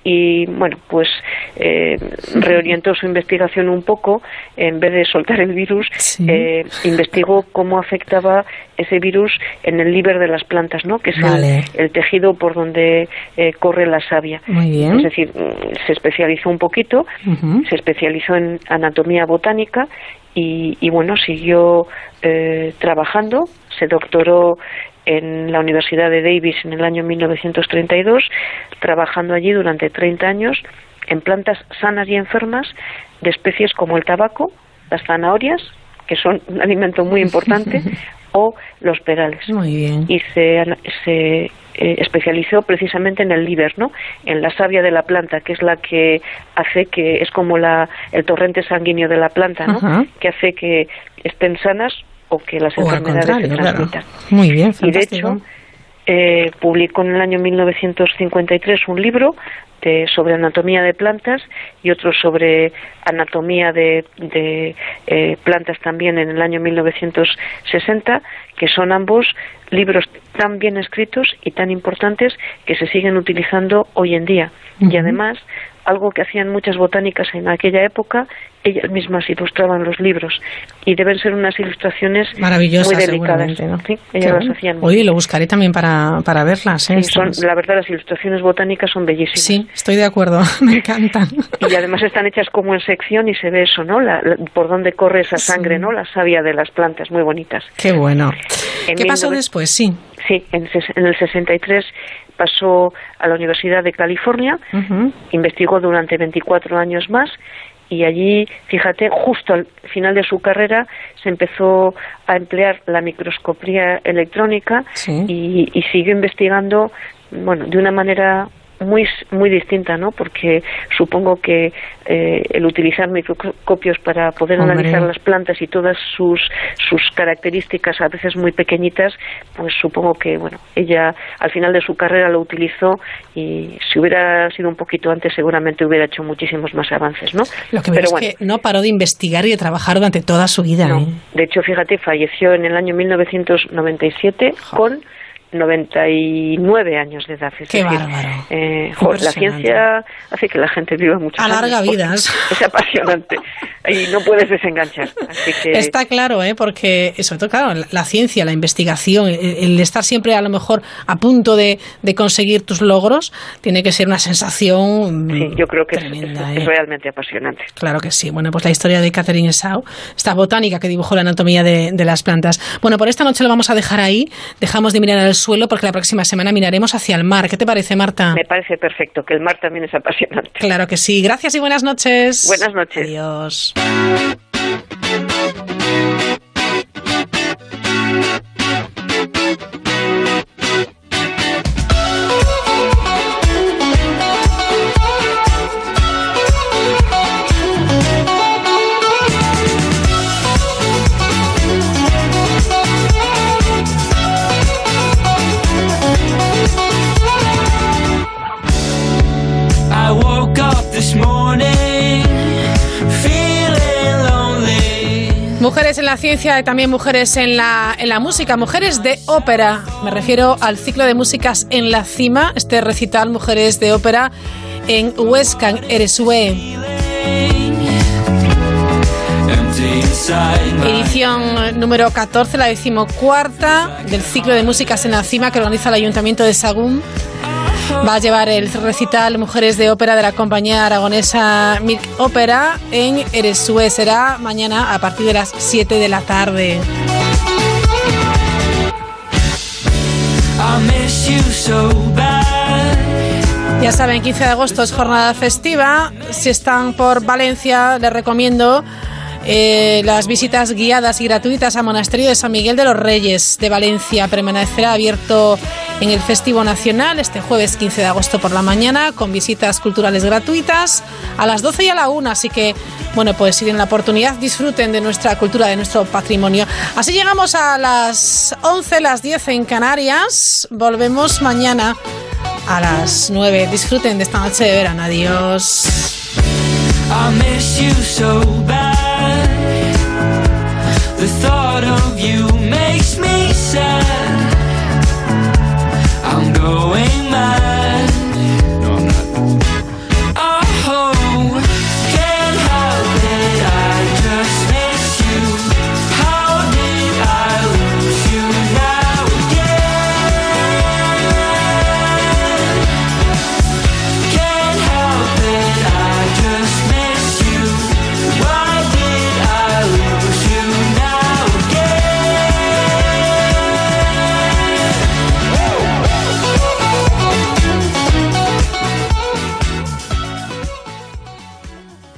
y bueno, pues eh, reorientó su investigación un poco, en vez de soltar el virus, eh, investigó cómo afectaba ese virus en el líber de las plantas, ¿no? Que es el- Vale. el, tejido por donde eh, corre la savia. Muy bien. Es decir, mm, se especializó un poquito, se especializó en anatomía botánica y, y, bueno, siguió eh, trabajando, se doctoró en la Universidad de Davis en el año 1932, trabajando allí durante 30 años en plantas sanas y enfermas de especies como el tabaco, las zanahorias, que son un alimento muy importante, [laughs] o los perales. Muy bien. Y se, se eh, especializó precisamente en el líder, ¿no? En la savia de la planta, que es la que hace que es como la, el torrente sanguíneo de la planta, ¿no? Ajá. Que hace que estén sanas o que las O enfermedades se claro. transmitan. Muy bien, Y de fantástico. hecho, eh, publicó en el año 1953 un libro de- sobre anatomía de plantas y otro sobre anatomía de, de, eh, plantas también en el año 1960, que son ambos libros tan bien escritos y tan importantes que se siguen utilizando hoy en día. Y además, algo que hacían muchas botánicas en aquella época, ellas mismas ilustraban los libros y deben ser unas ilustraciones Maravillosas, muy delicadas. ¿no? Sí, ellas las hacían. Oye, lo buscaré también para, para verlas. ¿eh? Sí, son, la verdad, las ilustraciones botánicas son bellísimas. Sí, estoy de acuerdo, [laughs] me encantan. Y además están hechas como en sección y se ve eso, ¿no? La- la- por dónde corre esa sangre, ¿no? La savia de las plantas, muy bonitas. Qué bueno. En ¿Qué pasó 19 después? Sí. Sí, en, en el 63 pasó a la Universidad de California, investigó durante 24 años más y allí, fíjate, justo al final de su carrera se empezó a emplear la microscopía electrónica Sí. y, y siguió investigando, bueno, de una manera muy muy distinta, ¿no? Porque supongo que eh, el utilizar microscopios para poder Hombre. analizar las plantas y todas sus sus características a veces muy pequeñitas, pues supongo que bueno, ella al final de su carrera lo utilizó y si hubiera sido un poquito antes seguramente hubiera hecho muchísimos más avances, ¿no? Lo que Pero es bueno, que no paró de investigar y de trabajar durante toda su vida. no. ¿eh? De hecho, fíjate, falleció en el año 1997 con 99 años de edad. Es Qué decir, bárbaro. eh, jo, la ciencia hace que la gente viva mucho. Alarga vidas. [laughs] Es apasionante y no puedes desenganchar. Así que Está claro, ¿eh? porque sobre todo, claro, la, ciencia, la investigación, el, el estar siempre a lo mejor a punto de, de conseguir tus logros, tiene que ser una sensación sí, yo creo que es- tremenda. es, es ¿eh? realmente apasionante. Claro que sí. Bueno, pues la historia de Catherine Shaw, esta botánica que dibujó la anatomía de, de las plantas. Bueno, por esta noche lo vamos a dejar ahí. Dejamos de mirar al suelo porque la próxima semana miraremos hacia el mar. ¿Qué te parece, Marta? Me parece perfecto, que el mar también es apasionante. Claro que sí. Gracias y buenas noches. Buenas noches. Adiós. Mujeres en la ciencia y también mujeres en la, en la música, mujeres de ópera. Me refiero al ciclo de músicas en la cima, este recital Mujeres de ópera en Huesca, Eresue. Edición número 14, la decimocuarta del ciclo de músicas en la cima que organiza el Ayuntamiento de Sagún. va a llevar el recital Mujeres de Ópera de la compañía aragonesa Milk Ópera en Eresue. Será mañana a partir de las 7 de la tarde. Ya saben, 15 de agosto es jornada festiva. Si están por Valencia, les recomiendo eh, las visitas guiadas y gratuitas al Monasterio de San Miguel de los Reyes de Valencia. Permanecerá abierto en el Festivo Nacional este jueves 15 de agosto por la mañana con visitas culturales gratuitas a las 12 y a la 1. Así que, bueno, pues si tienen la oportunidad, disfruten de nuestra cultura, de nuestro patrimonio. Así llegamos a las 11, las 10 en Canarias. Volvemos mañana a las 9. Disfruten de esta noche de verano. Adiós. I miss you so bad. thought of you makes me sad. I'm going mad.